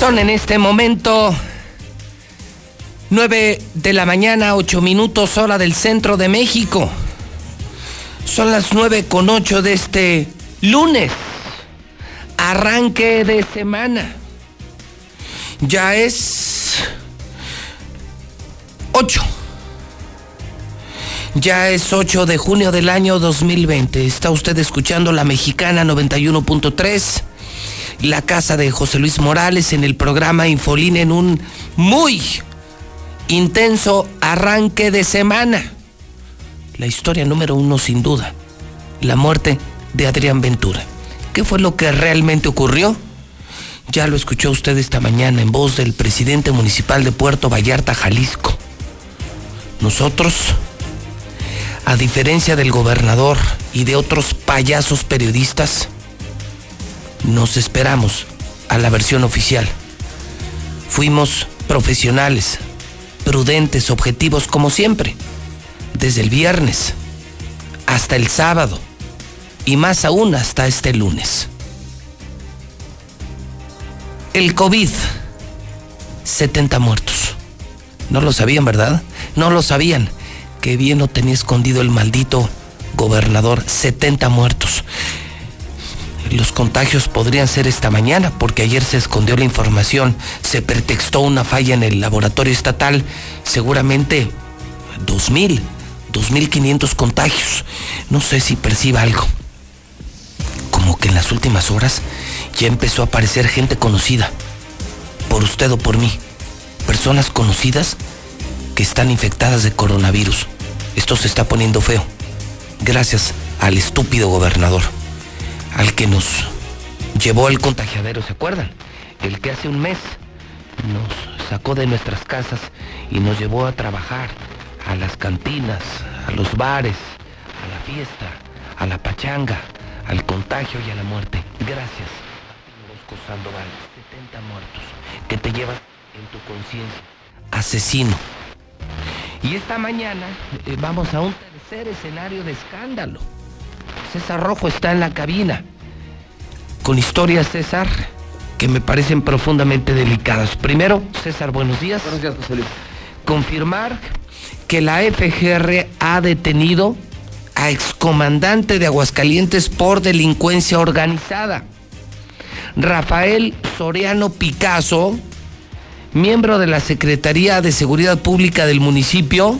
Son en este momento 9 de la mañana, 8 minutos hora del centro de México. Son las nueve con ocho de este lunes. Arranque de semana. Ya es 8. Ya es 8 de junio del año 2020. Está usted escuchando la mexicana 91.3, la casa de José Luis Morales en el programa Infolín en un muy intenso arranque de semana. La historia número uno sin duda, la muerte de Adrián Ventura. ¿Qué fue lo que realmente ocurrió? Ya lo escuchó usted esta mañana en voz del presidente municipal de Puerto Vallarta, Jalisco. Nosotros, a diferencia del gobernador y de otros payasos periodistas, nos esperamos a la versión oficial. Fuimos profesionales, prudentes, objetivos como siempre, desde el viernes hasta el sábado y más aún hasta este lunes. El COVID, 70 muertos. No lo sabían, ¿verdad? No lo sabían. Qué bien lo tenía escondido el maldito gobernador. 70 muertos. Los contagios podrían ser esta mañana porque ayer se escondió la información, se pretextó una falla en el laboratorio estatal, seguramente 2.000, 2.500 contagios. No sé si perciba algo. Como que en las últimas horas ya empezó a aparecer gente conocida, por usted o por mí. Personas conocidas que están infectadas de coronavirus. Esto se está poniendo feo. Gracias al estúpido gobernador, al que nos llevó al contagiadero, ¿se acuerdan? El que hace un mes nos sacó de nuestras casas y nos llevó a trabajar a las cantinas, a los bares, a la fiesta, a la pachanga, al contagio y a la muerte. Gracias, Bosco Sandoval. 70 muertos que te llevas en tu conciencia. Asesino. Y esta mañana eh, vamos a un tercer escenario de escándalo. César Rojo está en la cabina. Con historias, César, que me parecen profundamente delicadas. Primero, César, buenos días. Buenos días, José Luis. Confirmar que la FGR ha detenido a excomandante de Aguascalientes por delincuencia organizada. Rafael Soriano Picasso, miembro de la Secretaría de Seguridad Pública del municipio,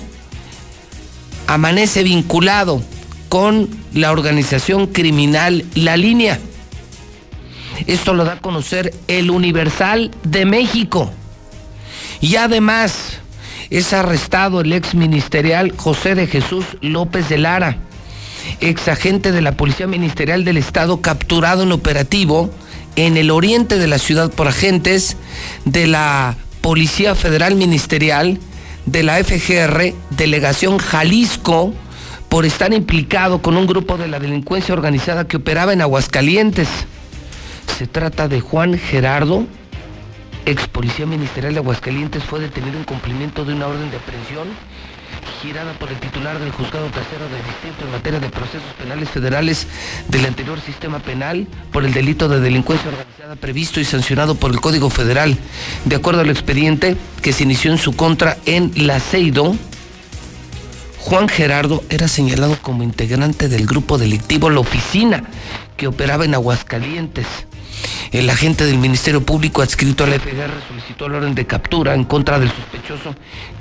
amanece vinculado con la organización criminal La Línea. Esto lo da a conocer el Universal de México. Y además es arrestado el ex ministerial José de Jesús López de Lara, ex agente de la Policía Ministerial del Estado capturado en operativo en el oriente de la ciudad por agentes de la Policía Federal Ministerial, de la FGR, Delegación Jalisco, por estar implicado con un grupo de la delincuencia organizada que operaba en Aguascalientes. Se trata de Juan Gerardo, ex policía ministerial de Aguascalientes, fue detenido en cumplimiento de una orden de aprehensión girada por el titular del juzgado tercero de distrito en materia de procesos penales federales del anterior sistema penal por el delito de delincuencia organizada previsto y sancionado por el Código Federal. De acuerdo al expediente que se inició en su contra en La Ceido, Juan Gerardo era señalado como integrante del grupo delictivo La Oficina, que operaba en Aguascalientes. El agente del Ministerio Público adscrito a la FGR solicitó el orden de captura en contra del sospechoso,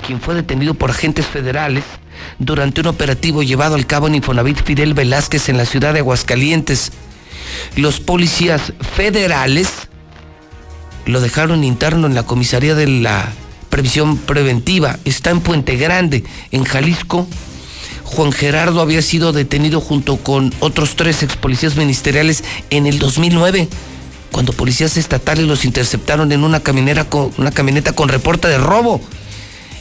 quien fue detenido por agentes federales durante un operativo llevado al cabo en Infonavit Fidel Velázquez en la ciudad de Aguascalientes. Los policías federales lo dejaron interno en la comisaría de la previsión preventiva. Está en Puente Grande, en Jalisco. Juan Gerardo había sido detenido junto con otros tres ex policías ministeriales en el 2009 cuando policías estatales los interceptaron en una, con, una camioneta con reporte de robo.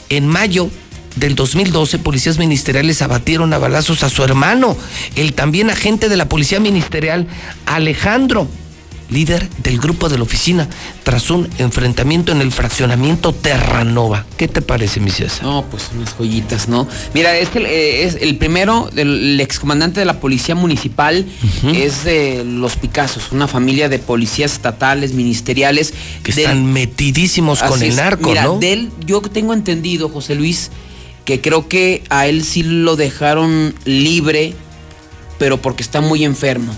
En mayo del 2012, policías ministeriales abatieron a balazos a su hermano, el también agente de la policía ministerial, Alejandro, líder del grupo de la oficina, tras un enfrentamiento en el fraccionamiento Terranova. ¿Qué te parece, mi César? No, pues unas joyitas, ¿no? Mira, este es el primero, el excomandante de la policía municipal, es de los Picassos, una familia de policías estatales, ministeriales. Que están metidísimos con el narco, Mira, ¿no? de él, yo tengo entendido, José Luis, que creo que a él sí lo dejaron libre pero porque está muy enfermo.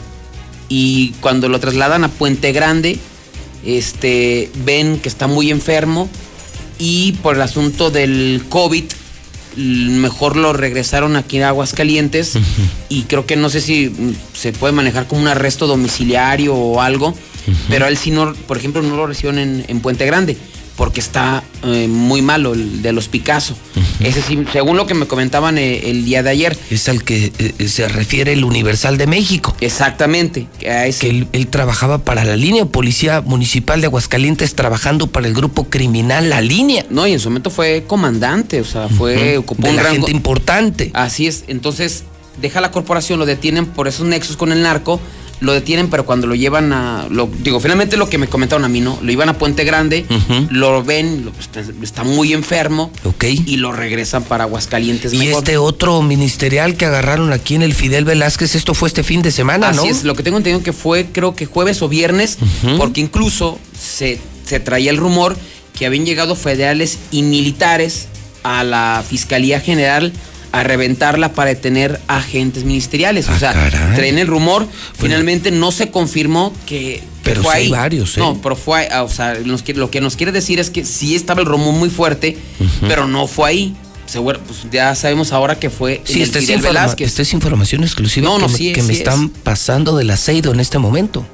Y cuando lo trasladan a Puente Grande, este, ven que está muy enfermo y por el asunto del COVID, mejor lo regresaron aquí a Aguascalientes y creo que no sé si mm, se puede manejar como un arresto domiciliario o algo, pero a él sí no, por ejemplo, no lo recibieron en, en Puente Grande porque está eh, muy malo el de los Picasso. Ese sí, según lo que me comentaban eh, el día de ayer. Es al que eh, se refiere el Universal de México. Exactamente. Que, a ese- que él, él trabajaba para la línea Policía Municipal de Aguascalientes, trabajando para el grupo criminal La Línea. No, y en su momento fue comandante, o sea, fue, Ujú. ocupó De un la rango. gente importante. Así es, entonces deja la corporación, lo detienen por esos nexos con el narco, lo detienen, pero cuando lo llevan a, lo, digo, finalmente lo que me comentaron a mí, ¿no? Lo iban a Puente Grande, lo ven, lo- está, está muy enfermo, Ok. y lo regresan para Aguascalientes Y mejor. este otro ministerial que agarraron aquí en el Fidel Velázquez, esto fue este fin de semana, Así ¿no? es, lo que tengo entendido que fue creo que jueves o viernes, porque incluso se, se traía el rumor que habían llegado federales y militares a la Fiscalía General a reventarla para detener agentes ministeriales. o Ah, sea, caray. traen el rumor, finalmente no se confirmó que, Pero fue sí hay ahí. varios, ¿eh? No, pero fue, ah, o sea, nos lo que nos quiere decir es que sí estaba el rumor muy fuerte, pero no fue ahí. Seguro, pues ya sabemos ahora que fue Sí, en el Fidel Velázquez. esta es información exclusiva No, que, no, me, sí, que sí me es. están pasando del aceido en este momento.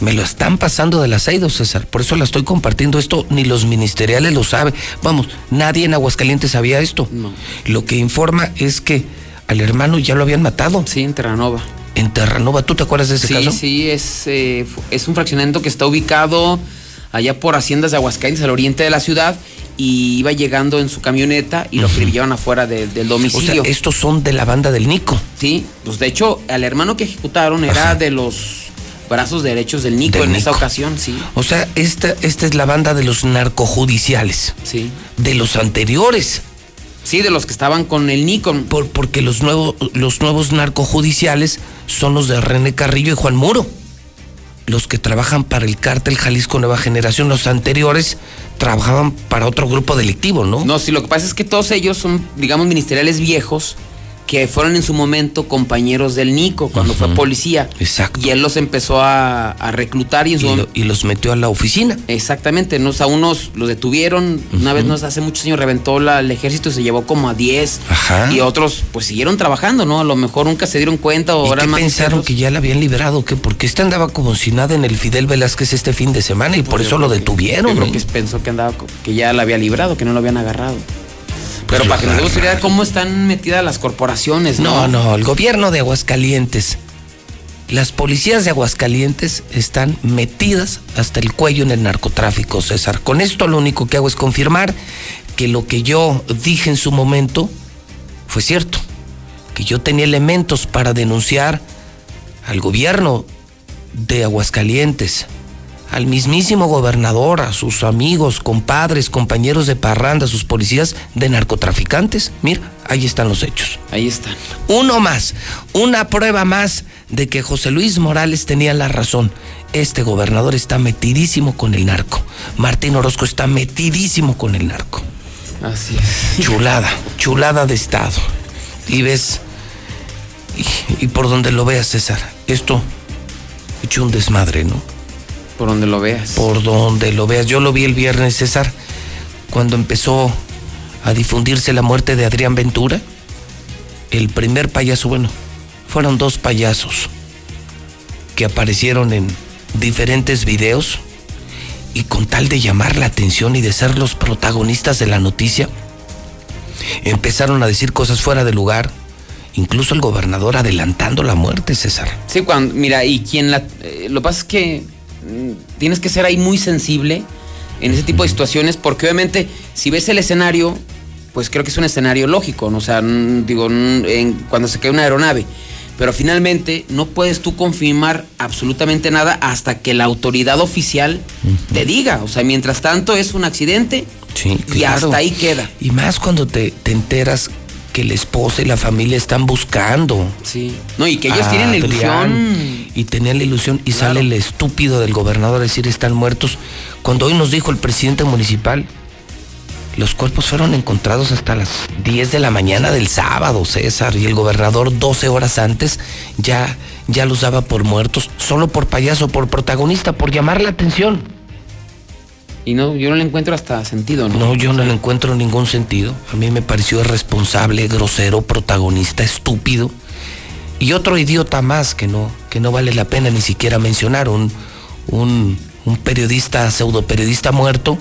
Me lo están pasando del aceido, César. Por eso la estoy compartiendo. Esto ni los ministeriales lo saben. Vamos, nadie en Aguascalientes sabía esto. No. Lo que informa es que al hermano ya lo habían matado. Sí, en Terranova. En Terranova, ¿tú te acuerdas de ese Sí, caso? sí, es, eh, es un fraccionamiento que está ubicado allá por Haciendas de Aguascalientes, al oriente de la ciudad, y iba llegando en su camioneta y lo acribillaron afuera de- del O sea, domicilio. estos son de la banda del Nico. Sí, pues de hecho, al hermano que ejecutaron era de los brazos derechos del Nico Del en esta Nico. ocasión, sí. O sea, esta, esta es la banda de los narcojudiciales. Sí. De los anteriores. Sí, de los que estaban con el Nico. Por, porque los, nuevos los nuevos narcojudiciales son los de René Carrillo y Juan Muro. Los que trabajan para el cártel Jalisco Nueva Generación. Los anteriores trabajaban para otro grupo delictivo, ¿no? No, sí, lo que pasa es que todos ellos son, digamos, ministeriales viejos que fueron en su momento compañeros del Nico cuando fue policía. Exacto. Y él los empezó a, a reclutar y en Y, su lo- y los metió a la oficina. Exactamente, nos, a unos los detuvieron, una vez nos hace muchos años reventó la- el ejército y se llevó como a 10 Ajá. y otros pues siguieron trabajando, ¿no? A lo mejor nunca se dieron cuenta o ¿Y eran qué más pensaron que ya la habían liberado? ¿Qué? Porque este andaba como si nada en el Fidel Velázquez este fin de semana y por Pues eso yo lo que- detuvieron. Yo creo que pensó que andaba que ya la había librado, que no lo habían agarrado. Pues Pero lo para que nos demos idea cómo están metidas las corporaciones, No, ¿no? no, el gobierno de Aguascalientes. Las policías de Aguascalientes están metidas hasta el cuello en el narcotráfico, César. Con esto lo único que hago es confirmar que lo que yo dije en su momento fue cierto. Que yo tenía elementos para denunciar al gobierno de Aguascalientes, al mismísimo gobernador, a sus amigos, compadres, compañeros de parranda, a sus policías de narcotraficantes. Mira, ahí están los hechos. Ahí están. Uno más, una prueba más de que José Luis Morales tenía la razón. Este gobernador está metidísimo con el narco. Martín Orozco está metidísimo con el narco. Así es. Chulada, chulada de Estado. Y ves, y, y por donde lo veas, César, esto hecho un desmadre, ¿no? Por donde lo veas. Por donde lo veas. Yo lo vi el viernes, César, cuando empezó a difundirse la muerte de Adrián Ventura. El primer payaso, bueno, fueron dos payasos que aparecieron en diferentes videos y con tal de llamar la atención y de ser los protagonistas de la noticia, empezaron a decir cosas fuera de lugar, incluso el gobernador adelantando la muerte, César. Sí, cuando, mira, y quien la. eh, lo que pasa es que tienes que ser ahí muy sensible en ese tipo de situaciones, porque obviamente, si ves el escenario, pues creo que es un escenario lógico, ¿no? O sea, mm, digo, mm, en- cuando se cae una aeronave. Pero finalmente no puedes tú confirmar absolutamente nada hasta que la autoridad oficial te diga. O sea, mientras tanto es un accidente Sí, y claro. hasta ahí queda. Y más cuando te, te enteras que la esposa y la familia están buscando. Sí. No, y que ellos tienen la ilusión. Y tenían la ilusión y Claro. sale el estúpido del gobernador a decir están muertos. Cuando hoy nos dijo el presidente municipal Los cuerpos fueron encontrados hasta las 10 de la mañana del sábado, César, y el gobernador 12 horas antes ya, ya los daba por muertos, solo por payaso, por protagonista, por llamar la atención. Y no, yo no le encuentro hasta sentido, ¿no? No, yo no le encuentro ningún sentido. A mí me pareció irresponsable, grosero, protagonista, estúpido. Y otro idiota más que no, que no vale la pena ni siquiera mencionar, un, un, un periodista, pseudo periodista muerto,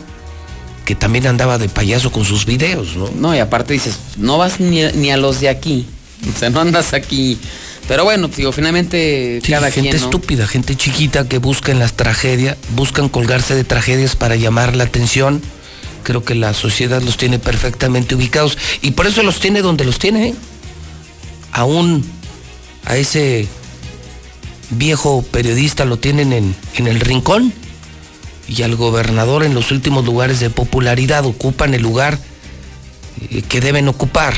que también andaba de payaso con sus videos, ¿no? No, y aparte dices, no vas ni, ni a los de aquí. O sea, no andas aquí. Pero bueno, digo, finalmente Sí, cada gente quien. ¿no? estúpida, gente chiquita que busca en las tragedias, buscan colgarse de tragedias para llamar la atención. Creo que la sociedad los tiene perfectamente ubicados y por eso los tiene donde los tiene. ¿eh? Aún a ese viejo periodista lo tienen en, en el rincón y al gobernador en los últimos lugares de popularidad ocupan el lugar eh, que deben ocupar.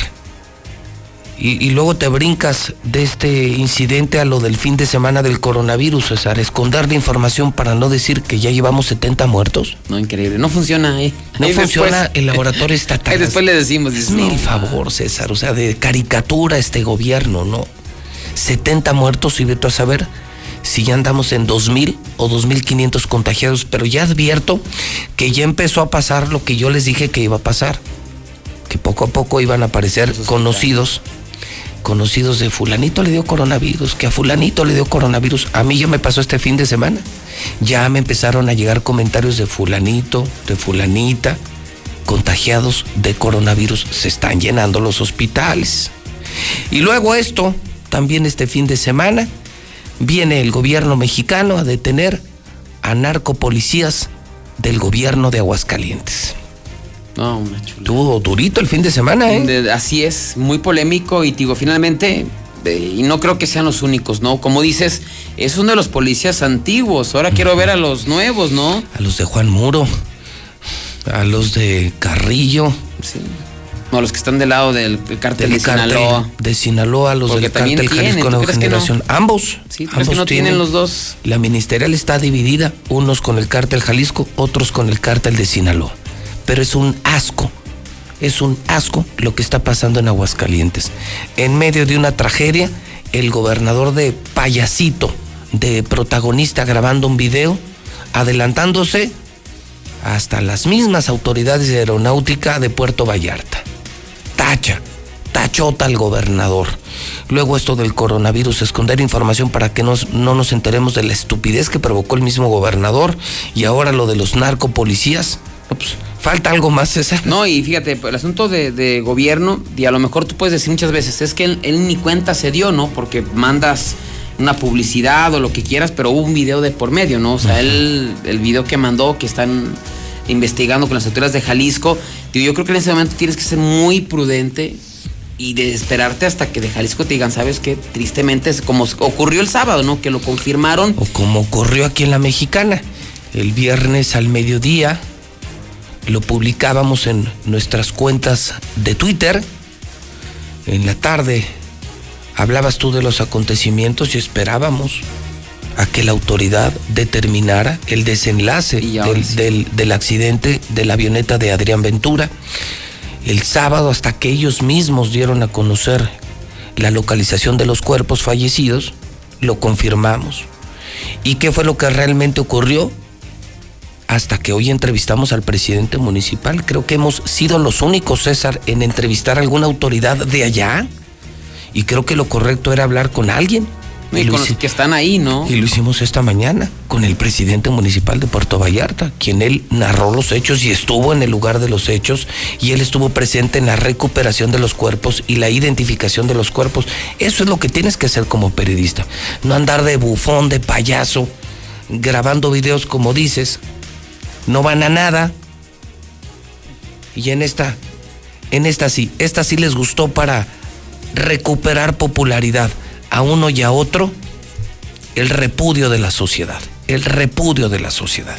Y, y luego te brincas de este incidente a lo del fin de semana del coronavirus, César. Esconder la información para no decir que ya llevamos 70 muertos. No, increíble. No funciona ahí. No Ahí funciona después- el laboratorio estatal. Ahí después le decimos, dices, Hazme no. el favor, César. O sea, de caricatura este gobierno, ¿no? 70 muertos y vete a saber si ya andamos en 2.000 o 2.500 contagiados. Pero ya advierto que ya empezó a pasar lo que yo les dije que iba a pasar. Que poco a poco iban a aparecer conocidos conocidos de fulanito le dio coronavirus, que a fulanito le dio coronavirus. A mí ya me pasó este fin de semana. Ya me empezaron a llegar comentarios de fulanito, de fulanita, contagiados de coronavirus. Se están llenando los hospitales. Y luego esto, también este fin de semana, viene el gobierno mexicano a detener a narcopolicías del gobierno de Aguascalientes. No, una chula. Durito el fin de semana, ¿eh? De- así es, muy polémico y digo, finalmente, eh, y no creo que sean los únicos, ¿no? Como dices, es uno de los policías antiguos, ahora quiero ver a los nuevos, ¿no? A los de Juan Muro, a los de Carrillo. Sí. No, los que están del lado del, del de Sinaloa. de Sinaloa, los Porque del también cártel tienen, Jalisco ¿tú Nueva no? Generación. Ambos. Sí, ¿tú crees ambos que no tienen los dos? La ministerial está dividida, unos con el cártel Jalisco, otros con el cártel de Sinaloa. Pero es un asco, es un asco lo que está pasando en Aguascalientes. En medio de una tragedia, el gobernador de payasito, de protagonista grabando un video, adelantándose hasta las mismas autoridades de aeronáutica de Puerto Vallarta. Tacha, tachota al gobernador. Luego esto del coronavirus, esconder información para que no nos enteremos de la estupidez que provocó el mismo gobernador y ahora lo de los narcopolicías. No, pues, falta algo más, César. No, y fíjate, el asunto de, de gobierno, y a lo mejor tú puedes decir muchas veces, es que él, él ni cuenta se dio, ¿no? Porque mandas una publicidad o lo que quieras, pero hubo un video de por medio, ¿no? O sea, él, el video que mandó, que están investigando con las autoridades de Jalisco, digo, yo creo que en ese momento tienes que ser muy prudente y de esperarte hasta que de Jalisco te digan, ¿sabes qué? Tristemente es como ocurrió el sábado, ¿no? Que lo confirmaron. O como ocurrió aquí en la Mexicana. El viernes al mediodía lo publicábamos en nuestras cuentas de Twitter. En la tarde hablabas tú de los acontecimientos y esperábamos a que la autoridad determinara el desenlace del, del- del accidente de la avioneta de Adrián Ventura. El sábado hasta que ellos mismos dieron a conocer la localización de los cuerpos fallecidos, lo confirmamos. ¿Y qué fue lo que realmente ocurrió? Hasta que hoy entrevistamos al presidente municipal. Creo que hemos sido los únicos, César, en entrevistar a alguna autoridad de allá. Y creo que lo correcto era hablar con alguien. Y con los que están ahí, ¿no? y lo hicimos esta mañana con el presidente municipal de Puerto Vallarta, quien él narró los hechos y estuvo en el lugar de los hechos y él estuvo presente en la recuperación de los cuerpos y la identificación de los cuerpos. Eso es lo que tienes que hacer como periodista. No andar de bufón, de payaso, grabando videos como dices. No van a nada. Y en esta, en esta sí, esta sí les gustó para recuperar popularidad a uno y a otro el repudio de la sociedad, el repudio de la sociedad.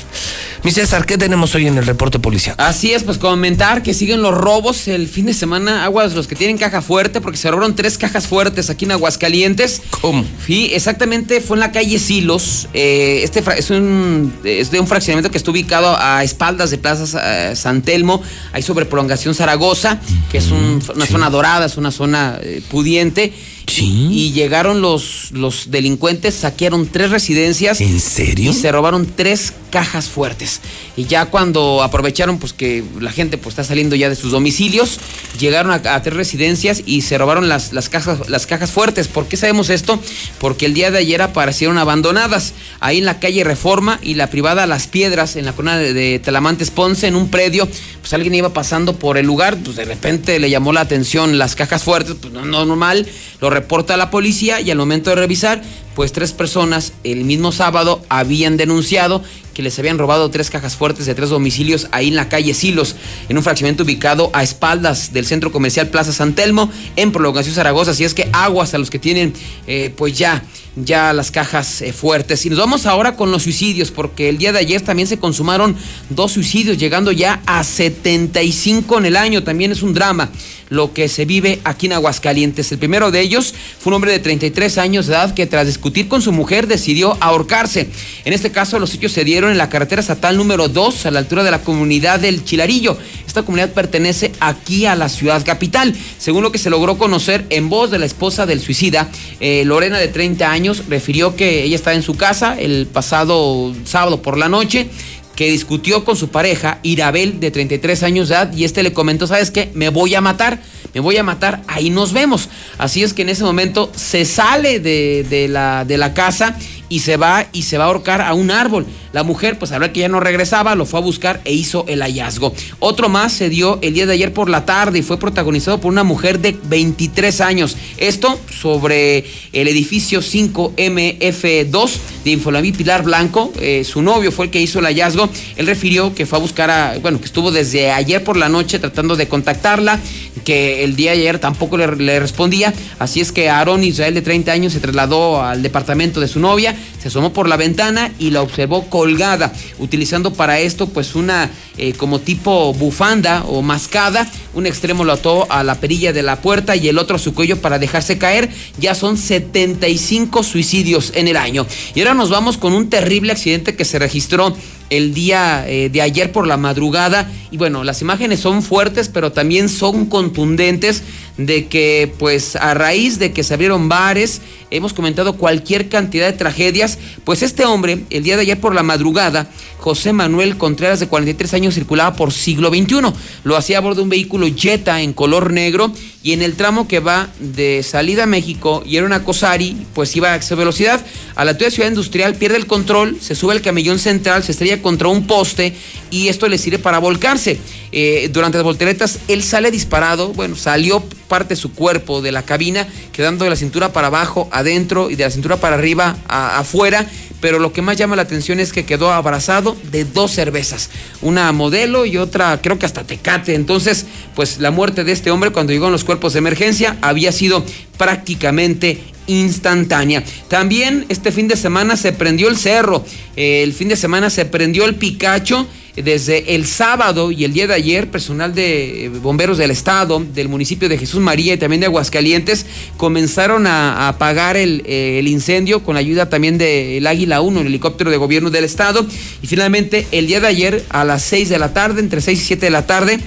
Mi César, ¿qué tenemos hoy en el reporte policial? Así es, pues comentar que siguen los robos el fin de semana. Aguas los que tienen caja fuerte, porque se robaron tres cajas fuertes aquí en Aguascalientes. ¿Cómo? Sí, exactamente, fue en la calle Silos. Eh, este es, un, es de un fraccionamiento que está ubicado a espaldas de Plaza eh, San Telmo, ahí sobre Prolongación Zaragoza, que es un- una zona dorada, es una zona eh, pudiente. Y llegaron los, los delincuentes, saquearon tres residencias. ¿En serio? Y se robaron tres cajas fuertes. Y ya cuando aprovecharon pues que la gente pues está saliendo ya de sus domicilios, llegaron a, a tres residencias y se robaron las, las, cajas, las cajas fuertes. ¿Por qué sabemos esto? Porque el día de ayer aparecieron abandonadas ahí en la calle Reforma y la privada Las Piedras, en la zona de, de Talamantes Ponce, en un predio. Pues alguien iba pasando por el lugar, pues de repente le llamó la atención las cajas fuertes, pues no, no normal, lo reporta a la policía y al momento de revisar, pues tres personas el mismo sábado habían denunciado que les habían robado tres cajas fuertes de tres domicilios ahí en la calle Silos, en un fraccionamiento ubicado a espaldas del centro comercial Plaza San Telmo, en Prolongación Zaragoza. Así es que aguas a los que tienen, eh, pues ya, ya las cajas eh, fuertes. Y nos vamos ahora con los suicidios, porque el día de ayer también se consumaron dos suicidios, llegando ya a 75 en el año. También es un drama lo que se vive aquí en Aguascalientes. El primero de ellos fue un hombre de 33 años de edad que tras discutir con su mujer decidió ahorcarse. En este caso los hechos se dieron en la carretera estatal número 2 a la altura de la comunidad del Chilarillo. Esta comunidad pertenece aquí a la ciudad capital. Según lo que se logró conocer en voz de la esposa del suicida, eh, Lorena de 30 años refirió que ella estaba en su casa el pasado sábado por la noche que discutió con su pareja, Irabel, de 33 años de edad, y este le comentó, ¿sabes qué? Me voy a matar, me voy a matar, ahí nos vemos. Así es que en ese momento se sale de, la, de la casa y se va y se va a ahorcar a un árbol. La mujer, pues a ver que ya no regresaba, lo fue a buscar e hizo el hallazgo. Otro más se dio el día de ayer por la tarde y fue protagonizado por una mujer de 23 años. Esto sobre el edificio 5MF2 de Infolaví Pilar Blanco. Eh, su novio fue el que hizo el hallazgo. Él refirió que fue a buscar a, bueno, que estuvo desde ayer por la noche tratando de contactarla, que el día de ayer tampoco le, le respondía. Así es que Aarón Israel de 30 años se trasladó al departamento de su novia, se asomó por la ventana y la observó colgada, utilizando para esto pues una eh, como tipo bufanda o mascada. Un extremo lo ató a la perilla de la puerta y el otro a su cuello para dejarse caer. Ya son 75 suicidios en el año. Y ahora nos vamos con un terrible accidente que se registró el día eh, de ayer por la madrugada. Y bueno, las imágenes son fuertes, pero también son contundentes de que, pues, a raíz de que se abrieron bares, hemos comentado cualquier cantidad de tragedias. Pues este hombre, el día de ayer por la madrugada, José Manuel Contreras, de 43 años, circulaba por siglo XXI. Lo hacía a bordo de un vehículo Jetta en color negro y en el tramo que va de salida a México y era una Cosari, pues iba a exceso velocidad. A la Ciudad Industrial pierde el control, se sube al camellón central, se estrella contra un poste y esto le sirve para volcarse. Eh, durante las volteretas él sale disparado, bueno, salió parte de su cuerpo de la cabina, quedando de la cintura para abajo, adentro y de la cintura para arriba, afuera. Pero lo que más llama la atención es que quedó abrazado de dos cervezas, una modelo y otra creo que hasta tecate. Entonces, pues la muerte de este hombre cuando llegó en los cuerpos de emergencia había sido prácticamente instantánea. También este fin de semana se prendió el cerro, el fin de semana se prendió el Picacho. Desde el sábado y el día de ayer, personal de eh, bomberos del estado, del municipio de Jesús María y también de Aguascalientes, comenzaron a, apagar el, eh, el incendio con la ayuda también del Águila 1, el helicóptero de gobierno del estado. Y finalmente, el día de ayer, a las 6 de la tarde, entre 6 y 7 de la tarde,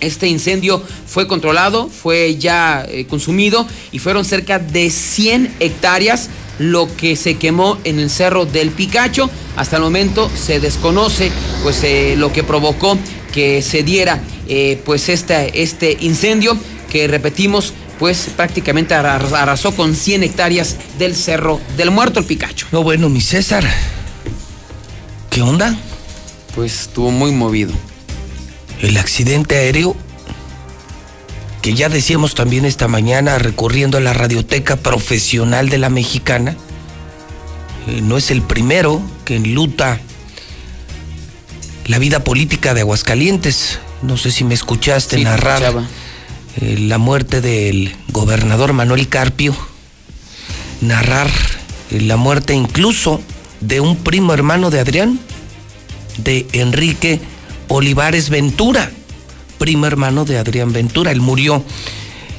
este incendio fue controlado, fue ya eh, consumido y fueron cerca de 100 hectáreas lo que se quemó en el cerro del Picacho. Hasta el momento se desconoce pues eh, lo que provocó que se diera eh, pues este, este incendio que repetimos pues prácticamente arras- arrasó con 100 hectáreas del cerro del muerto el Picacho. No, bueno, mi César. ¿Qué onda? Pues estuvo muy movido. El accidente aéreo que ya decíamos también esta mañana recorriendo a la radioteca profesional de la mexicana, eh, no es el primero que enluta la vida política de Aguascalientes. No sé si me escuchaste Sí, narrar eh, la muerte del gobernador Manuel Carpio, narrar eh, la muerte incluso de un primo hermano de Adrián. de Enrique Olivares Ventura, primo hermano de Adrián Ventura. Él murió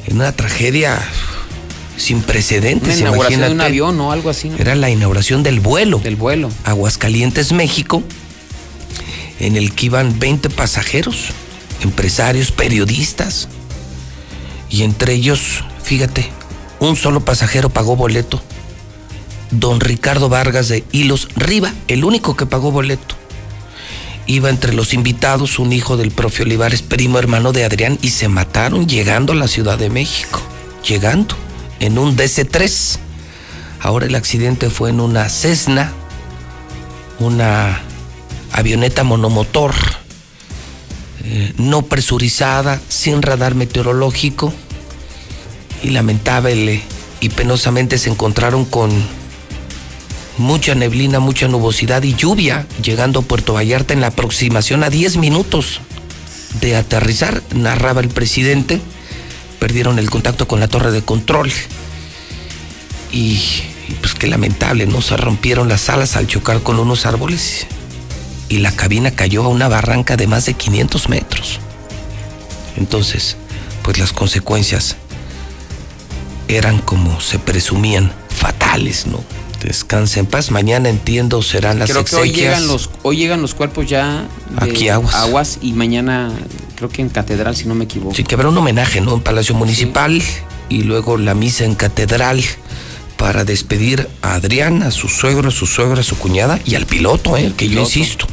en una tragedia sin precedentes. Una inauguración de un avión o algo así. ¿no? Era la inauguración del vuelo. Del vuelo. Aguascalientes, México, en el que iban 20 pasajeros, empresarios, periodistas. Y entre ellos, fíjate, un solo pasajero pagó boleto. Don Ricardo Vargas de Hilos Riva, el único que pagó boleto. Iba entre los invitados un hijo del profe Olivares, primo hermano de Adrián, y se mataron llegando a la Ciudad de México. Llegando en un DC-3. Ahora el accidente fue en una Cessna, una avioneta monomotor, eh, no presurizada, sin radar meteorológico, y lamentable y penosamente se encontraron con mucha neblina, mucha nubosidad y lluvia, llegando a Puerto Vallarta en la aproximación a 10 minutos de aterrizar, narraba el presidente, perdieron el contacto con la torre de control y, y pues qué lamentable, ¿no? Se rompieron las alas al chocar con unos árboles y la cabina cayó a una barranca de más de 500 metros. Entonces, pues las consecuencias eran como se presumían, fatales, ¿no? Descansa en paz. Mañana entiendo serán las Creo que hoy llegan los hoy llegan los cuerpos ya de Aquí Aguas. y mañana creo que en Catedral si no me equivoco. Sí, que habrá un homenaje, ¿no? En Palacio Municipal y luego la misa en Catedral para despedir a Adrián, a su suegro, a su suegra, a su cuñada y al piloto, ¿eh? Que yo insisto.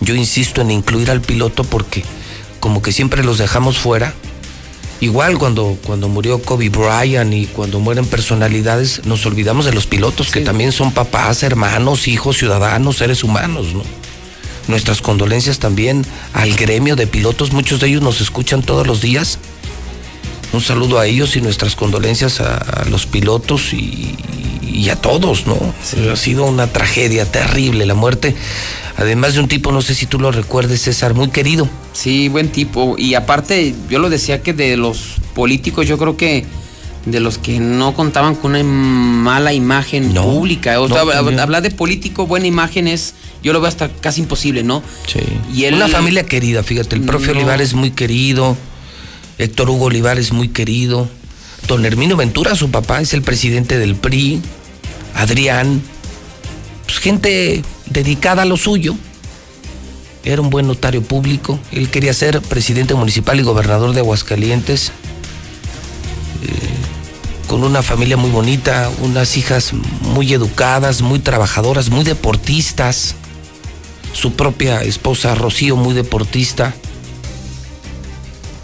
Yo insisto en incluir al piloto porque como que siempre los dejamos fuera. Igual cuando, cuando murió Kobe Bryant y cuando mueren personalidades, nos olvidamos de los pilotos, que también son papás, hermanos, hijos, ciudadanos, seres humanos, ¿no? Nuestras condolencias también al gremio de pilotos, muchos de ellos nos escuchan todos los días. Un saludo a ellos y nuestras condolencias a, a los pilotos y, y a todos, ¿no? Ha sido una tragedia terrible la muerte. Además de un tipo, no sé si tú lo recuerdes, César, muy querido. Sí, buen tipo. Y aparte, yo lo decía que de los políticos, yo creo que de los que no contaban con una mala imagen pública. O sea, hablar de político, buena imagen es, yo lo veo hasta casi imposible, ¿no? Sí. Y él- Una familia querida, fíjate, el profe No. Olivares muy querido, Héctor Hugo Olivares muy querido, don Herminio Ventura, su papá, es el presidente del PRI, Adrián, pues gente dedicada a lo suyo. Era un buen notario público, él quería ser presidente municipal y gobernador de Aguascalientes, eh, con una familia muy bonita, unas hijas muy educadas, muy trabajadoras, muy deportistas su propia esposa Rocío, muy deportista.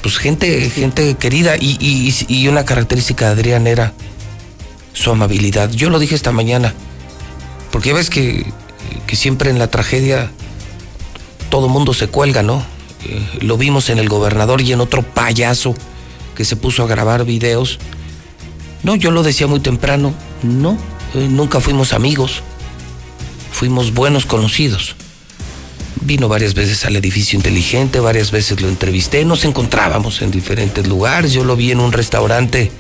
Pues gente, gente querida y, y- y una característica de Adrián era su amabilidad. Yo lo dije esta mañana, porque ya ves que, que siempre en la tragedia todo mundo se cuelga, ¿no? Eh, lo vimos en el gobernador y en otro payaso que se puso a grabar videos. No, yo lo decía muy temprano, no, eh, nunca fuimos amigos, fuimos buenos conocidos. Vino varias veces al edificio inteligente, varias veces lo entrevisté, nos encontrábamos en diferentes lugares, yo lo vi en un restaurante,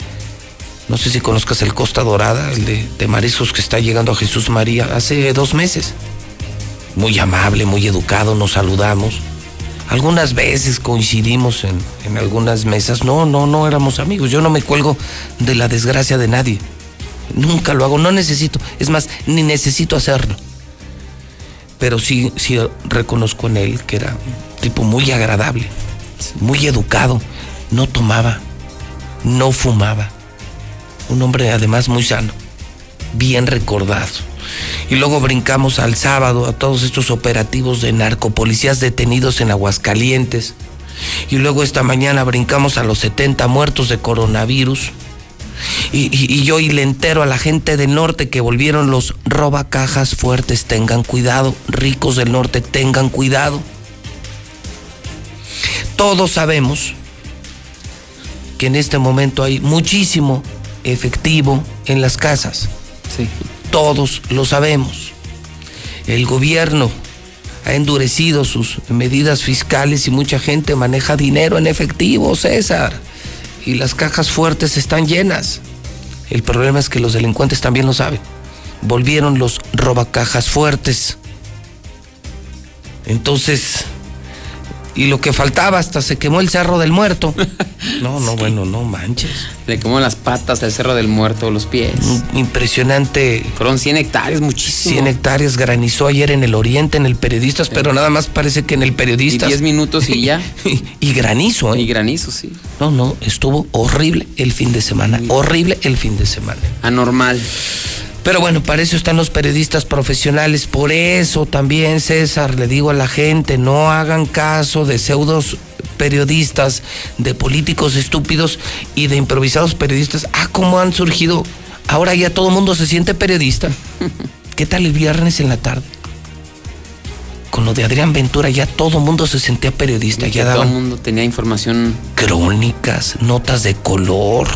no sé si conozcas el Costa Dorada, el de, mariscos que está llegando a Jesús María, hace dos meses. Muy amable, muy educado, nos saludamos. Algunas veces coincidimos en, en algunas mesas, no, no, no éramos amigos, yo no me cuelgo de la desgracia de nadie. Nunca lo hago, no necesito, es más, ni necesito hacerlo pero sí, sí reconozco en él que era un tipo muy agradable, muy educado, no tomaba, no fumaba, un hombre además muy sano, bien recordado. Y luego brincamos al sábado a todos estos operativos de narcopolicías detenidos en Aguascalientes. Y luego esta mañana brincamos a los 70 muertos de coronavirus. Y, y- y yo hoy le entero a la gente del norte que volvieron los robacajas fuertes. Tengan cuidado, ricos del norte, tengan cuidado. Todos sabemos que en este momento hay muchísimo efectivo en las casas. Todos lo sabemos. El gobierno ha endurecido sus medidas fiscales y mucha gente maneja dinero en efectivo, César. Y las cajas fuertes están llenas. El problema es que los delincuentes también lo saben. Volvieron los robacajas fuertes. Entonces, y lo que faltaba, hasta se quemó el Cerro del Muerto. No, no, bueno, no manches. Le quemó las patas al Cerro del Muerto, los pies. Impresionante. Fueron 100 hectáreas, muchísimo. 100 hectáreas granizó ayer en el Oriente, en el Periodistas, pero nada más parece que en el Periodistas. Y 10 minutos y ya. y granizo, ¿eh? Y granizo, sí. No, no, estuvo horrible el fin de semana. Horrible el fin de semana. Anormal. Pero bueno, para eso están los periodistas profesionales. Por eso también, César, le digo a la gente, no hagan caso de pseudos periodistas, de políticos estúpidos y de improvisados periodistas. Ah, cómo han surgido. Ahora ya todo el mundo se siente periodista. ¿Qué tal el viernes en la tarde? Con lo de Adrián Ventura ya todo el mundo se sentía periodista. Ya todo el mundo tenía información. crónicas, notas de color,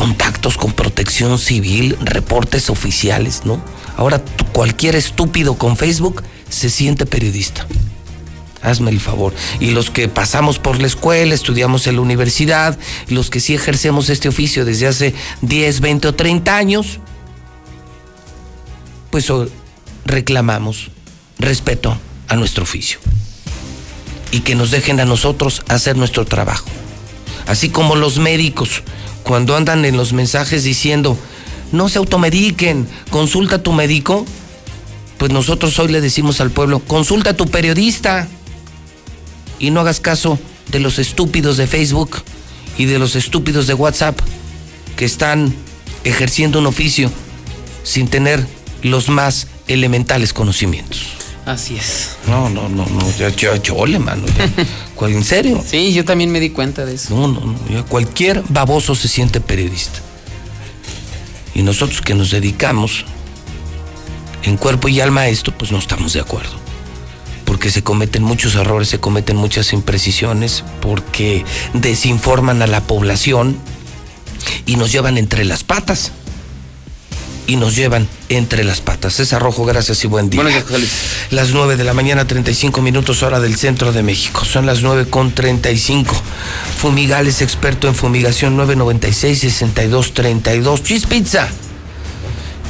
contactos con protección civil, reportes oficiales, ¿no? Ahora cualquier estúpido con Facebook se siente periodista. Hazme el favor. Y los que pasamos por la escuela, estudiamos en la universidad, los que sí ejercemos este oficio desde hace 10, 20 o 30 años, pues reclamamos respeto a nuestro oficio. Y que nos dejen a nosotros hacer nuestro trabajo. Así como los médicos, cuando andan en los mensajes diciendo, no se automediquen, consulta a tu médico, pues nosotros hoy le decimos al pueblo, consulta a tu periodista y no hagas caso de los estúpidos de Facebook y de los estúpidos de WhatsApp que están ejerciendo un oficio sin tener los más elementales conocimientos. Así es. No, no, no, no, ya, ya, chole, mano. ya. ¿Cuál, ¿En serio? Sí, yo también me di cuenta de eso. No, no, no. ya cualquier baboso se siente periodista. Y nosotros que nos dedicamos en cuerpo y alma a esto, pues no estamos de acuerdo. Porque se cometen muchos errores, se cometen muchas imprecisiones, porque desinforman a la población y nos llevan entre las patas. Y nos llevan entre las patas. César Rojo, gracias y buen día. José Luis. Las 9 de la mañana, 35 minutos hora del centro de México. Son las 9 con 35. Fumigales, experto en fumigación 996-6232. Cheese Pizza.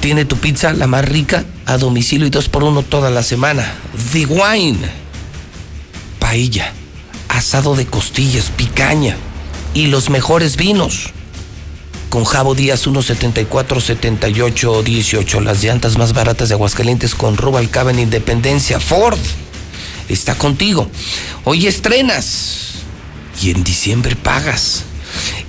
Tiene tu pizza la más rica a domicilio y dos por uno toda la semana. The Wine. Paella. Asado de costillas, picaña. Y los mejores vinos. Con Jabo Díaz 174 78 18. Las llantas más baratas de Aguascalientes con Rubalcaba en Independencia. Ford está contigo. Hoy estrenas y en diciembre pagas.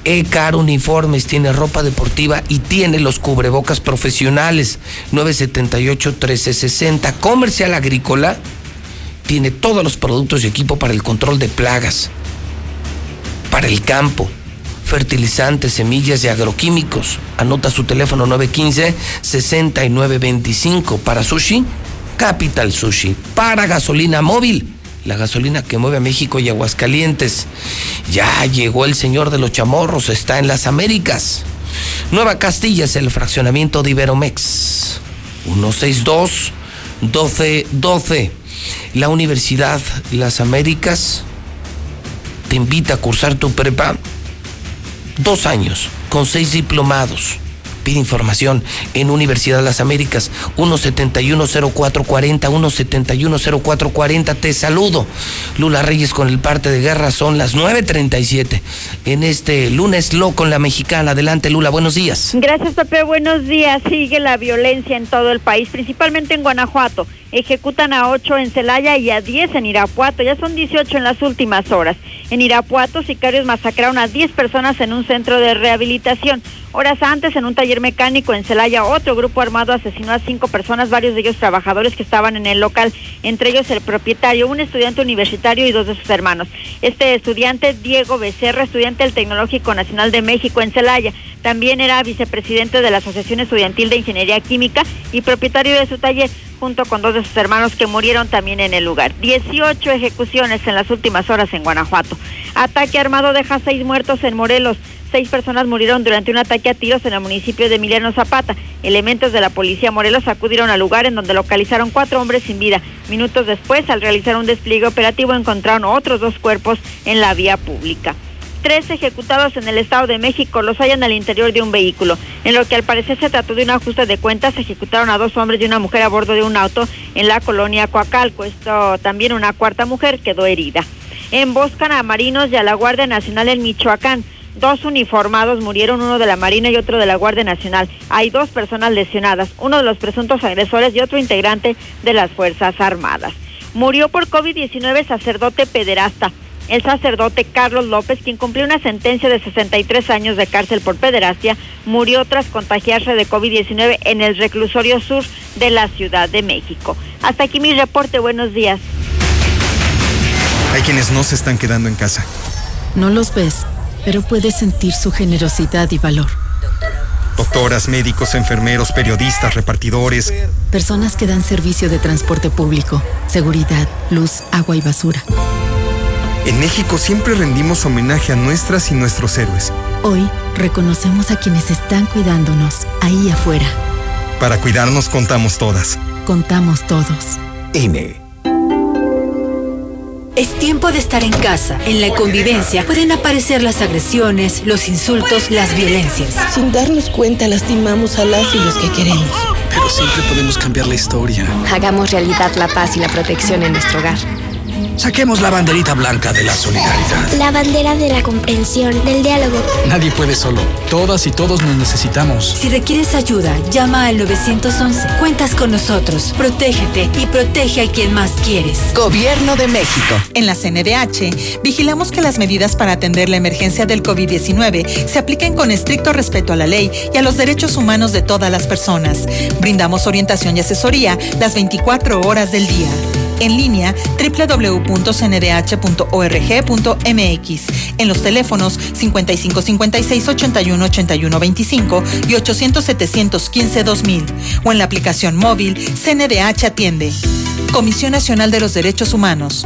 Ecar Uniformes tiene ropa deportiva y tiene los cubrebocas profesionales. 978-1360. Comercial Agrícola tiene todos los productos y equipo para el control de plagas, para el campo, fertilizantes, semillas y agroquímicos. Anota su teléfono 915-6925. Para sushi, Capital Sushi. Para gasolina móvil, la gasolina que mueve a México y Aguascalientes. Ya llegó el señor de los chamorros, está en las Américas. Nueva Castilla es el fraccionamiento de Iberomex. 162 1212. La Universidad Las Américas te invita a cursar tu prepa dos años con seis diplomados. Pide información en Universidad Las Américas 1710440 1710440 te saludo. Lula Reyes con el parte de guerra son las 9:37 en este lunes lo con la mexicana. Adelante Lula, buenos días. Gracias, Pepe. Buenos días. Sigue la violencia en todo el país, principalmente en Guanajuato. Ejecutan a 8 en Celaya y a 10 en Irapuato. Ya son 18 en las últimas horas. En Irapuato, sicarios masacraron a 10 personas en un centro de rehabilitación. Horas antes, en un taller mecánico en Celaya, otro grupo armado asesinó a cinco personas, varios de ellos trabajadores que estaban en el local, entre ellos el propietario, un estudiante universitario y dos de sus hermanos. Este estudiante, Diego Becerra, estudiante del Tecnológico Nacional de México en Celaya, también era vicepresidente de la Asociación Estudiantil de Ingeniería Química y propietario de su taller, junto con dos de sus hermanos que murieron también en el lugar. 18 ejecuciones en las últimas horas en Guanajuato. Ataque armado deja seis muertos en Morelos. Seis personas murieron durante un ataque a tiros en el municipio de Emiliano Zapata. Elementos de la policía Morelos acudieron al lugar en donde localizaron cuatro hombres sin vida. Minutos después, al realizar un despliegue operativo, encontraron otros dos cuerpos en la vía pública. Tres ejecutados en el Estado de México los hallan al interior de un vehículo. En lo que al parecer se trató de un ajuste de cuentas, ejecutaron a dos hombres y una mujer a bordo de un auto en la colonia Coacalco. Esto también una cuarta mujer quedó herida. Emboscan a marinos y a la Guardia Nacional en Michoacán. Dos uniformados murieron, uno de la Marina y otro de la Guardia Nacional. Hay dos personas lesionadas, uno de los presuntos agresores y otro integrante de las Fuerzas Armadas. Murió por COVID-19 sacerdote pederasta. El sacerdote Carlos López, quien cumplió una sentencia de 63 años de cárcel por pederastia, murió tras contagiarse de COVID-19 en el reclusorio sur de la Ciudad de México. Hasta aquí mi reporte. Buenos días. Hay quienes no se están quedando en casa. No los ves, pero puedes sentir su generosidad y valor. Doctoras, médicos, enfermeros, periodistas, repartidores. Personas que dan servicio de transporte público, seguridad, luz, agua y basura. En México siempre rendimos homenaje a nuestras y nuestros héroes. Hoy reconocemos a quienes están cuidándonos ahí afuera. Para cuidarnos contamos todas. Contamos todos. INE. Es tiempo de estar en casa. En la convivencia pueden aparecer las agresiones, los insultos, las violencias. Sin darnos cuenta lastimamos a las y los que queremos. Pero siempre podemos cambiar la historia. Hagamos realidad la paz y la protección en nuestro hogar. Saquemos la banderita blanca de la solidaridad. La bandera de la comprensión, del diálogo. Nadie puede solo. Todas y todos nos necesitamos. Si requieres ayuda, llama al 911. Cuentas con nosotros. Protégete y protege a quien más quieres. Gobierno de México. En la CNDH, vigilamos que las medidas para atender la emergencia del COVID-19 se apliquen con estricto respeto a la ley y a los derechos humanos de todas las personas. Brindamos orientación y asesoría las 24 horas del día en línea www.cndh.org.mx, en los teléfonos 5556 81 81 25 y 800 715 2000 o en la aplicación móvil CNDH Atiende. Comisión Nacional de los Derechos Humanos.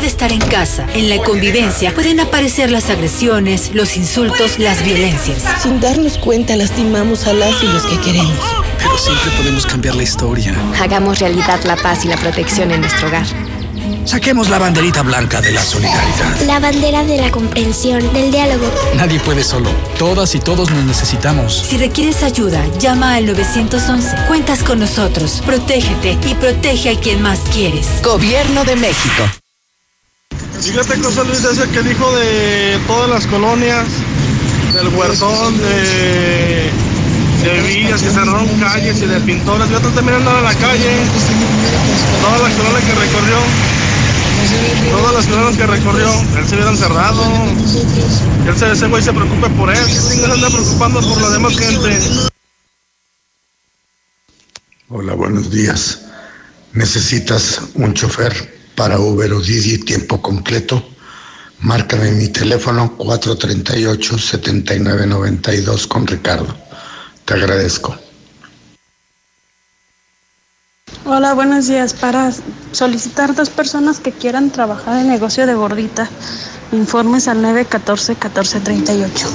de estar en casa. En la convivencia pueden aparecer las agresiones, los insultos, las violencias. Sin darnos cuenta lastimamos a las y los que queremos. Pero siempre podemos cambiar la historia. Hagamos realidad la paz y la protección en nuestro hogar. Saquemos la banderita blanca de la solidaridad. La bandera de la comprensión, del diálogo. Nadie puede solo. Todas y todos nos necesitamos. Si requieres ayuda, llama al 911. Cuentas con nosotros. Protégete y protege a quien más quieres. Gobierno de México. Fíjate, José Luis, ese que dijo de todas las colonias, del huertón, de, de villas que cerraron calles y de pintores. Yo estoy mirando a la calle, todas las colonias que recorrió, todas las colonias que recorrió, él se hubiera cerrado. Él se, ese güey se preocupe por él, que se anda preocupando por la demás gente. Hola, buenos días. ¿Necesitas un chofer para Uber o Didi tiempo completo? Márcame mi teléfono 438-7992 con Ricardo. Te agradezco. Hola, buenos días. Para solicitar dos personas que quieran trabajar en negocio de gordita, informes al 914-1438.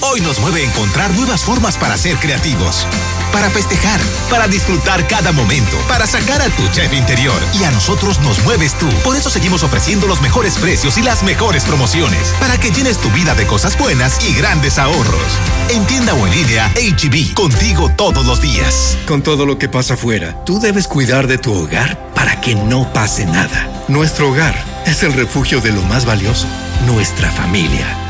Hoy nos mueve encontrar nuevas formas para ser creativos, para festejar, para disfrutar cada momento, para sacar a tu chef interior. Y a nosotros nos mueves tú. Por eso seguimos ofreciendo los mejores precios y las mejores promociones, para que llenes tu vida de cosas buenas y grandes ahorros. En tienda o en línea, HB, contigo todos los días. Con todo lo que pasa afuera, tú debes cuidar de tu hogar para que no pase nada. Nuestro hogar es el refugio de lo más valioso, nuestra familia.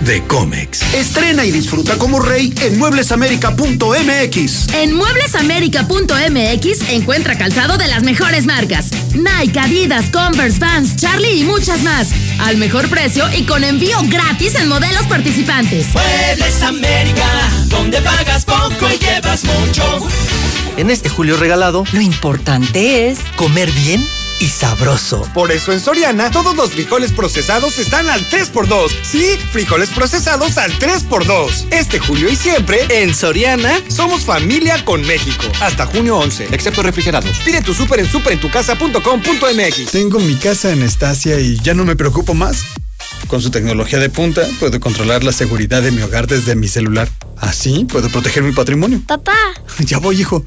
de Comex. Estrena y disfruta como rey en mueblesamerica.mx. En mueblesamerica.mx encuentra calzado de las mejores marcas. Nike, Adidas, Converse, Vans, Charlie y muchas más. Al mejor precio y con envío gratis en modelos participantes. Muebles América, donde pagas poco y llevas mucho. En este julio regalado, lo importante es comer bien y sabroso. Por eso en Soriana, todos los frijoles procesados están al 3x2. Sí, frijoles procesados al 3x2. Este julio y siempre, en Soriana, somos familia con México. Hasta junio 11, excepto refrigerados. Pide tu súper en superentucasa.com.mx. Tengo mi casa en Estacia y ya no me preocupo más. Con su tecnología de punta, puedo controlar la seguridad de mi hogar desde mi celular. Así puedo proteger mi patrimonio. Papá. Ya voy, hijo.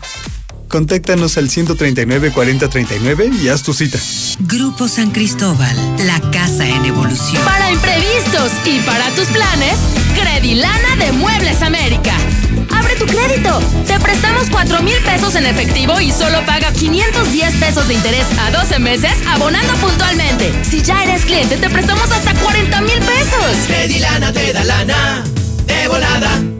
Contáctanos al 139 4039 y haz tu cita. Grupo San Cristóbal, la casa en evolución. Para imprevistos y para tus planes, Credilana de Muebles América. Abre tu crédito. Te prestamos 4 mil pesos en efectivo y solo paga 510 pesos de interés a 12 meses abonando puntualmente. Si ya eres cliente, te prestamos hasta 40 mil pesos. Credilana te da lana de volada.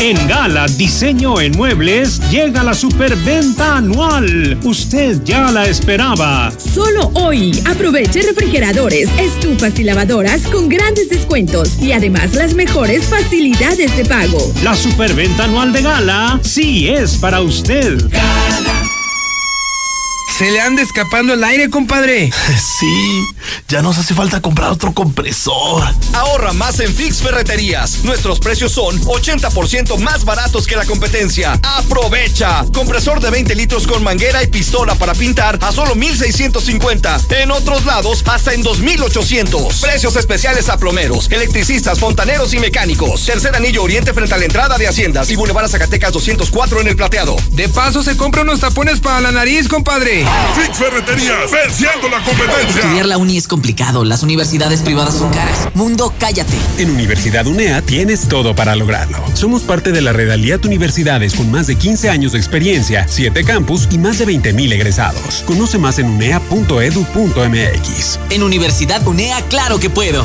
En Gala Diseño en Muebles llega la superventa anual. Usted ya la esperaba. Solo hoy aproveche refrigeradores, estufas y lavadoras con grandes descuentos y además las mejores facilidades de pago. La superventa anual de Gala sí es para usted. Gala. Se le anda escapando el aire, compadre. Sí, ya nos hace falta comprar otro compresor. Ahorra más en Fix Ferreterías. Nuestros precios son 80% más baratos que la competencia. Aprovecha. Compresor de 20 litros con manguera y pistola para pintar a solo 1650. En otros lados, hasta en 2800. Precios especiales a plomeros, electricistas, fontaneros y mecánicos. Tercer anillo oriente frente a la entrada de Haciendas y Boulevard Zacatecas 204 en el plateado. De paso se compra unos tapones para la nariz, compadre. Fix Ferreterías, venciendo la competencia. Estudiar la uni es complicado, las universidades privadas son caras. Mundo, cállate. En Universidad UNEA tienes todo para lograrlo. Somos parte de la red Aliat Universidades con más de 15 años de experiencia, 7 campus y más de 20 mil egresados. Conoce más en unea.edu.mx. En Universidad UNEA, claro que puedo.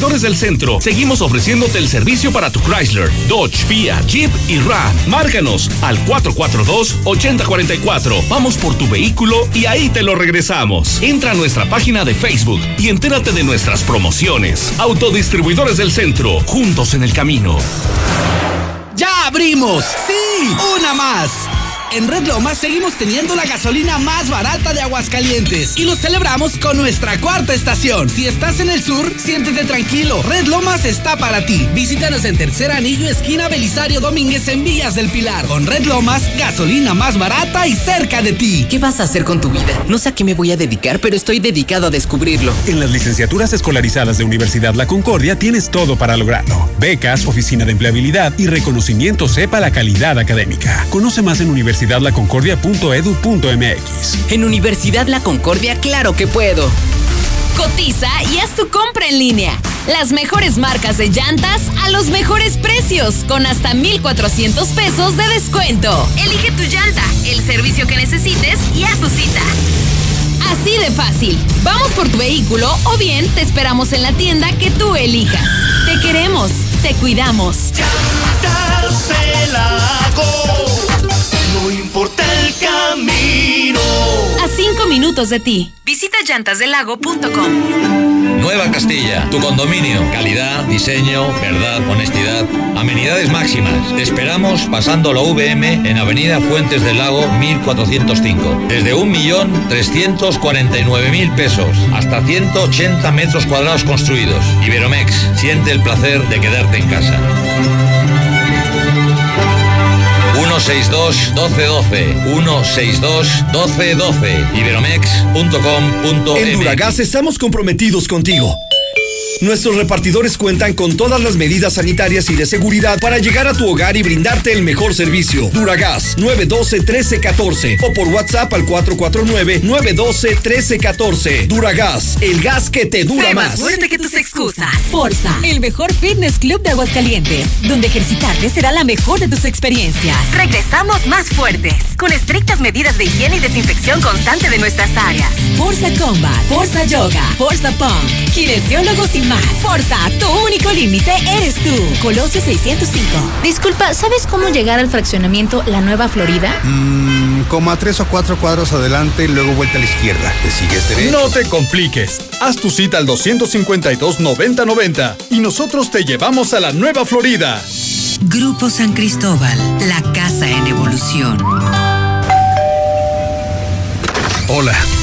Autodistribuidores del Centro seguimos ofreciéndote el servicio para tu Chrysler, Dodge, Fiat, Jeep y Ram. Márcanos al 442-8044. Vamos por tu vehículo y ahí te lo regresamos. Entra a nuestra página de Facebook y entérate de nuestras promociones. Autodistribuidores del Centro, juntos en el camino. ¡Ya abrimos! ¡Sí! ¡Una más! En Red Lomas seguimos teniendo la gasolina más barata de Aguascalientes y lo celebramos con nuestra cuarta estación. Si estás en el sur, siéntete tranquilo. Red Lomas está para ti. Visítanos en Tercer Anillo, esquina Belisario Domínguez en Villas del Pilar. Con Red Lomas, gasolina más barata y cerca de ti. ¿Qué vas a hacer con tu vida? No sé a qué me voy a dedicar, pero estoy dedicado a descubrirlo. En las licenciaturas escolarizadas de Universidad La Concordia tienes todo para lograrlo. Becas, oficina de empleabilidad y reconocimiento sepa la calidad académica. Conoce más en Universidad universidadlaconcordia.edu.mx. En Universidad La Concordia, claro que puedo. Cotiza y haz tu compra en línea. Las mejores marcas de llantas a los mejores precios, con hasta 1,400 pesos de descuento. Elige tu llanta, el servicio que necesites y haz tu cita. Así de fácil. Vamos por tu vehículo o bien te esperamos en la tienda que tú elijas. Te queremos, te cuidamos. No importa el camino. A cinco minutos de ti. Visita llantasdelago.com. Nueva Castilla, tu condominio. Calidad, diseño, verdad, honestidad. Amenidades máximas. Te esperamos pasando la VM en Avenida Fuentes del Lago 1405. Desde 1.349.000 pesos hasta 180 metros cuadrados construidos. Iberomex, siente el placer de quedarte en casa. 162 1212 162 1212 iberomex.com.mx En Duragas estamos comprometidos contigo. Nuestros repartidores cuentan con todas las medidas sanitarias y de seguridad para llegar a tu hogar y brindarte el mejor servicio. Duragas 912-1314 o por WhatsApp al 449-912-1314. Duragas, el gas que te dura Sé más. fuerte que tus excusas. Forza, el mejor fitness club de Aguascalientes, donde ejercitarte será la mejor de tus experiencias. Regresamos más fuertes, con estrictas medidas de higiene y desinfección constante de nuestras áreas. Forza Combat, Forza Yoga, Forza Pump, kinesiólogos y más. Forza, tu único límite eres tú. Colosio 605. Disculpa, ¿sabes cómo llegar al fraccionamiento La Nueva Florida? Mmm, como a tres o cuatro cuadros adelante y luego vuelta a la izquierda. ¿Te sigues derecho? No te compliques. Haz tu cita al 252-9090 y nosotros te llevamos a la Nueva Florida. Grupo San Cristóbal, la casa en evolución. Hola,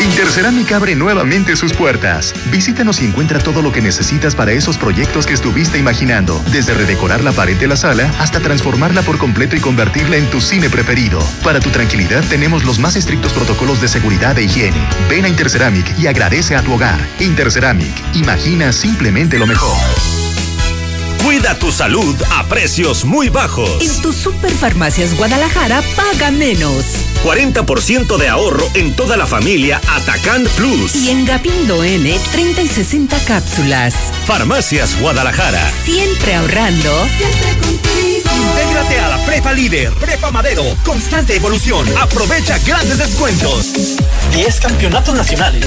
Intercerámica abre nuevamente sus puertas. Visítanos y encuentra todo lo que necesitas para esos proyectos que estuviste imaginando, desde redecorar la pared de la sala hasta transformarla por completo y convertirla en tu cine preferido. Para tu tranquilidad tenemos los más estrictos protocolos de seguridad e higiene. Ven a Interceramic y agradece a tu hogar. Interceramic, imagina simplemente lo mejor. Cuida tu salud a precios muy bajos. En tus superfarmacias Guadalajara paga menos. 40% de ahorro en toda la familia Atacán Plus. Y en Gapindo N, 30 y 60 cápsulas. Farmacias Guadalajara. Siempre ahorrando. Siempre contigo. Intégrate a la Prepa Líder, Prepa Madero, constante evolución. Aprovecha grandes descuentos. 10 campeonatos nacionales.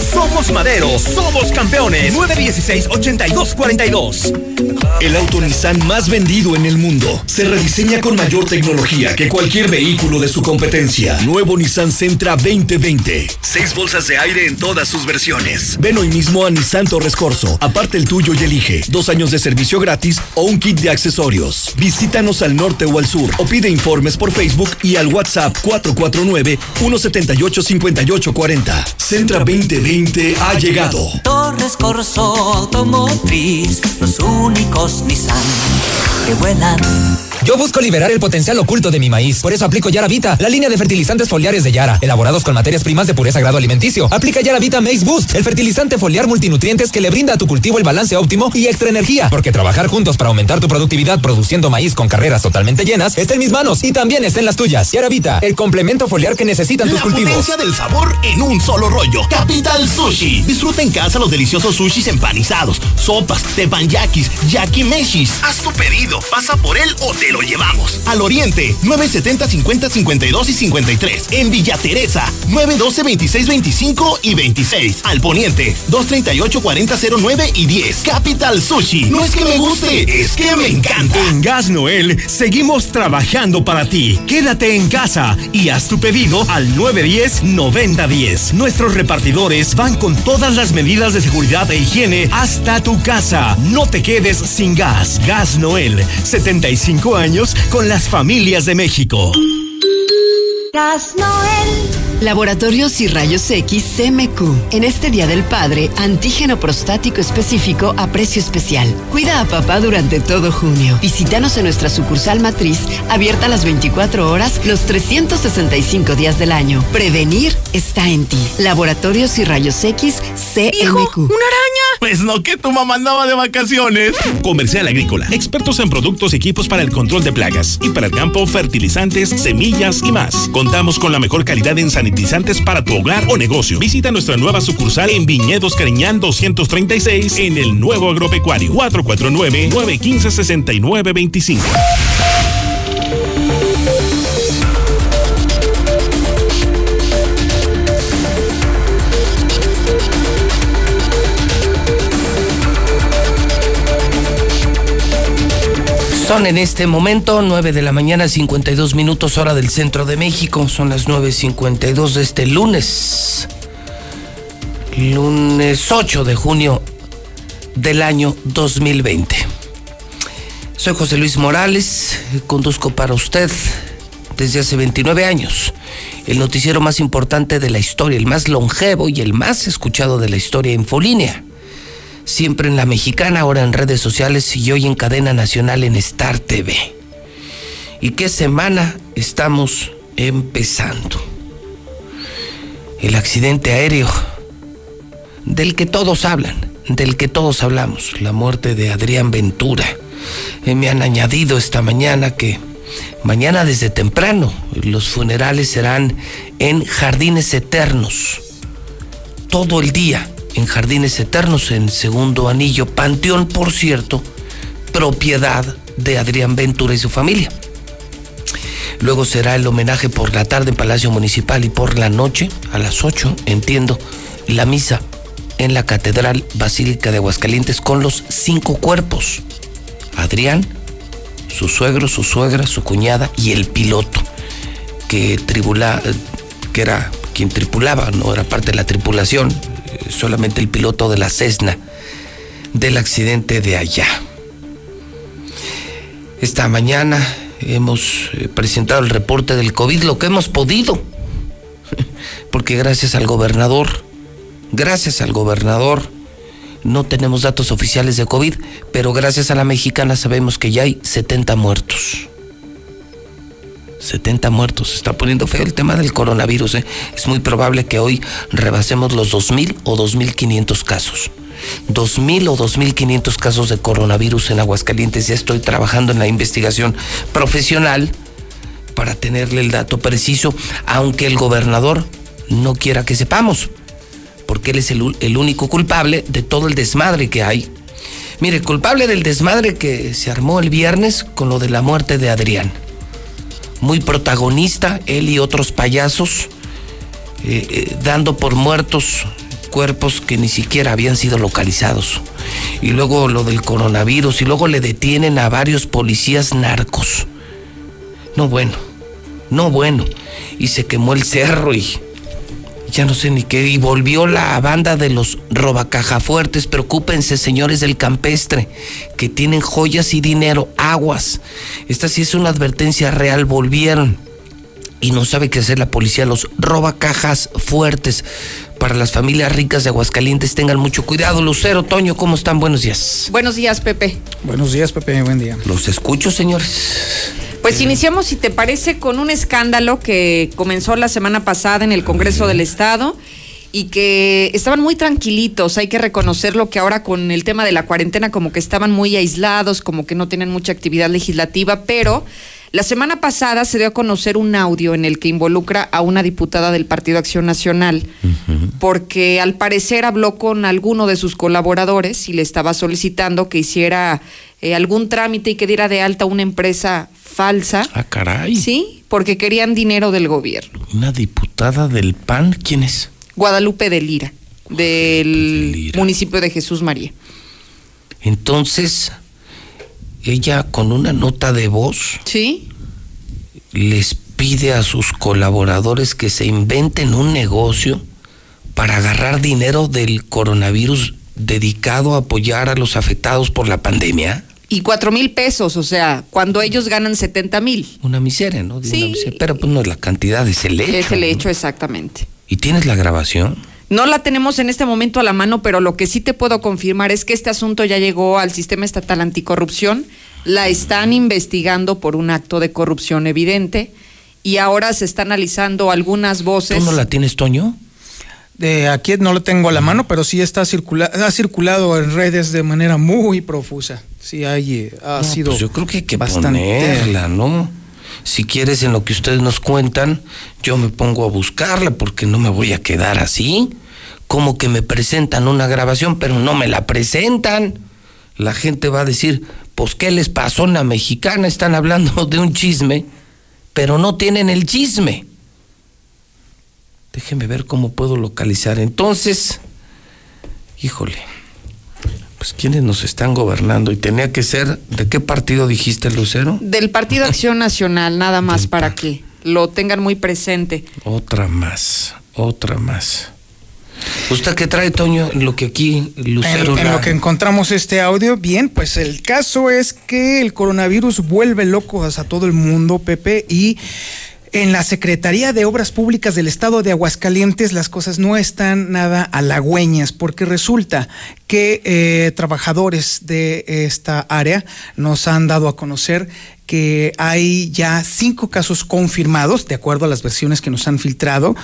Somos Madero, somos campeones. 916-8242. El auto Nissan más vendido en el mundo se rediseña con mayor tecnología que cualquier vehículo de su competencia. Nuevo Nissan Sentra 2020. Seis bolsas de aire en todas sus versiones. Ven hoy mismo a Nissan Torres Corso. Aparte el tuyo y elige. Dos años de servicio gratis o un kit de accesorios. Visítanos al norte o al sur o pide informes por Facebook y al WhatsApp 449-178-5840. Sentra 2020 ha llegado. Torres Corso Automotriz, los únicos Nissan que vuelan. Yo busco liberar el potencial oculto de mi maíz. Por eso aplico Yara Vita, la línea de fertilizantes foliares de Yara, elaborados con materias primas de pureza grado alimenticio. Aplica Yara Vita Maize Boost, el fertilizante foliar multinutrientes que le brinda a tu cultivo el balance óptimo y extra energía. Porque trabajar juntos para aumentar tu productividad produciendo maíz con carreras totalmente llenas está en mis manos y también está en las tuyas. Yara Vita, el complemento foliar que necesitan tus La cultivos. potencia del sabor en un solo rollo. Capital Sushi. Disfruta en casa los deliciosos sushis empanizados, sopas, tepanyakis, yakimeshis. Haz tu pedido, pasa por él o te lo llevamos. Al Oriente, 970 50 52 y 53. En Villa Teresa, 912 26 25 y 26. Al Poniente, 238 40 09 y 10. Capital Sushi. No es que me guste, es que me encanta. En Gas Noel seguimos trabajando para ti. Quédate en casa y haz tu pedido al 910-9010. Nuestros repartidores van con todas las medidas de seguridad e higiene hasta tu casa. No te quedes sin gas. Gas Noel, 75 años con las familias de México. Gas Noel. Laboratorios y Rayos X CMQ. En este Día del Padre, antígeno prostático específico a precio especial. Cuida a papá durante todo junio. Visítanos en nuestra sucursal matriz, abierta las 24 horas, los 365 días del año. Prevenir está en ti. Laboratorios y Rayos X CMQ. ¡Una araña! Pues no, que tu mamá andaba de vacaciones. Comercial Agrícola. Expertos en productos y equipos para el control de plagas. Y para el campo, fertilizantes, semillas y más. Contamos con la mejor calidad en sanitizantes para tu hogar o negocio. Visita nuestra nueva sucursal en Viñedos Cariñán 236 en el nuevo agropecuario. 449-915-6925. Son en este momento 9 de la mañana, 52 minutos hora del centro de México. Son las 9.52 de este lunes. Lunes 8 de junio del año 2020. Soy José Luis Morales, conduzco para usted desde hace 29 años el noticiero más importante de la historia, el más longevo y el más escuchado de la historia, Infolínea siempre en la mexicana, ahora en redes sociales y hoy en cadena nacional en Star TV. ¿Y qué semana estamos empezando? El accidente aéreo del que todos hablan, del que todos hablamos, la muerte de Adrián Ventura. Eh, me han añadido esta mañana que mañana desde temprano los funerales serán en Jardines Eternos, todo el día en Jardines Eternos, en Segundo Anillo, Panteón, por cierto, propiedad de Adrián Ventura y su familia. Luego será el homenaje por la tarde en Palacio Municipal y por la noche, a las 8, entiendo, la misa en la Catedral Basílica de Aguascalientes con los cinco cuerpos. Adrián, su suegro, su suegra, su cuñada y el piloto que tribula, que era quien tripulaba, no era parte de la tripulación, solamente el piloto de la Cessna del accidente de allá. Esta mañana hemos eh, presentado el reporte del COVID, lo que hemos podido, porque gracias al gobernador, gracias al gobernador, no tenemos datos oficiales de COVID, pero gracias a la mexicana sabemos que ya hay 70 muertos. 70 muertos. Se está poniendo feo el tema del coronavirus. ¿eh? Es muy probable que hoy rebasemos los 2.000 o 2.500 casos. 2.000 o 2.500 casos de coronavirus en Aguascalientes. Ya estoy trabajando en la investigación profesional para tenerle el dato preciso, aunque el gobernador no quiera que sepamos, porque él es el, el único culpable de todo el desmadre que hay. Mire, culpable del desmadre que se armó el viernes con lo de la muerte de Adrián muy protagonista, él y otros payasos, eh, eh, dando por muertos cuerpos que ni siquiera habían sido localizados. Y luego lo del coronavirus, y luego le detienen a varios policías narcos. No bueno, no bueno. Y se quemó el cerro y ya no sé ni qué, y volvió la banda de los robacajafuertes. Preocúpense, señores del campestre, que tienen joyas y dinero, aguas. Esta sí es una advertencia real, volvieron. Y no sabe qué hacer la policía, los robacajas fuertes. Para las familias ricas de Aguascalientes, tengan mucho cuidado. Lucero, Toño, ¿cómo están? Buenos días. Buenos días, Pepe. Buenos días, Pepe, buen día. Los escucho, señores. Pues iniciamos, si te parece, con un escándalo que comenzó la semana pasada en el Congreso del Estado y que estaban muy tranquilitos, hay que reconocerlo que ahora con el tema de la cuarentena como que estaban muy aislados, como que no tienen mucha actividad legislativa, pero la semana pasada se dio a conocer un audio en el que involucra a una diputada del Partido Acción Nacional, porque al parecer habló con alguno de sus colaboradores y le estaba solicitando que hiciera eh, algún trámite y que diera de alta una empresa falsa. Ah, caray. Sí, porque querían dinero del gobierno. Una diputada del PAN, ¿quién es? Guadalupe de Lira, del municipio de Jesús María. Entonces, ella con una nota de voz. Sí. Les pide a sus colaboradores que se inventen un negocio para agarrar dinero del coronavirus dedicado a apoyar a los afectados por la pandemia. Y cuatro mil pesos, o sea, cuando ellos ganan 70 mil. Una miseria, ¿no? Sí. Una miseria, pero pues no es la cantidad, es el hecho. Es el ¿no? hecho, exactamente. ¿Y tienes la grabación? No la tenemos en este momento a la mano, pero lo que sí te puedo confirmar es que este asunto ya llegó al sistema estatal anticorrupción. La están investigando por un acto de corrupción evidente y ahora se está analizando algunas voces. ¿Tú no la tienes, Toño? De aquí no lo tengo a la mano, pero sí está circula ha circulado en redes de manera muy profusa. Sí, hay, eh, ha No, sido pues yo creo que hay que bastante. ponerla, ¿no? Si quieres, en lo que ustedes nos cuentan, yo me pongo a buscarla porque no me voy a quedar así. Como que me presentan una grabación, pero no me la presentan. La gente va a decir, pues, ¿qué les pasó en la mexicana? Están hablando de un chisme, pero no tienen el chisme. Déjeme ver cómo puedo localizar. Entonces, híjole, pues quienes nos están gobernando y tenía que ser, ¿de qué partido dijiste, Lucero? Del Partido Acción Nacional, nada más para que lo tengan muy presente. Otra más, otra más. ¿Usted qué trae, Toño, lo que aquí Lucero... En, en la- lo que encontramos este audio, bien, pues el caso es que el coronavirus vuelve locos a todo el mundo, Pepe, y en la Secretaría de Obras Públicas del Estado de Aguascalientes las cosas no están nada halagüeñas, porque resulta que eh, trabajadores de esta área nos han dado a conocer que hay ya cinco casos confirmados, de acuerdo a las versiones que nos han filtrado,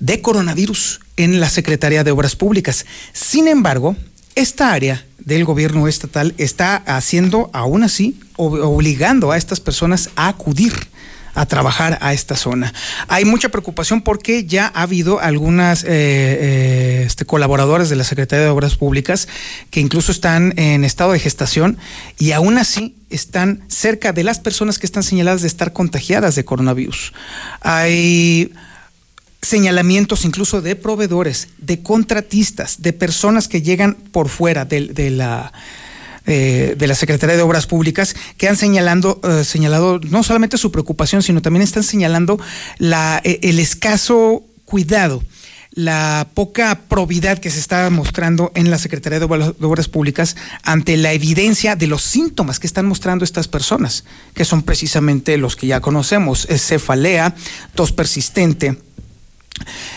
de coronavirus en la Secretaría de Obras Públicas. Sin embargo, esta área del gobierno estatal está haciendo, aún así, ob- obligando a estas personas a acudir a trabajar a esta zona. Hay mucha preocupación porque ya ha habido algunas eh, eh, este, colaboradores de la Secretaría de Obras Públicas que incluso están en estado de gestación y aún así están cerca de las personas que están señaladas de estar contagiadas de coronavirus. Hay señalamientos incluso de proveedores, de contratistas, de personas que llegan por fuera de, de la eh, de la Secretaría de Obras Públicas que han señalando, eh, señalado no solamente su preocupación, sino también están señalando la, eh, el escaso cuidado la poca probidad que se está mostrando en la Secretaría de Obras- Públicas ante la evidencia de los síntomas que están mostrando estas personas, que son precisamente los que ya conocemos, cefalea, tos persistente,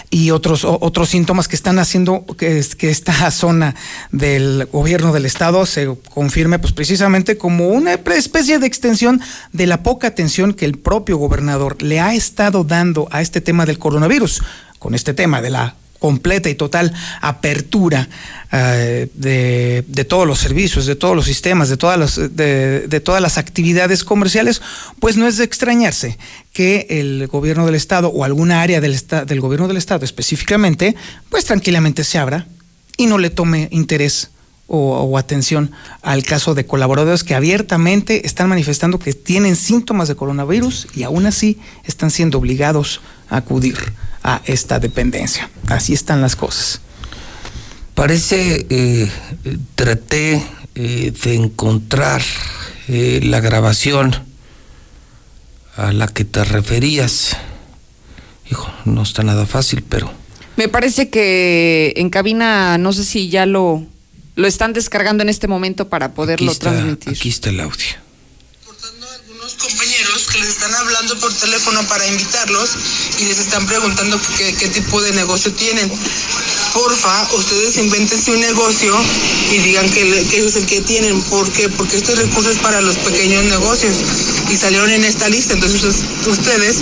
y otros otros síntomas que están haciendo que, es- que esta zona del gobierno del estado se confirme pues precisamente como una especie de extensión de la poca atención que el propio gobernador le ha estado dando a este tema del coronavirus con este tema de la completa y total apertura eh, de, todos los servicios, de todos los sistemas, de todas las, de, todas las actividades comerciales, pues no es de extrañarse que el gobierno del estado o alguna área del, del gobierno del estado específicamente, pues tranquilamente se abra y no le tome interés o, o atención al caso de colaboradores que abiertamente están manifestando que tienen síntomas de coronavirus y aún así están siendo obligados a acudir a esta dependencia. Así están las cosas. Parece, eh, traté eh, de encontrar eh, la grabación a la que te referías. Hijo, no está nada fácil, pero Me parece que en cabina, no sé si ya lo, lo están descargando en este momento para poderlo aquí está, transmitir. aquí está el audio. compañeros que les están hablando por teléfono para invitarlos y les están preguntando qué, tipo de negocio tienen. Porfa, ustedes invéntense un negocio y digan que, que es el que tienen. ¿Por qué? Porque este recurso es para los pequeños negocios y salieron en esta lista. Entonces us- ustedes,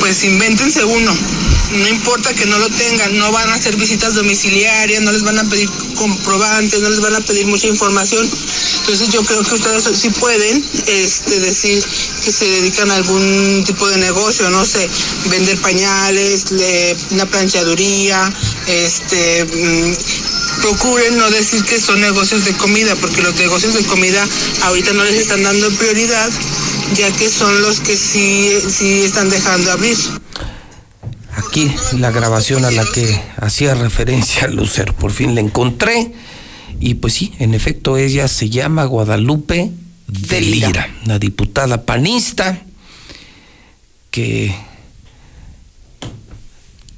pues invéntense uno. No importa que no lo tengan, no van a hacer visitas domiciliarias, no les van a pedir comprobantes, no les van a pedir mucha información. Entonces yo creo que ustedes sí pueden este, decir que se dedican a algún tipo de negocio, no sé, vender pañales, le- una planchaduría, este, mm, procuren no decir que son negocios de comida, porque los negocios de comida ahorita no les están dando prioridad, ya que son los que sí, sí están dejando abrir. Aquí la grabación a la que hacía referencia Lucero. Por fin la encontré. Y pues sí, en efecto, ella se llama Guadalupe de Lira, una diputada panista que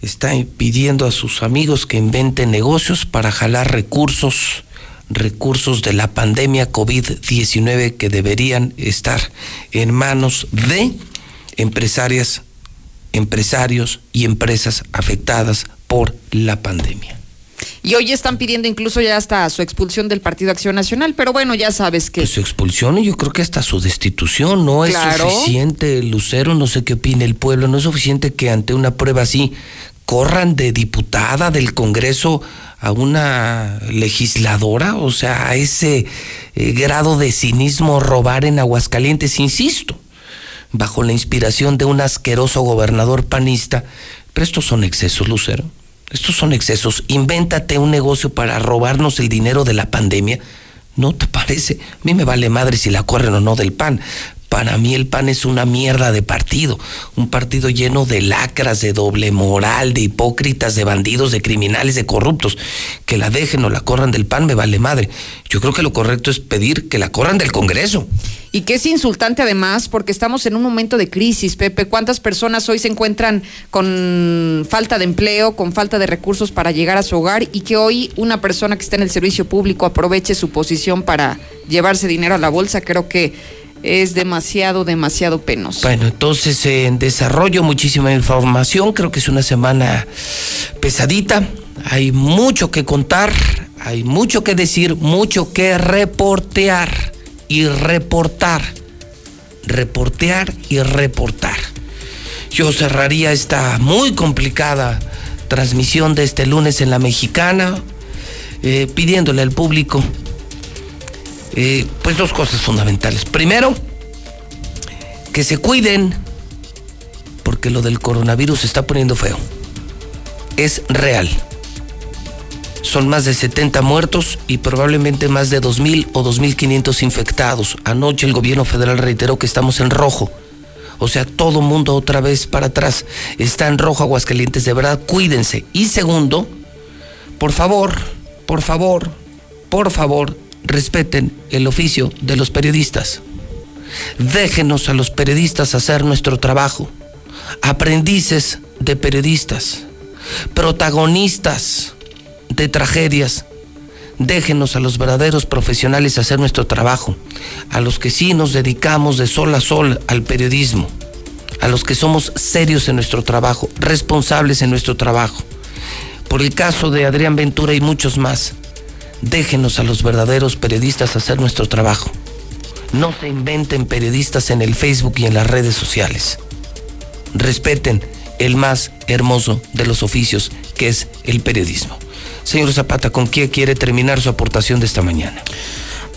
está pidiendo a sus amigos que inventen negocios para jalar recursos, recursos de la pandemia COVID-19 que deberían estar en manos de empresarias, empresarios y empresas afectadas por la pandemia. Y hoy están pidiendo incluso ya hasta su expulsión del Partido Acción Nacional, pero bueno, ya sabes que... Pues su expulsión y yo creo que hasta su destitución no Claro. es suficiente, Lucero, no sé qué opina el pueblo, no es suficiente que ante una prueba así corran de diputada del Congreso a una legisladora, o sea, a ese eh, grado de cinismo robar en Aguascalientes, insisto, bajo la inspiración de un asqueroso gobernador panista, pero estos son excesos, Lucero. Estos son excesos. Invéntate un negocio para robarnos el dinero de la pandemia. ¿No te parece? A mí me vale madre si la corren o no del PAN. Para mí el PAN es una mierda de partido, un partido lleno de lacras, de doble moral, de hipócritas, de bandidos, de criminales, de corruptos. Que la dejen o la corran del PAN me vale madre. Yo creo que lo correcto es pedir que la corran del Congreso. Y que es insultante además porque estamos en un momento de crisis, Pepe. ¿Cuántas personas hoy se encuentran con falta de empleo, con falta de recursos para llegar a su hogar y que hoy una persona que está en el servicio público aproveche su posición para llevarse dinero a la bolsa? Creo que es demasiado, demasiado penoso. Bueno, entonces en desarrollo muchísima información, creo que es una semana pesadita, hay mucho que contar, hay mucho que decir, mucho que reportear y reportar, reportear y reportar. Yo cerraría esta muy complicada transmisión de este lunes en la mexicana, eh, pidiéndole al público eh, pues dos cosas fundamentales. Primero, que se cuiden, porque lo del coronavirus se está poniendo feo. Es real. Son más de 70 muertos y probablemente más de 2.000 o 2.500 infectados. Anoche el gobierno federal reiteró que estamos en rojo. O sea, todo mundo otra vez para atrás. Está en rojo Aguascalientes, de verdad, cuídense. Y segundo, por favor, por favor, por favor, respeten el oficio de los periodistas. Déjenos a los periodistas hacer nuestro trabajo. Aprendices de periodistas, protagonistas de tragedias. Déjenos a los verdaderos profesionales hacer nuestro trabajo, a los que sí nos dedicamos de sol a sol al periodismo, a los que somos serios en nuestro trabajo, responsables en nuestro trabajo. Por el caso de Adrián Ventura y muchos más, déjenos a los verdaderos periodistas hacer nuestro trabajo. No se inventen periodistas en el Facebook y en las redes sociales. Respeten el más hermoso de los oficios, que es el periodismo. Señor Zapata, ¿con qué quiere terminar su aportación de esta mañana?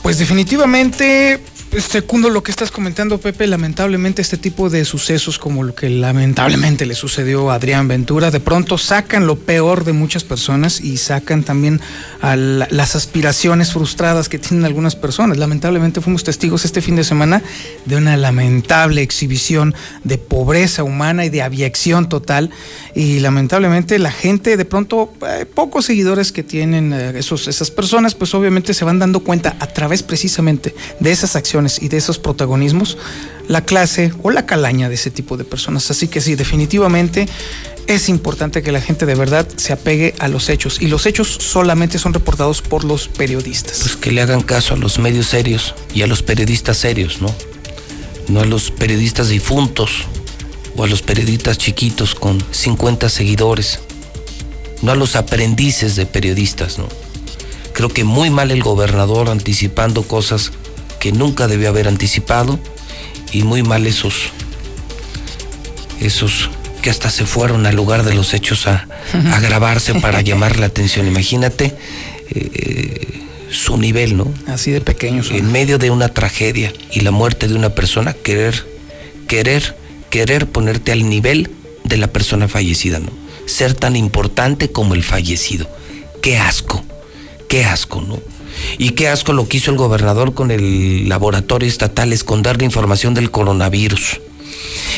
Pues definitivamente Secundo lo que estás comentando, Pepe, lamentablemente este tipo de sucesos como lo que lamentablemente le sucedió a Adrián Ventura, de pronto sacan lo peor de muchas personas y sacan también a las aspiraciones frustradas que tienen algunas personas. Lamentablemente fuimos testigos este fin de semana de una lamentable exhibición de pobreza humana y de abyección total y lamentablemente la gente, de pronto, eh, pocos seguidores que tienen eh, esos, esas personas, pues obviamente se van dando cuenta a través precisamente de esas acciones y de esos protagonismos la clase o la calaña de ese tipo de personas. Así que sí, definitivamente es importante que la gente de verdad se apegue a los hechos y los hechos solamente son reportados por los periodistas. Pues que le hagan caso a los medios serios y a los periodistas serios, ¿no? No a los periodistas difuntos o a los periodistas chiquitos con 50 seguidores, no a los aprendices de periodistas, ¿no? Creo que muy mal el gobernador anticipando cosas que nunca debió haber anticipado y muy mal esos, esos que hasta se fueron al lugar de los hechos a, a grabarse para llamar la atención. Imagínate eh, su nivel, ¿no? Así de pequeño. En medio de una tragedia y la muerte de una persona, querer, querer, querer ponerte al nivel de la persona fallecida, ¿no? Ser tan importante como el fallecido. Qué asco, qué asco, ¿no? Y qué asco lo que hizo el gobernador con el laboratorio estatal, esconder la información del coronavirus.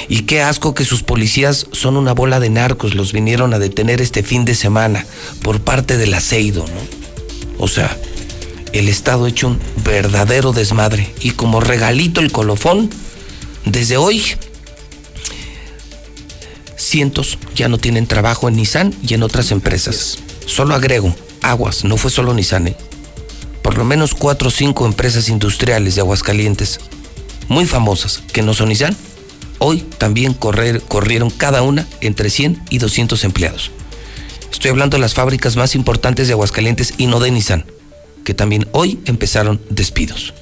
Y qué asco que sus policías son una bola de narcos, los vinieron a detener este fin de semana por parte del aceido, ¿no? O sea, el Estado ha hecho un verdadero desmadre. Y como regalito el colofón, desde hoy, cientos ya no tienen trabajo en Nissan y en otras empresas. Solo agrego, aguas, no fue solo Nissan, ¿eh? Lo menos cuatro o cinco empresas industriales de Aguascalientes, muy famosas, que no son Nissan, hoy también corrieron cada una entre 100 y 200 empleados. Estoy hablando de las fábricas más importantes de Aguascalientes y no de Nissan, que también hoy empezaron despidos.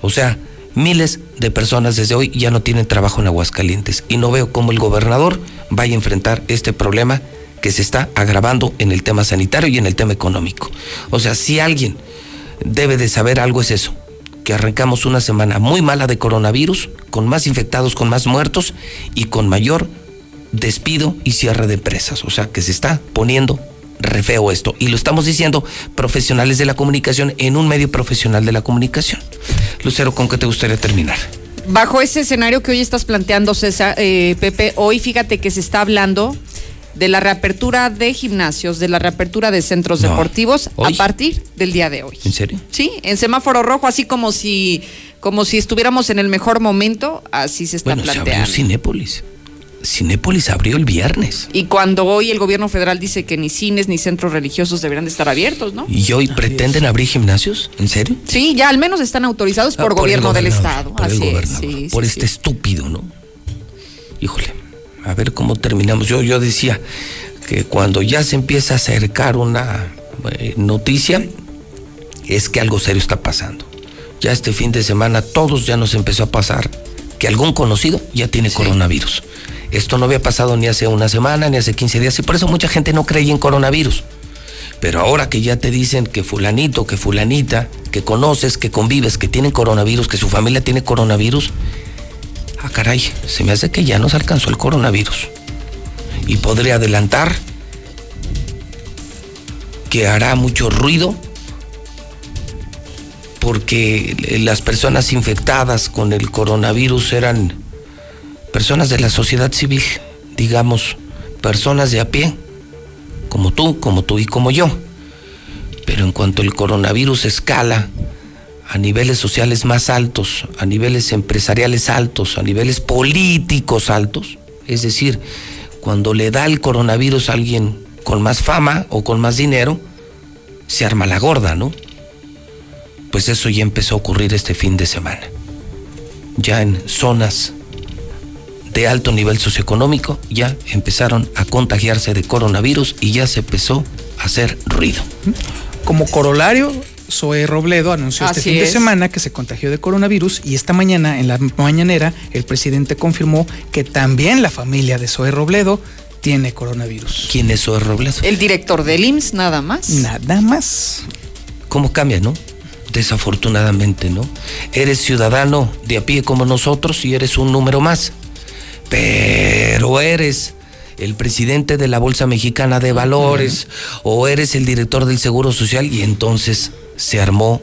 O sea, miles de personas desde hoy ya no tienen trabajo en Aguascalientes y no veo cómo el gobernador vaya a enfrentar este problema que se está agravando en el tema sanitario y en el tema económico. O sea, si alguien debe de saber algo es eso, que arrancamos una semana muy mala de coronavirus, con más infectados, con más muertos y con mayor despido y cierre de empresas. O sea que se está poniendo re feo esto. Y lo estamos diciendo profesionales de la comunicación en un medio profesional de la comunicación. Lucero, ¿con qué te gustaría terminar? bajo ese escenario que hoy estás planteando, César, eh, Pepe, hoy fíjate que se está hablando de la reapertura de gimnasios, de la reapertura de centros No. deportivos ¿Hoy? a partir del día de hoy. ¿En serio? Sí, en semáforo rojo, así como si, como si estuviéramos en el mejor momento, así se está Bueno, se abrió planteando. Cinépolis. Cinépolis abrió el viernes. Y cuando hoy el gobierno federal dice que ni cines ni centros religiosos deberían de estar abiertos, ¿no? ¿Y hoy pretenden abrir gimnasios? ¿En serio? Sí, ya al menos están autorizados por, Ah, el gobierno del estado. por el Así es, sí, por sí, este sí. estúpido, ¿no? Híjole, a ver cómo terminamos. Yo, yo decía que cuando ya se empieza a acercar una eh, noticia, es que algo serio está pasando. Ya este fin de semana todos ya nos empezó a pasar que algún conocido ya tiene coronavirus. Esto no había pasado ni hace una semana, ni hace 15 días, y por eso mucha gente no creía en coronavirus. Pero ahora que ya te dicen que fulanito, que fulanita, que conoces, que convives, que tienen coronavirus, que su familia tiene coronavirus, ah caray, se me hace que ya nos alcanzó el coronavirus. Y podría adelantar que hará mucho ruido porque las personas infectadas con el coronavirus eran personas de la sociedad civil, digamos, personas de a pie, como tú, como tú y como yo. Pero en cuanto el coronavirus escala a niveles sociales más altos, a niveles empresariales altos, a niveles políticos altos, es decir, cuando le da el coronavirus a alguien con más fama o con más dinero, se arma la gorda, ¿no? Pues eso ya empezó a ocurrir este fin de semana. Ya en zonas de alto nivel socioeconómico ya empezaron a contagiarse de coronavirus y ya se empezó a hacer ruido. Como corolario, Zoe Robledo anunció este fin de semana que se contagió de coronavirus y esta mañana, en la mañanera, el presidente confirmó que también la familia de Zoe Robledo tiene coronavirus. ¿Quién es Zoe Robledo? El director del IMSS, nada más. Nada más. ¿Cómo cambia, no? Desafortunadamente, ¿no? Eres ciudadano de a pie como nosotros y eres un número más. Pero eres el presidente de la Bolsa Mexicana de Valores o eres el director del Seguro Social y entonces se armó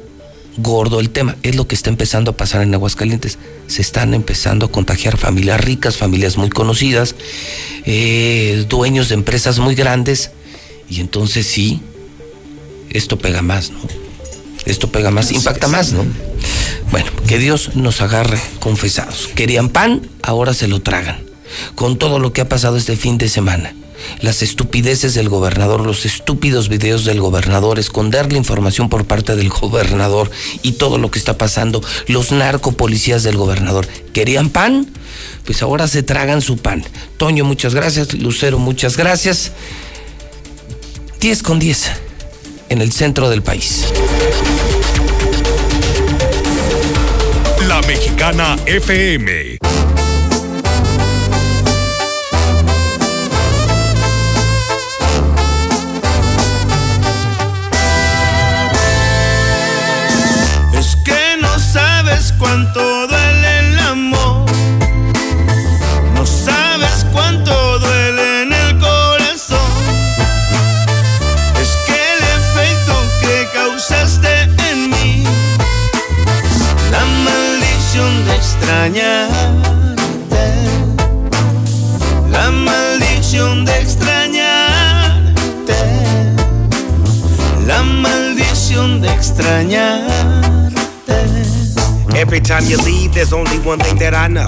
gordo el tema. Es lo que está empezando a pasar en Aguascalientes. Se están empezando a contagiar familias ricas, familias muy conocidas, eh, dueños de empresas muy grandes y entonces sí, esto pega más, ¿no? Esto pega más, impacta más, ¿no? Bueno, que Dios nos agarre confesados. Querían pan, ahora se lo tragan. Con todo lo que ha pasado este fin de semana. Las estupideces del gobernador, los estúpidos videos del gobernador, esconder la información por parte del gobernador y todo lo que está pasando, los narcopolicías del gobernador. ¿Querían pan? Pues ahora se tragan su pan. Toño, muchas gracias. Lucero, muchas gracias. 10 con 10 en el centro del país. La Mexicana FM. Cuánto duele el amor. No sabes cuánto duele en el corazón. Es que el efecto que causaste en mí. La maldición de extrañarte. La maldición de extrañarte. La maldición de extrañarte. Every time you leave, there's only one thing that I know.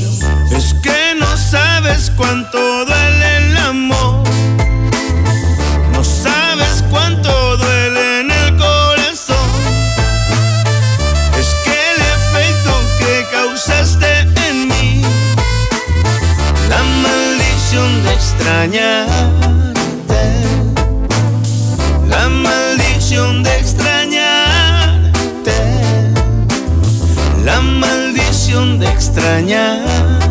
Es que no sabes cuánto duele el amor. No sabes cuánto duele en el corazón. Es que el efecto que causaste en mí. La maldición de extrañarte. La maldición de extrañarte. De extrañarte.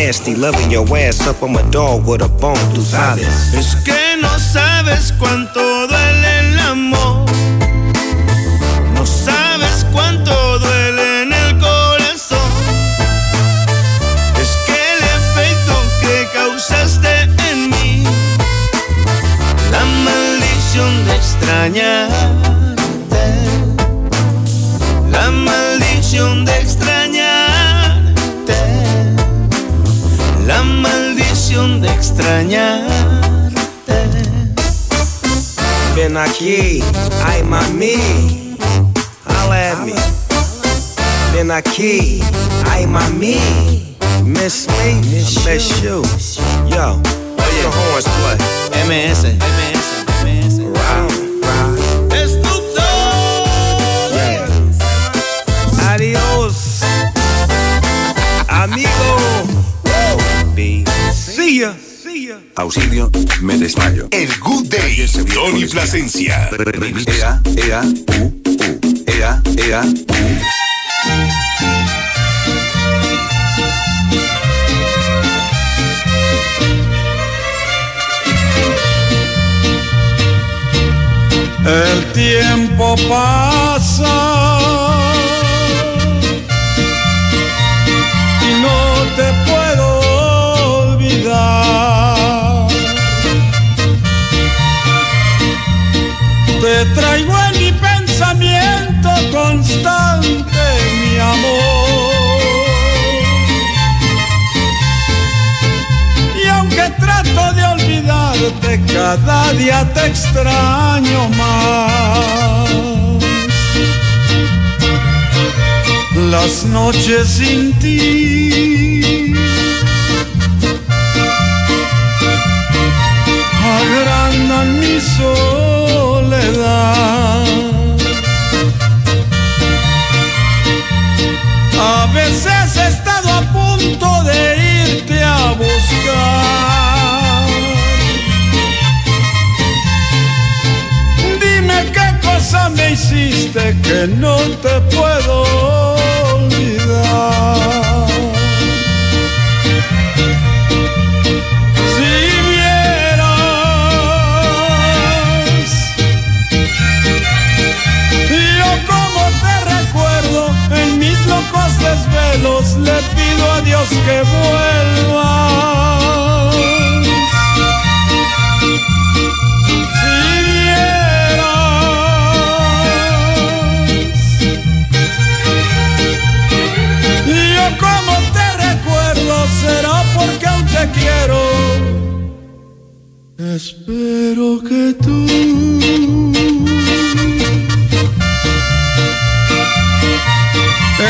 nasty. Loving your ass up on my dog with a bone, tú sabes. Es que no sabes cuánto duele el amor. Aquí, ay mami, miss me, I miss you. Yo, where your horns play? MS, MS, MS. Round, round. Yeah. Adios, amigo. Be. See ya. Auxilio, me desmayo. El Good Day, Tony Plasencia. Ea, ea, u, u. Ea, ea, u. El tiempo pasa y no te puedo olvidar. Te traigo en mi pensamiento constante, mi amor. Y aunque trato de cada día te extraño más. Las noches sin ti agrandan mi soledad. A veces he estado a punto de irte a buscar. Cosa me hiciste que no te puedo olvidar. Si vieras yo como te recuerdo en mis locos desvelos le pido a Dios que vuelvas. Recuerdo será porque aún te quiero. Espero que tú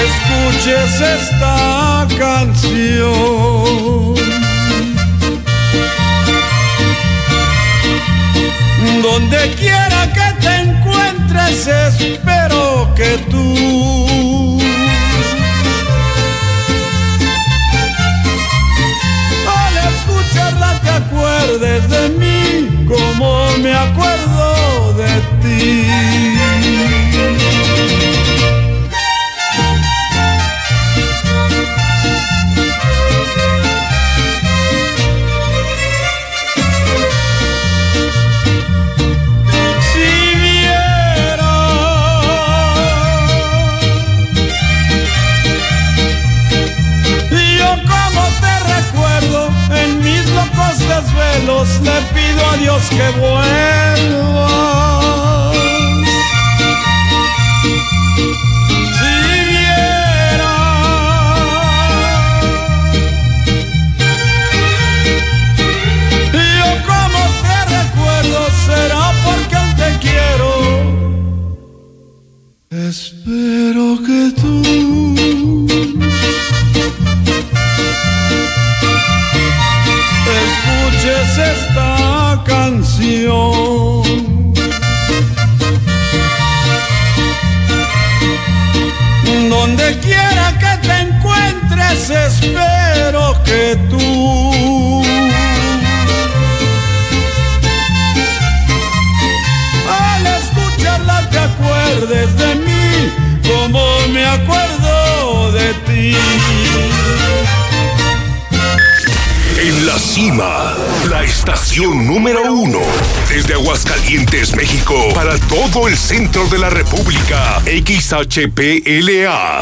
escuches esta canción. Donde quiera que te encuentres, espero que tú escucharla te acuerdes de mí como me acuerdo de ti. Desvelos le pido a Dios que vuelvas. Espero que tú al escucharla te acuerdes de mí como me acuerdo de ti. En la cima, la estación número uno. Desde Aguascalientes, México, para todo el centro de la República. XHPLA.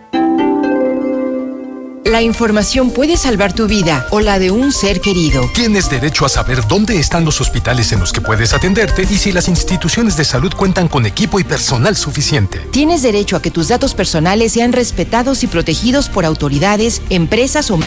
La información puede salvar tu vida o la de un ser querido. Tienes derecho a saber dónde están los hospitales en los que puedes atenderte y si las instituciones de salud cuentan con equipo y personal suficiente. Tienes derecho a que tus datos personales sean respetados y protegidos por autoridades, empresas o